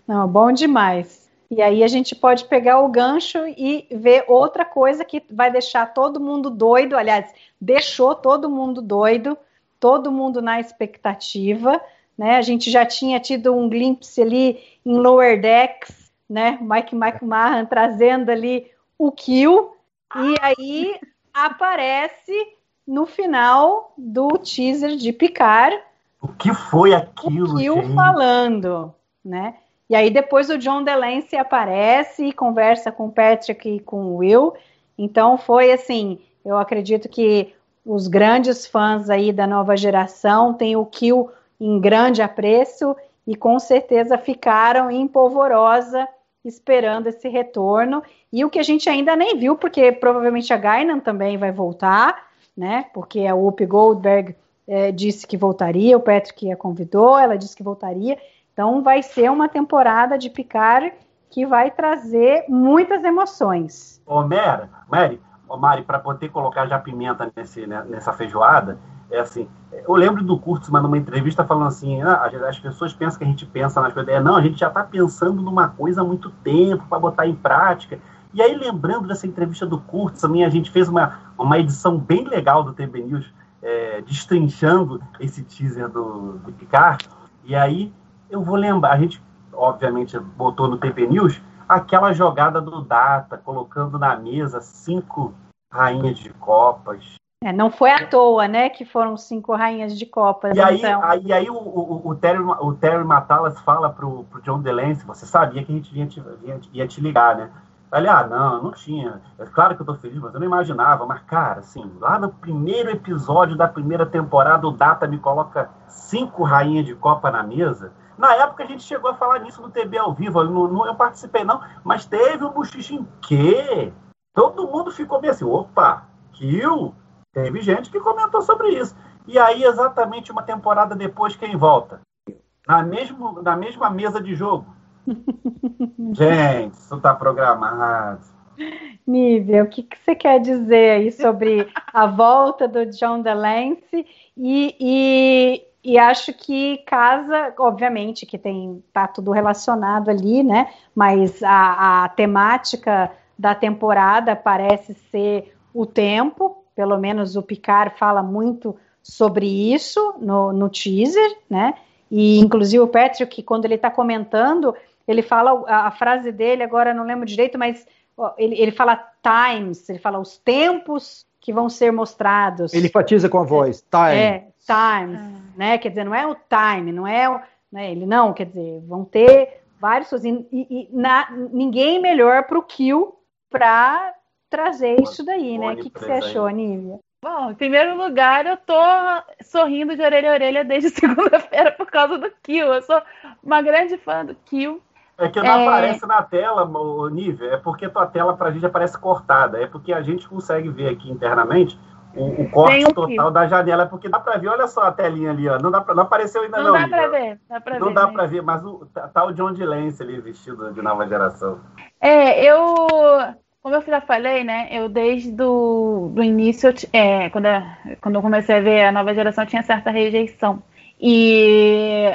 Não, bom demais. E aí a gente pode pegar o gancho e ver outra coisa que vai deixar todo mundo doido, aliás, deixou todo mundo doido, todo mundo na expectativa, né? A gente já tinha tido um glimpse ali em Lower Decks, né? Mike McMahon trazendo ali o kill, e aí aparece no final do teaser de Picard O que foi aquilo, o Kill gente? falando, né? E aí depois o John DeLancey aparece e conversa com o Patrick e com o Will. Então foi assim, eu acredito que os grandes fãs aí da nova geração têm o Kill em grande apreço e com certeza ficaram em polvorosa esperando esse retorno. E o que a gente ainda nem viu, porque provavelmente a Gainan também vai voltar, né? Porque a Whoopi Goldberg é, disse que voltaria, o Patrick a convidou, ela disse que voltaria. Então vai ser uma temporada de Picard que vai trazer muitas emoções. Ô, Mary, Mary, ô, Mari, para poder colocar já pimenta nesse, né, nessa feijoada, é assim, eu lembro do Kurtzman numa entrevista falando assim, ah, as pessoas pensam que a gente pensa nas coisas, é, não, a gente já está pensando numa coisa há muito tempo para botar em prática. E aí, lembrando dessa entrevista do Kurtzman, a gente fez uma, uma edição bem legal do TB News, é, destrinchando esse teaser do, do Picard, e aí eu vou lembrar, a gente, obviamente, botou no TP News aquela jogada do Data, colocando na mesa cinco rainhas de copas. É, não foi à toa, né, que foram cinco rainhas de copas. E aí, então. aí, aí o, o, o, Terry, o Terry Matalas fala pro, pro John DeLance, você sabia que a gente ia te, ia, ia te ligar, né? Ele, ah, não, não tinha. É claro que eu tô feliz, mas eu não imaginava. Mas, cara, assim, lá no primeiro episódio da primeira temporada, o Data me coloca cinco rainhas de copa na mesa. Na época a gente chegou a falar nisso no TB ao vivo, eu não, não eu participei não, mas teve um bochicho em quê? Todo mundo ficou meio assim, opa, kill? Teve gente que comentou sobre isso. E aí, exatamente uma temporada depois, quem volta? Na, mesmo, na mesma mesa de jogo. gente, isso tá programado. Nível, o que, que você quer dizer aí sobre a volta do John DeLance e, e, e acho que casa, obviamente, que tem tá tudo relacionado ali, né? Mas a, a temática da temporada parece ser o tempo, pelo menos o Picard fala muito sobre isso no, no teaser, né? E inclusive o Patrick, quando ele está comentando, ele fala a, a, frase dele, agora não lembro direito, mas ele, ele fala times, ele fala os tempos que vão ser mostrados. Ele enfatiza com a voz, time. É, times, ah. né? Quer dizer, não é o time, não é o, né? Ele não, quer dizer, vão ter vários e, e na, ninguém melhor para o Kill para trazer isso daí, né? O que, que você achou, Nívia? Bom, em primeiro lugar, eu tô sorrindo de orelha a orelha desde segunda-feira por causa do Kill. Eu sou uma grande fã do Kill. É que não é... aparece na tela, Nívia, é porque tua tela pra gente aparece cortada. É porque a gente consegue ver aqui internamente o, o corte um total da janela, porque dá para ver, olha só a telinha ali, ó. Não, dá pra, não apareceu ainda não. Não dá para ver, dá pra Não ver, dá para ver, mas o, tá, tá, o John de Lance ali vestido de nova geração. É, eu, como eu já falei, né, eu desde do, do início, é, quando, eu, quando eu comecei a ver a nova geração, tinha certa rejeição. E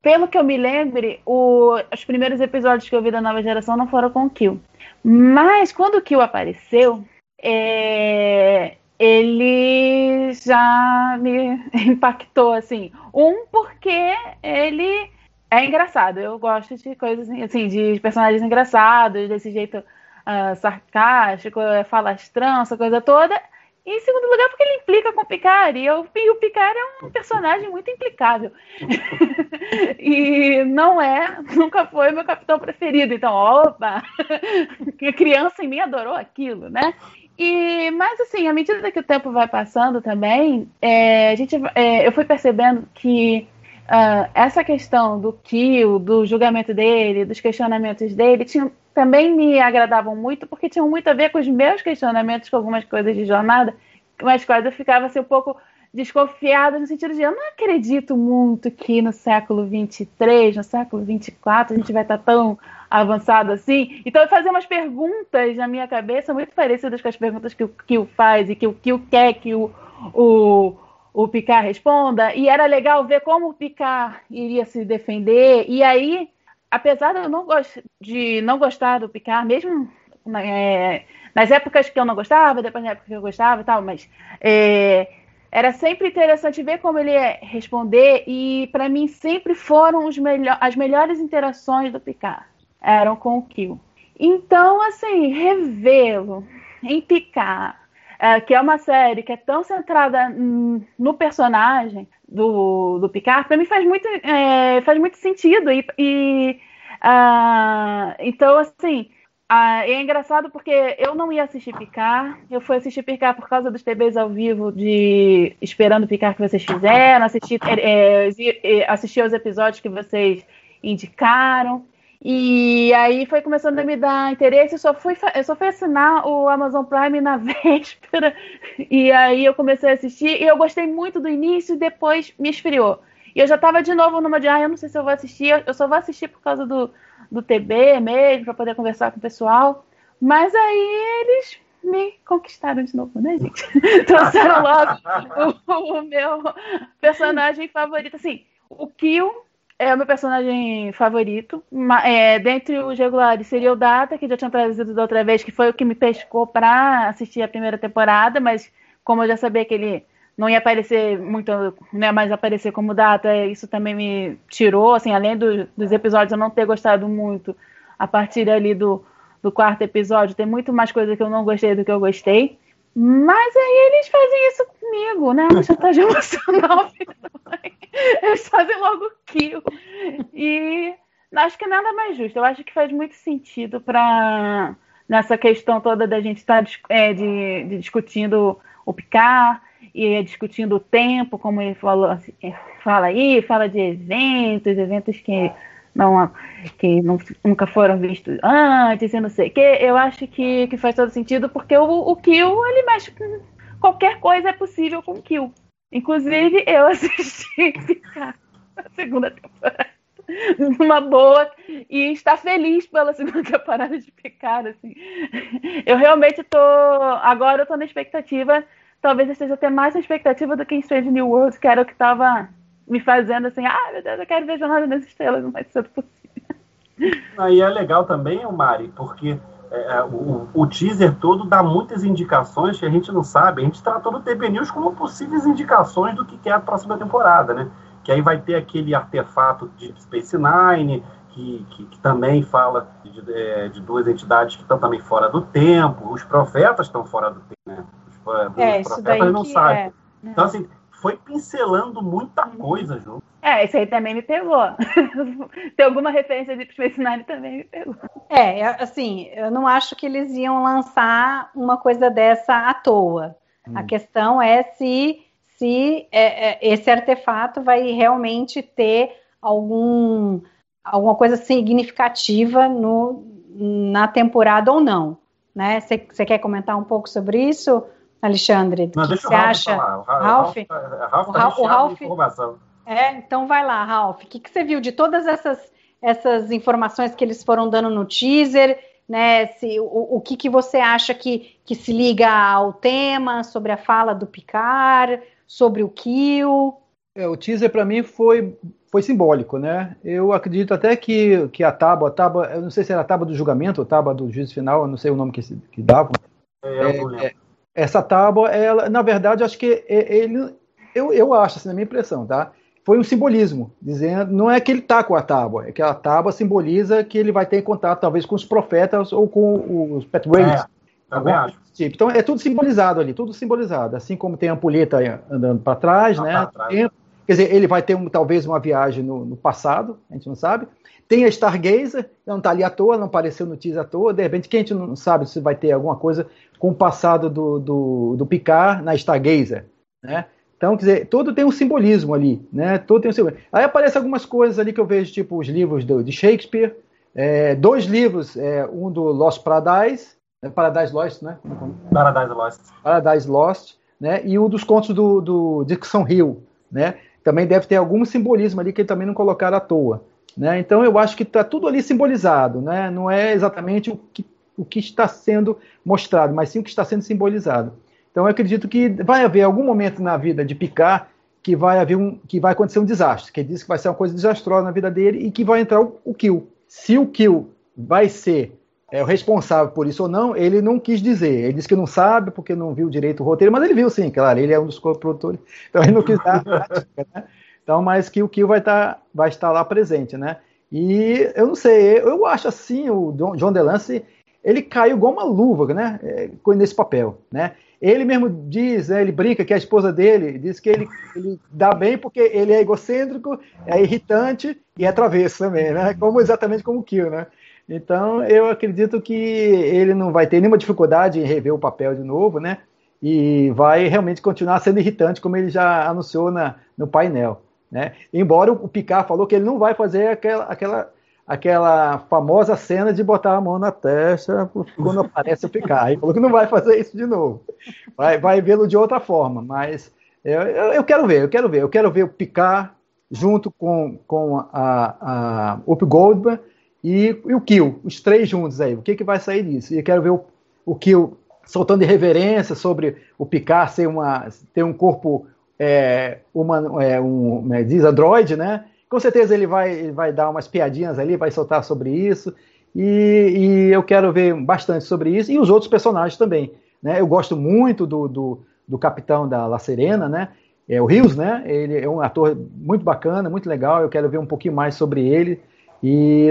pelo que eu me lembre, o, os primeiros episódios que eu vi da nova geração não foram com o Kill. Mas quando o Kill apareceu, é, ele já me impactou, assim. Um, porque ele é engraçado. Eu gosto de coisas assim, de personagens engraçados, desse jeito uh, sarcástico, falastrão, essa coisa toda. E em segundo lugar, porque ele implica com o Picard. E, eu, e o Picard é um personagem muito implicável. e não é, nunca foi meu capitão preferido. Então, opa! a criança em mim adorou aquilo, né? E, mas assim, à medida que o tempo vai passando também, é, a gente, é, eu fui percebendo que uh, essa questão do Kill, do julgamento dele, dos questionamentos dele, tinha, também me agradavam muito, porque tinham muito a ver com os meus questionamentos com algumas coisas de jornada, mas quase eu ficava assim, um pouco desconfiada no sentido de eu não acredito muito que no século 23, no século 24 a gente vai estar tão avançado assim. Então eu fazia umas perguntas na minha cabeça muito parecidas com as perguntas que o Kill faz e que o Kill quer que o, o, o Picard responda. E era legal ver como o Picard iria se defender. E aí, apesar de eu não, gost, de não gostar do Picard, mesmo é, nas épocas que eu não gostava, depois na época que eu gostava e tal, mas é, era sempre interessante ver como ele ia responder e para mim sempre foram melhor, as melhores interações do Picard eram com o Kill. Então, assim, revê-lo em Picard, é, que é uma série que é tão centrada no personagem do, do Picard, para mim faz muito, é, faz muito sentido. E, e uh, então, assim, é engraçado porque eu não ia assistir Picard, eu fui assistir Picard por causa dos TVs ao vivo de Esperando Picard que vocês fizeram, assisti, é, é, assisti aos episódios que vocês indicaram. E aí foi começando a me dar interesse, eu só fui, eu só fui assinar o Amazon Prime na véspera, e aí eu comecei a assistir, e eu gostei muito do início e depois me esfriou. E eu já tava de novo numa de, ah, eu não sei se eu vou assistir, eu só vou assistir por causa do, do TB mesmo, para poder conversar com o pessoal. Mas aí eles me conquistaram de novo, né, gente? Trouxeram logo o, o meu personagem favorito. Assim, o Kill é o meu personagem favorito. É, dentre os regulares seria o Data, que já tinha trazido da outra vez, que foi o que me pescou para assistir a primeira temporada, mas como eu já sabia que ele não ia aparecer muito, né, mais aparecer como Data, isso também me tirou, assim, além do, dos episódios eu não ter gostado muito, a partir ali do, do quarto episódio, tem muito mais coisa que eu não gostei do que eu gostei. Mas aí eles fazem isso comigo, né? Uma chantagem emocional. eles fazem logo kill. E acho que nada mais justo. Eu acho que faz muito sentido para nessa questão toda da gente estar tá, é, de, de discutindo o picar e discutindo o tempo, como ele falou, assim, é, fala aí, fala de eventos, eventos que não, que não, nunca foram vistos antes e não sei o que, eu acho que, que faz todo sentido, porque o, o Kill, ele mexe com qualquer coisa é possível com Kill. Inclusive, eu assisti a segunda temporada numa boa e estar feliz pela segunda temporada de Picard, assim. Eu realmente tô, agora eu tô na expectativa, talvez eu esteja até mais na expectativa do que em Strange New World, que era o que tava me fazendo assim, ah, meu Deus, eu quero ver Jornada nas Estrelas o mais cedo possível. Aí é legal também, Mari, porque é, é, o, o, teaser todo dá muitas indicações que a gente não sabe. A gente tratou no TB News como possíveis indicações do que é a próxima temporada, né? Que aí vai ter aquele artefato de Space Nine, que, que, que também fala de, de, é, de, duas entidades que estão também fora do tempo. Os profetas estão fora do tempo, né? Os, é, os profetas não sabem. É. Então, assim, foi pincelando muita coisa junto. É, isso aí também me pegou. Tem alguma referência de Space Nine também me pegou. É, assim, eu não acho que eles iam lançar uma coisa dessa à toa. Hum. A questão é se, se é, é, esse artefato vai realmente ter algum, alguma coisa significativa no, na temporada ou não. Né? Você quer comentar um pouco sobre isso? Alexandre, o que você acha? Falar. Ralph? Ralph, o Ralph, o Ralph informação. É, então vai lá, Ralph. O que, que você viu de todas essas, essas informações que eles foram dando no teaser? Né, se, o, o que, que você acha que, que se liga ao tema, sobre a fala do Picard, sobre o Kill? É, o teaser para mim foi, foi simbólico, né? Eu acredito até que, que a tábua, a tábua, eu não sei se era a tábua do julgamento, a tábua do juízo final, eu não sei o nome que, que davam. É, eu é, essa tábua, ela, na verdade, acho que ele, eu, eu acho, assim, na minha impressão, tá? Foi um simbolismo, dizendo, não é que ele está com a tábua, é que a tábua simboliza que ele vai ter contato, talvez, com os profetas ou com os Pathways. É, tipo. Então é tudo simbolizado ali, tudo simbolizado. Assim como tem a ampulheta andando para trás, ah, né? Trás. Tem, quer dizer, ele vai ter um, talvez uma viagem no, no, passado, a gente não sabe. Tem a Stargazer, não está ali à toa, não apareceu no teaser à toa. De repente, quem a gente não sabe se vai ter alguma coisa com o passado do, do, do Picard na Stargazer, né? Então, quer dizer, todo tem um simbolismo ali, né? Todo tem um simbolismo. Aí aparecem algumas coisas ali que eu vejo, tipo os livros do, de Shakespeare, é, dois livros, é, um do Lost Paradise, né? Paradise Lost, né? Paradise Lost. Paradise Lost, né? E o dos contos do, do Dixon Hill, né? Também deve ter algum simbolismo ali que também não colocaram à toa. Né? Então eu acho que está tudo ali simbolizado, né? não é exatamente o que, o que está sendo mostrado, mas sim o que está sendo simbolizado. Então eu acredito que vai haver algum momento na vida de Picard que vai haver um, que vai acontecer um desastre, que ele diz que vai ser uma coisa desastrosa na vida dele e que vai entrar o, o Kill. Se o Kill vai ser é, o responsável por isso ou não, ele não quis dizer. Ele disse que não sabe porque não viu direito o roteiro, mas ele viu sim, claro, ele é um dos produtores, então ele não quis dar a dica, né? Então, mas que o Kill vai estar, tá, vai estar lá presente, né? E eu não sei, eu acho assim, o John DeLance, ele caiu igual uma luva, né? é, Nesse papel, né? Ele mesmo diz, né, ele brinca que a esposa dele diz que ele, ele dá bem porque ele é egocêntrico, é irritante e é travesso também, né? Como exatamente como o Kill, né? Então eu acredito que ele não vai ter nenhuma dificuldade em rever o papel de novo, né? E vai realmente continuar sendo irritante, como ele já anunciou na, no painel. Né? Embora o Picard falou que ele não vai fazer aquela, aquela aquela famosa cena de botar a mão na testa quando aparece o Picard. Ele falou que não vai fazer isso de novo. Vai, vai vê-lo de outra forma, mas eu, eu, eu, quero ver, eu quero ver. Eu quero ver o Picard junto com, com a, a Up Goldberg e, e, o Kill, os três juntos aí. O que, que vai sair disso? E eu quero ver o, o Kill soltando irreverência sobre o Picard ser uma, ter um corpo é, uma, é, um, né, diz android, né? Com certeza ele vai, vai dar umas piadinhas ali, vai soltar sobre isso. E, e, eu quero ver bastante sobre isso. E os outros personagens também. Né? Eu gosto muito do, do, do capitão da La Serena, né? É o Rios, né? Ele é um ator muito bacana, muito legal. Eu quero ver um pouquinho mais sobre ele. E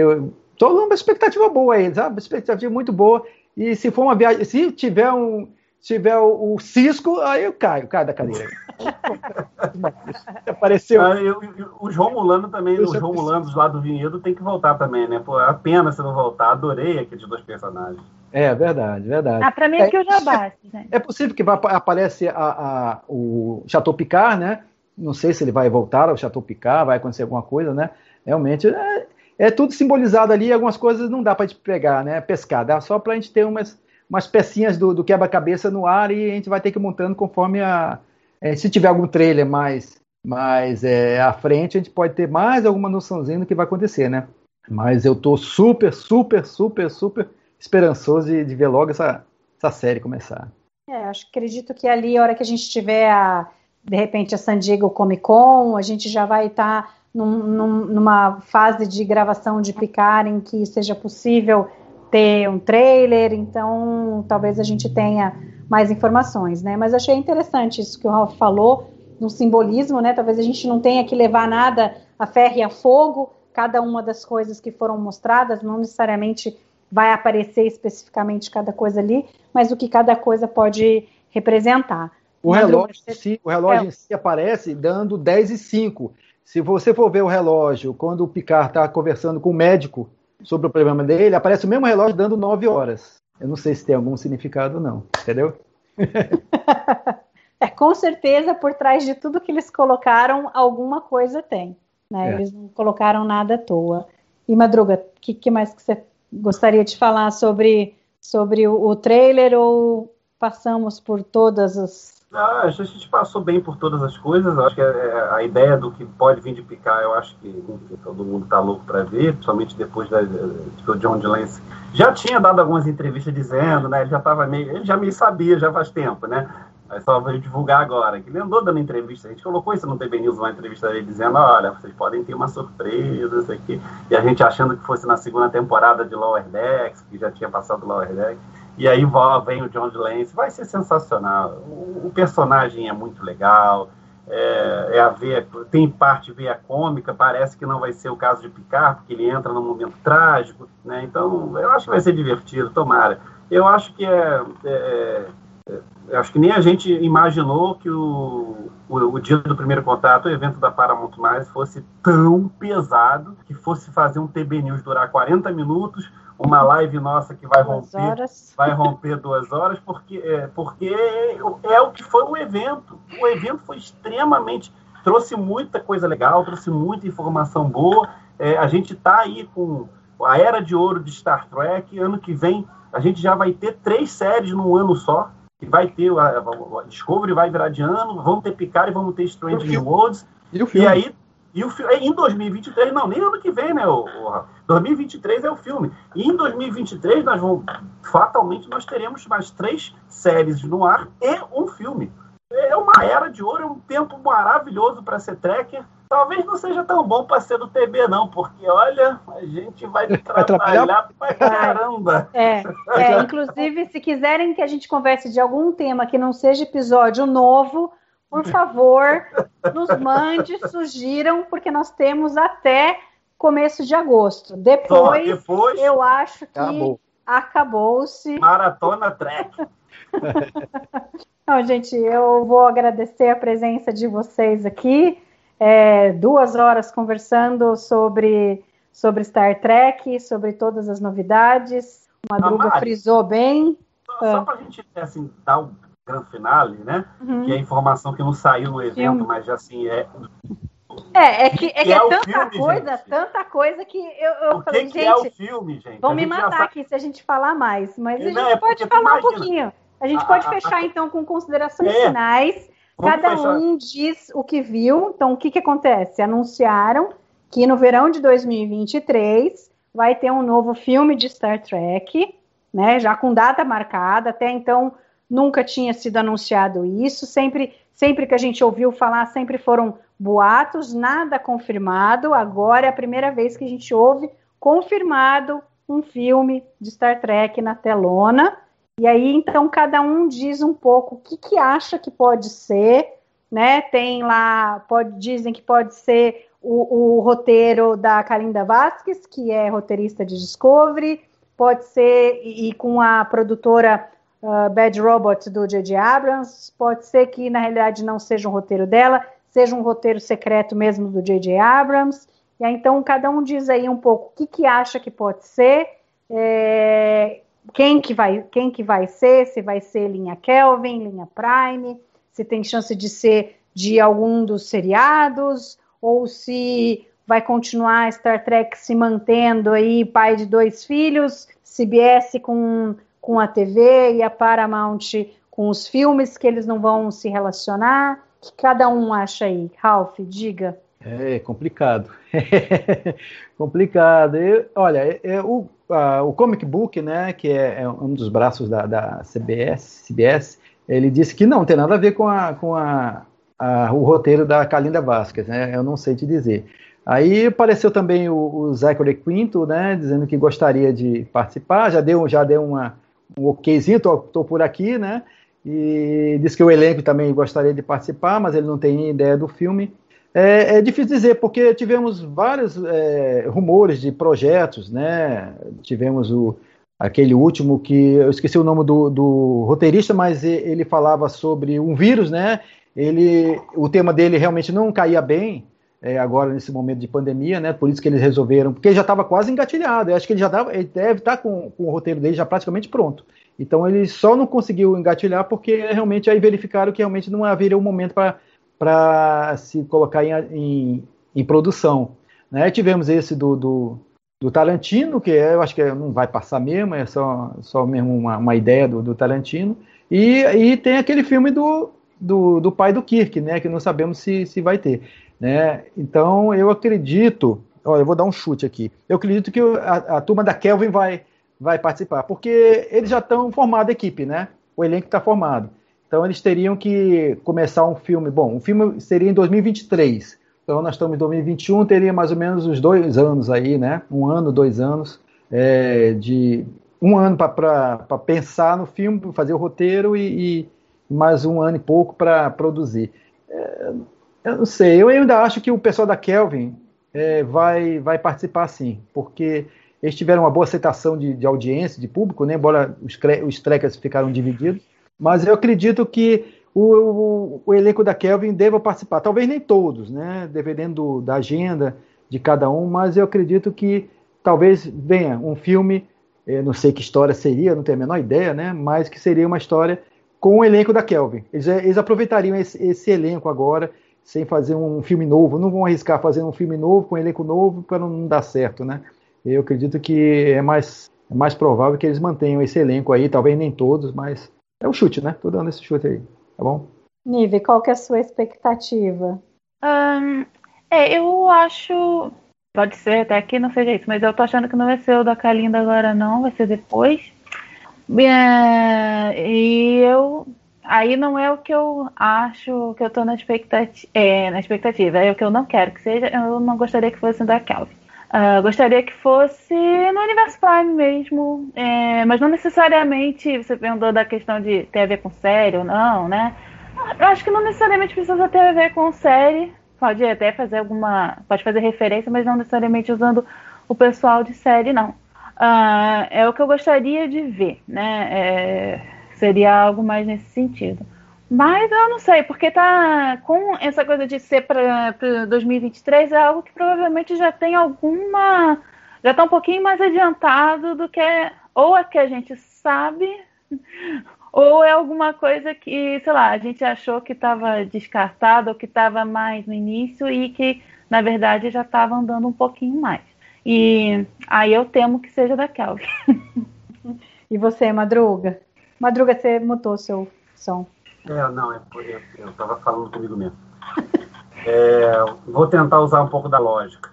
estou numa expectativa boa aí, sabe? Expectativa muito boa. E se for uma viagem, se tiver um, tiver o, o, Cisco, aí eu caio, caio da cadeira. Apareceu. Ah, eu, eu, os Romulanos também, eu os Romulanos lá do Vinhedo tem que voltar também, né? Pô, é a pena se não voltar. Adorei aqueles dois personagens. É, verdade, verdade. Ah, pra mim é, que eu já basta, É possível que aparece a, a, o Chateau Picard, né? Não sei se ele vai voltar ao Chateau Picard, vai acontecer alguma coisa, né? Realmente é, é tudo simbolizado ali, algumas coisas não dá pra gente pegar, né? Pescar, dá só pra gente ter umas umas pecinhas do, do quebra-cabeça no ar e a gente vai ter que ir montando conforme a. É, se tiver algum trailer mais, mais é, à frente, a gente pode ter mais alguma noçãozinha do que vai acontecer, né? Mas eu tô super, super, super, super esperançoso de, de ver logo essa, essa série começar. É, acho, acredito que ali, a hora que a gente tiver, a, de repente, a San Diego Comic Con, a gente já vai estar tá num, num, numa fase de gravação de Picar em que seja possível ter um trailer, então talvez a gente tenha mais informações, né? Mas achei interessante isso que o Ralph falou, no simbolismo, né? Talvez a gente não tenha que levar nada a ferro e a fogo, cada uma das coisas que foram mostradas, não necessariamente vai aparecer especificamente cada coisa ali, mas o que cada coisa pode representar. O relógio, em si, o relógio é. em si aparece dando 10 e 5. Se você for ver o relógio, quando o Picard está conversando com o médico sobre o problema dele, aparece o mesmo relógio dando 9 horas. Eu não sei se tem algum significado, não. Entendeu? é, com certeza, por trás de tudo que eles colocaram, alguma coisa tem. Né? É. Eles não colocaram nada à toa. E, Madruga, o que, que, mais que você gostaria de falar sobre, sobre o, o trailer ou passamos por todas as ah, a gente passou bem por todas as coisas. Acho que é, a ideia do que pode vir de picar, eu acho que, que todo mundo está louco para ver, principalmente depois da, de que o John Lance já tinha dado algumas entrevistas dizendo, né? Ele já estava meio, ele já meio sabia já faz tempo, né? Mas só veio divulgar agora. Que ele andou dando entrevista. A gente colocou isso no TB News, uma entrevista dele dizendo: olha, vocês podem ter uma surpresa, isso aqui. E a gente achando que fosse na segunda temporada de Lower Decks, que já tinha passado Lower Decks. E aí vem o John Lance, vai ser sensacional. O, personagem é muito legal, é, é, a ver, tem parte veia cômica, parece que não vai ser o caso de Picard, porque ele entra num momento trágico, né? Então, eu acho que vai ser divertido, tomara. Eu acho que é, é, é acho que nem a gente imaginou que o, o, o, dia do primeiro contato, o evento da Paramount Mais, fosse tão pesado que fosse fazer um TB News durar 40 minutos, uma live nossa que vai duas romper, horas. vai romper duas horas, porque, é, porque é o que foi o evento. O evento foi extremamente. trouxe muita coisa legal, trouxe muita informação boa. É, a gente está aí com a era de ouro de Star Trek. Ano que vem a gente já vai ter três séries num ano só. Que vai ter a, a Discovery vai virar de ano, vamos ter Picard e vamos ter Strange New Worlds. E, e aí e o filme, em 2023, não, nem ano que vem, né? O, o, 2023 é o filme. E em 2023, nós vamos, fatalmente, nós teremos mais três séries no ar e um filme. É uma era de ouro, é um tempo maravilhoso para ser tracker. Talvez não seja tão bom para ser do TB, não, porque olha, a gente vai, vai trabalhar pra caramba. É, é, inclusive, se quiserem que a gente converse de algum tema que não seja episódio novo, por favor, nos mande, sugiram, porque nós temos até começo de agosto. Depois, depois eu acho que acabou. acabou-se. Maratona Trek. Não, gente, eu vou agradecer a presença de vocês aqui. É, duas horas conversando sobre, sobre Star Trek, sobre todas as novidades. O Madruga frisou bem. Só, só para a gente assim, dar o grande finale, né? Uhum. Que é a informação que não saiu no evento, Filme. mas assim, é. É, é que é, que que é é tanta filme, coisa, gente? tanta coisa que eu, eu O falei, que, que gente, é o filme, gente? vão A me matar sabe- aqui se a gente falar mais, mas a Não, gente é pode falar um pouquinho. A gente A- pode a- fechar então com considerações É. finais. Vamos Cada fechar. um diz o que viu. Então, o que, que acontece? Anunciaram que no verão de 2023 vai ter um novo filme de Star Trek, né? Já com data marcada. Até então nunca tinha sido anunciado isso. Sempre, sempre que a gente ouviu falar, sempre foram boatos, nada confirmado. Agora é a primeira vez que a gente ouve confirmado um filme de Star Trek na telona. E aí, então, cada um diz um pouco o que, que acha que pode ser, né? Tem lá, pode, dizem que pode ser o, o roteiro da Kalinda Vasquez, que é roteirista de Discovery, pode ser, e, e com a produtora uh, Bad Robot do J.J. Abrams, pode ser que na realidade não seja um roteiro dela, seja um roteiro secreto mesmo do J.J. Abrams. E aí, então, cada um diz aí um pouco o que, que acha que pode ser. É, quem que vai quem que vai ser, se vai ser linha Kelvin, linha Prime, se tem chance de ser de algum dos seriados, ou se vai continuar Star Trek se mantendo aí, pai de dois filhos, CBS com, com a TV e a Paramount com os filmes, que eles não vão se relacionar. Que cada um acha aí? Ralph, diga. É complicado. complicado. Eu- olha, é, é o, a- o comic book, né, que é, é um dos braços da, da CBS, CBS, ele disse que não tem nada a ver com, a, com a, a- o roteiro da Kalinda Vasquez, né? Eu não sei te dizer. Aí apareceu também o, o Zachary Quinto, né, dizendo que gostaria de participar, já deu, já deu uma, um okzinho, tô, tô por aqui, né? E disse que o elenco também gostaria de participar, mas ele não tem ideia do filme. É, é difícil dizer, porque tivemos vários é, rumores de projetos, né? Tivemos o, aquele último que eu esqueci o nome do, do roteirista, mas ele falava sobre um vírus, né? Ele, o tema dele realmente não caía bem é, agora nesse momento de pandemia, né? Por isso que eles resolveram, porque ele já estava quase engatilhado. Eu acho que ele já tava, ele deve estar com, com o roteiro dele já praticamente pronto. Então ele só não conseguiu engatilhar porque realmente aí verificaram que realmente não haveria um momento para se colocar em, em, em produção. Né? Tivemos esse do, do, do Tarantino, que é, eu acho que não vai passar mesmo, é só, só mesmo uma, uma ideia do, do Tarantino. E, e tem aquele filme do, do, do pai do Kirk, né? que não sabemos se, se vai ter. Né? Então eu acredito, olha, eu vou dar um chute aqui. Eu acredito que a, a turma da Kelvin vai, vai participar, porque eles já estão formada a equipe, né? O elenco está formado. Então eles teriam que começar um filme. Bom, o filme seria em 2023. Então nós estamos em 2021, teria mais ou menos uns dois anos aí, né? Um ano, dois anos é, de um ano para pensar no filme, fazer o roteiro e, e mais um ano e pouco para produzir. É, eu não sei, eu ainda acho que o pessoal da Kelvin é, vai, vai participar sim, porque eles tiveram uma boa aceitação de, de audiência, de público, né? embora os, os trekkers ficaram divididos. Mas eu acredito que o, o, o elenco da Kelvin deva participar. Talvez nem todos, né? Dependendo do- da agenda de cada um, mas eu acredito que talvez venha um filme, eu não sei que história seria, não tenho a menor ideia, né? Mas que seria uma história com o elenco da Kelvin. Eles, eles aproveitariam esse, esse elenco agora, sem fazer um filme novo. Não vão arriscar fazer um filme novo com um elenco novo para não dar certo, né? Eu acredito que é mais, é mais provável que eles mantenham esse elenco aí, talvez nem todos, mas é um chute, né? Tô dando esse chute aí, tá bom? Nive, qual que é a sua expectativa? Ahn, é, eu acho. Pode ser até que não seja isso, mas eu tô achando que não vai ser o da Kalinda agora, não, vai ser depois. É, e eu. Aí não é o que eu acho que eu tô na expectativa. É, na expectativa, é o que eu não quero que seja. Eu não gostaria que fosse da Kelvin. Ah, gostaria que fosse no Universo Prime mesmo, é, mas não necessariamente. Você perguntou da questão de ter a ver com série ou não, né? Eu acho que não necessariamente precisa ter a ver com série. Pode até fazer alguma. Pode fazer referência, mas não necessariamente usando o pessoal de série, não. ah, é o que eu gostaria de ver, né? É, seria algo mais nesse sentido. Mas eu não sei, porque tá com essa coisa de ser para 2023 é algo que provavelmente já tem alguma. Já está um pouquinho mais adiantado do que. Ou é que a gente sabe, ou é alguma coisa que, sei lá, a gente achou que estava descartado ou que estava mais no início e que, na verdade, já estava andando um pouquinho mais. E aí eu temo que seja da Kelvin. e você, Madruga? Madruga, você mutou seu som. É, não, é, eu estava falando comigo mesmo. É, vou tentar usar um pouco da lógica.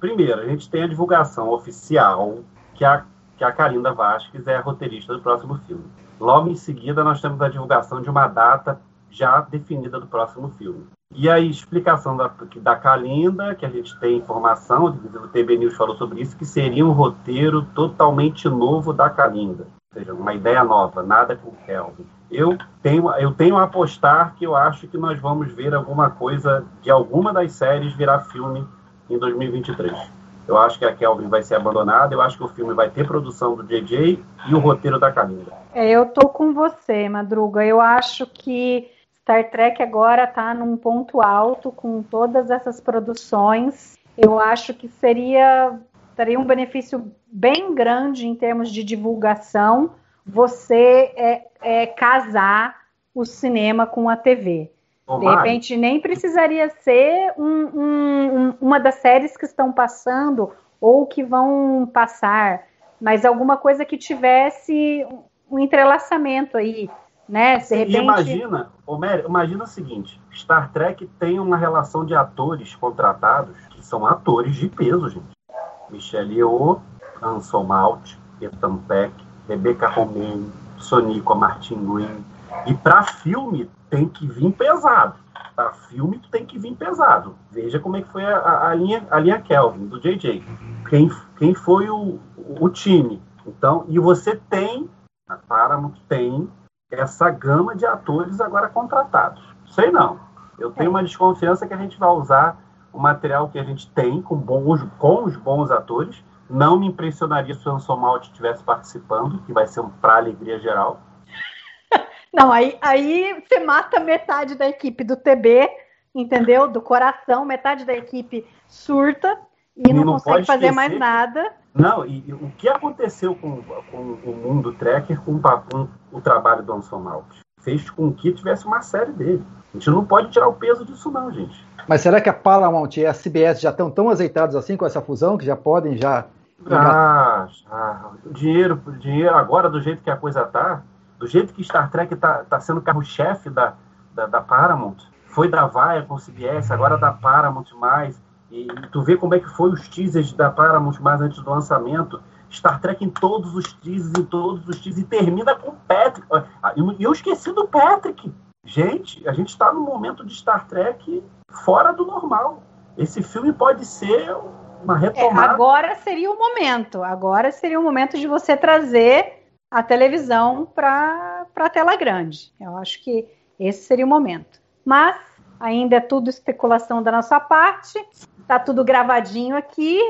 Primeiro, a gente tem a divulgação oficial que a, que a Carinda Vasquez é roteirista do próximo filme. Logo em seguida, nós temos a divulgação de uma data já definida do próximo filme. E a explicação da, da Kalinda, que a gente tem informação, o TB News falou sobre isso, que seria um roteiro totalmente novo da Kalinda. Seja, uma ideia nova, nada com Kelvin. Eu tenho, eu tenho a apostar que eu acho que nós vamos ver alguma coisa de alguma das séries virar filme em 2023. Eu acho que a Kelvin vai ser abandonada, eu acho que o filme vai ter produção do JJ e o roteiro da Kalinda. É, eu tô com você, Madruga. Eu acho que Star Trek agora está num ponto alto com todas essas produções. Eu acho que seria teria um benefício bem grande em termos de divulgação você é, é casar o cinema com a TV. De repente, nem precisaria ser um, um, uma das séries que estão passando ou que vão passar, mas alguma coisa que tivesse um entrelaçamento aí né? De repente... Imagina, Homero, imagina o seguinte: Star Trek tem uma relação de atores contratados que são atores de peso, gente. Michelle Yeoh, Anson Malt, Ethan Peck, Rebecca Romijn, Sonica Martin Green. E para filme tem que vir pesado. Para filme tem que vir pesado. Veja como é que foi a, a, linha, a linha Kelvin, do JJ. Quem, quem foi o, o time. Então, e você tem, a Paramount tem essa gama de atores agora contratados. Sei não. Eu tenho uma desconfiança que a gente vai usar o material que a gente tem com, bons, com os bons atores. Não me impressionaria se o Anson Malt estivesse participando, que vai ser um para alegria geral. Não, aí, aí você mata metade da equipe do TB, entendeu? Do coração, metade da equipe surta e, e não, não, consegue fazer mais nada. Não, e, e, o que aconteceu com, com o mundo tracker com, com o trabalho do Anson Malt? Fez com que tivesse uma série dele. A gente não pode tirar o peso disso, não, gente. Mas será que a Paramount e a CBS já estão tão azeitados assim com essa fusão que já podem já. Ah. O dinheiro, dinheiro agora, do jeito que a coisa tá, do jeito que Star Trek tá, tá sendo carro-chefe da, da, da Paramount, foi da Vaia com o CBS, agora da Paramount mais e tu vê como é que foi os teasers da Paramount mais antes do lançamento. Star Trek em todos os teasers, em todos os teasers, e termina com o Patrick. Ah, e eu esqueci do Patrick. Gente, a gente está num momento de Star Trek fora do normal. Esse filme pode ser uma é, retomada. É, agora seria o momento. Agora seria o momento de você trazer a televisão para a tela grande. Eu acho que esse seria o momento. Mas ainda é tudo especulação da nossa parte. Tá tudo gravadinho aqui.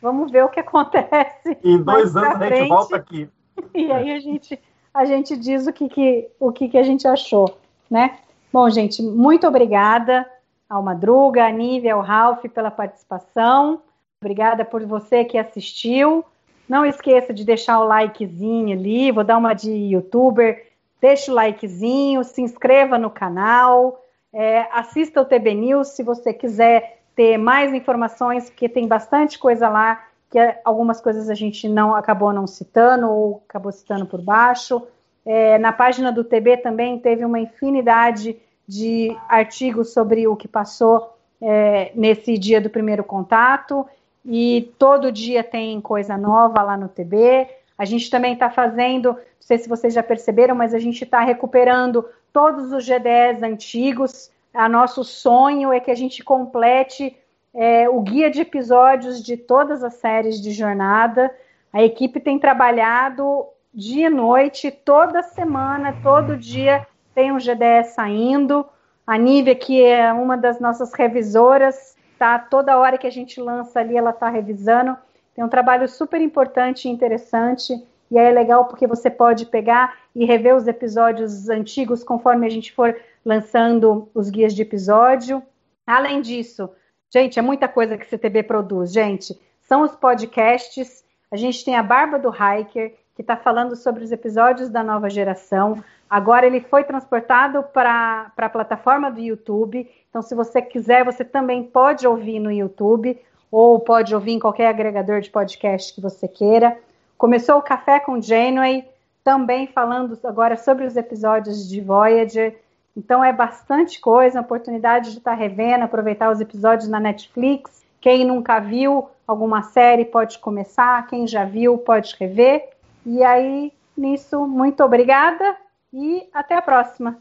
Vamos ver o que acontece. Em dois anos a gente volta aqui. E aí a gente, a gente diz o que, que, o que, que a gente achou, né? Bom, gente, muito obrigada ao Madruga, à Nívia, ao Ralph pela participação. Obrigada por você que assistiu. Não esqueça de deixar o likezinho ali. Vou dar uma de youtuber. Deixa o likezinho, se inscreva no canal, é, assista o TB News se você quiser ter mais informações, porque tem bastante coisa lá que algumas coisas a gente não acabou não citando ou acabou citando por baixo. É, na página do TB também teve uma infinidade de artigos sobre o que passou é, nesse dia do primeiro contato e todo dia tem coisa nova lá no TB. A gente também está fazendo, não sei se vocês já perceberam, mas a gente está recuperando todos os GDs antigos a nosso sonho é que a gente complete é, o guia de episódios de todas as séries de jornada. A equipe tem trabalhado dia e noite, toda semana, todo dia tem um GDS saindo. A Nívia, que é uma das nossas revisoras, tá toda hora que a gente lança ali, ela está revisando. Tem um trabalho super importante e interessante. E aí é legal porque você pode pegar e rever os episódios antigos conforme a gente for lançando os guias de episódio. Além disso, gente, é muita coisa que CTB produz, gente. São os podcasts. A gente tem a Barba do Hiker, que está falando sobre os episódios da nova geração. Agora ele foi transportado para a plataforma do YouTube. Então, se você quiser, você também pode ouvir no YouTube ou pode ouvir em qualquer agregador de podcast que você queira. Começou o Café com Janeway, também falando agora sobre os episódios de Voyager. Então é bastante coisa, oportunidade de estar revendo, aproveitar os episódios na Netflix. Quem nunca viu alguma série pode começar, quem já viu pode rever. E aí, nisso, muito obrigada e até a próxima.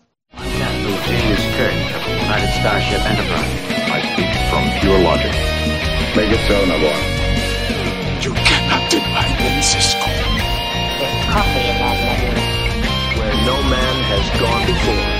You cannot deny. Where no man has gone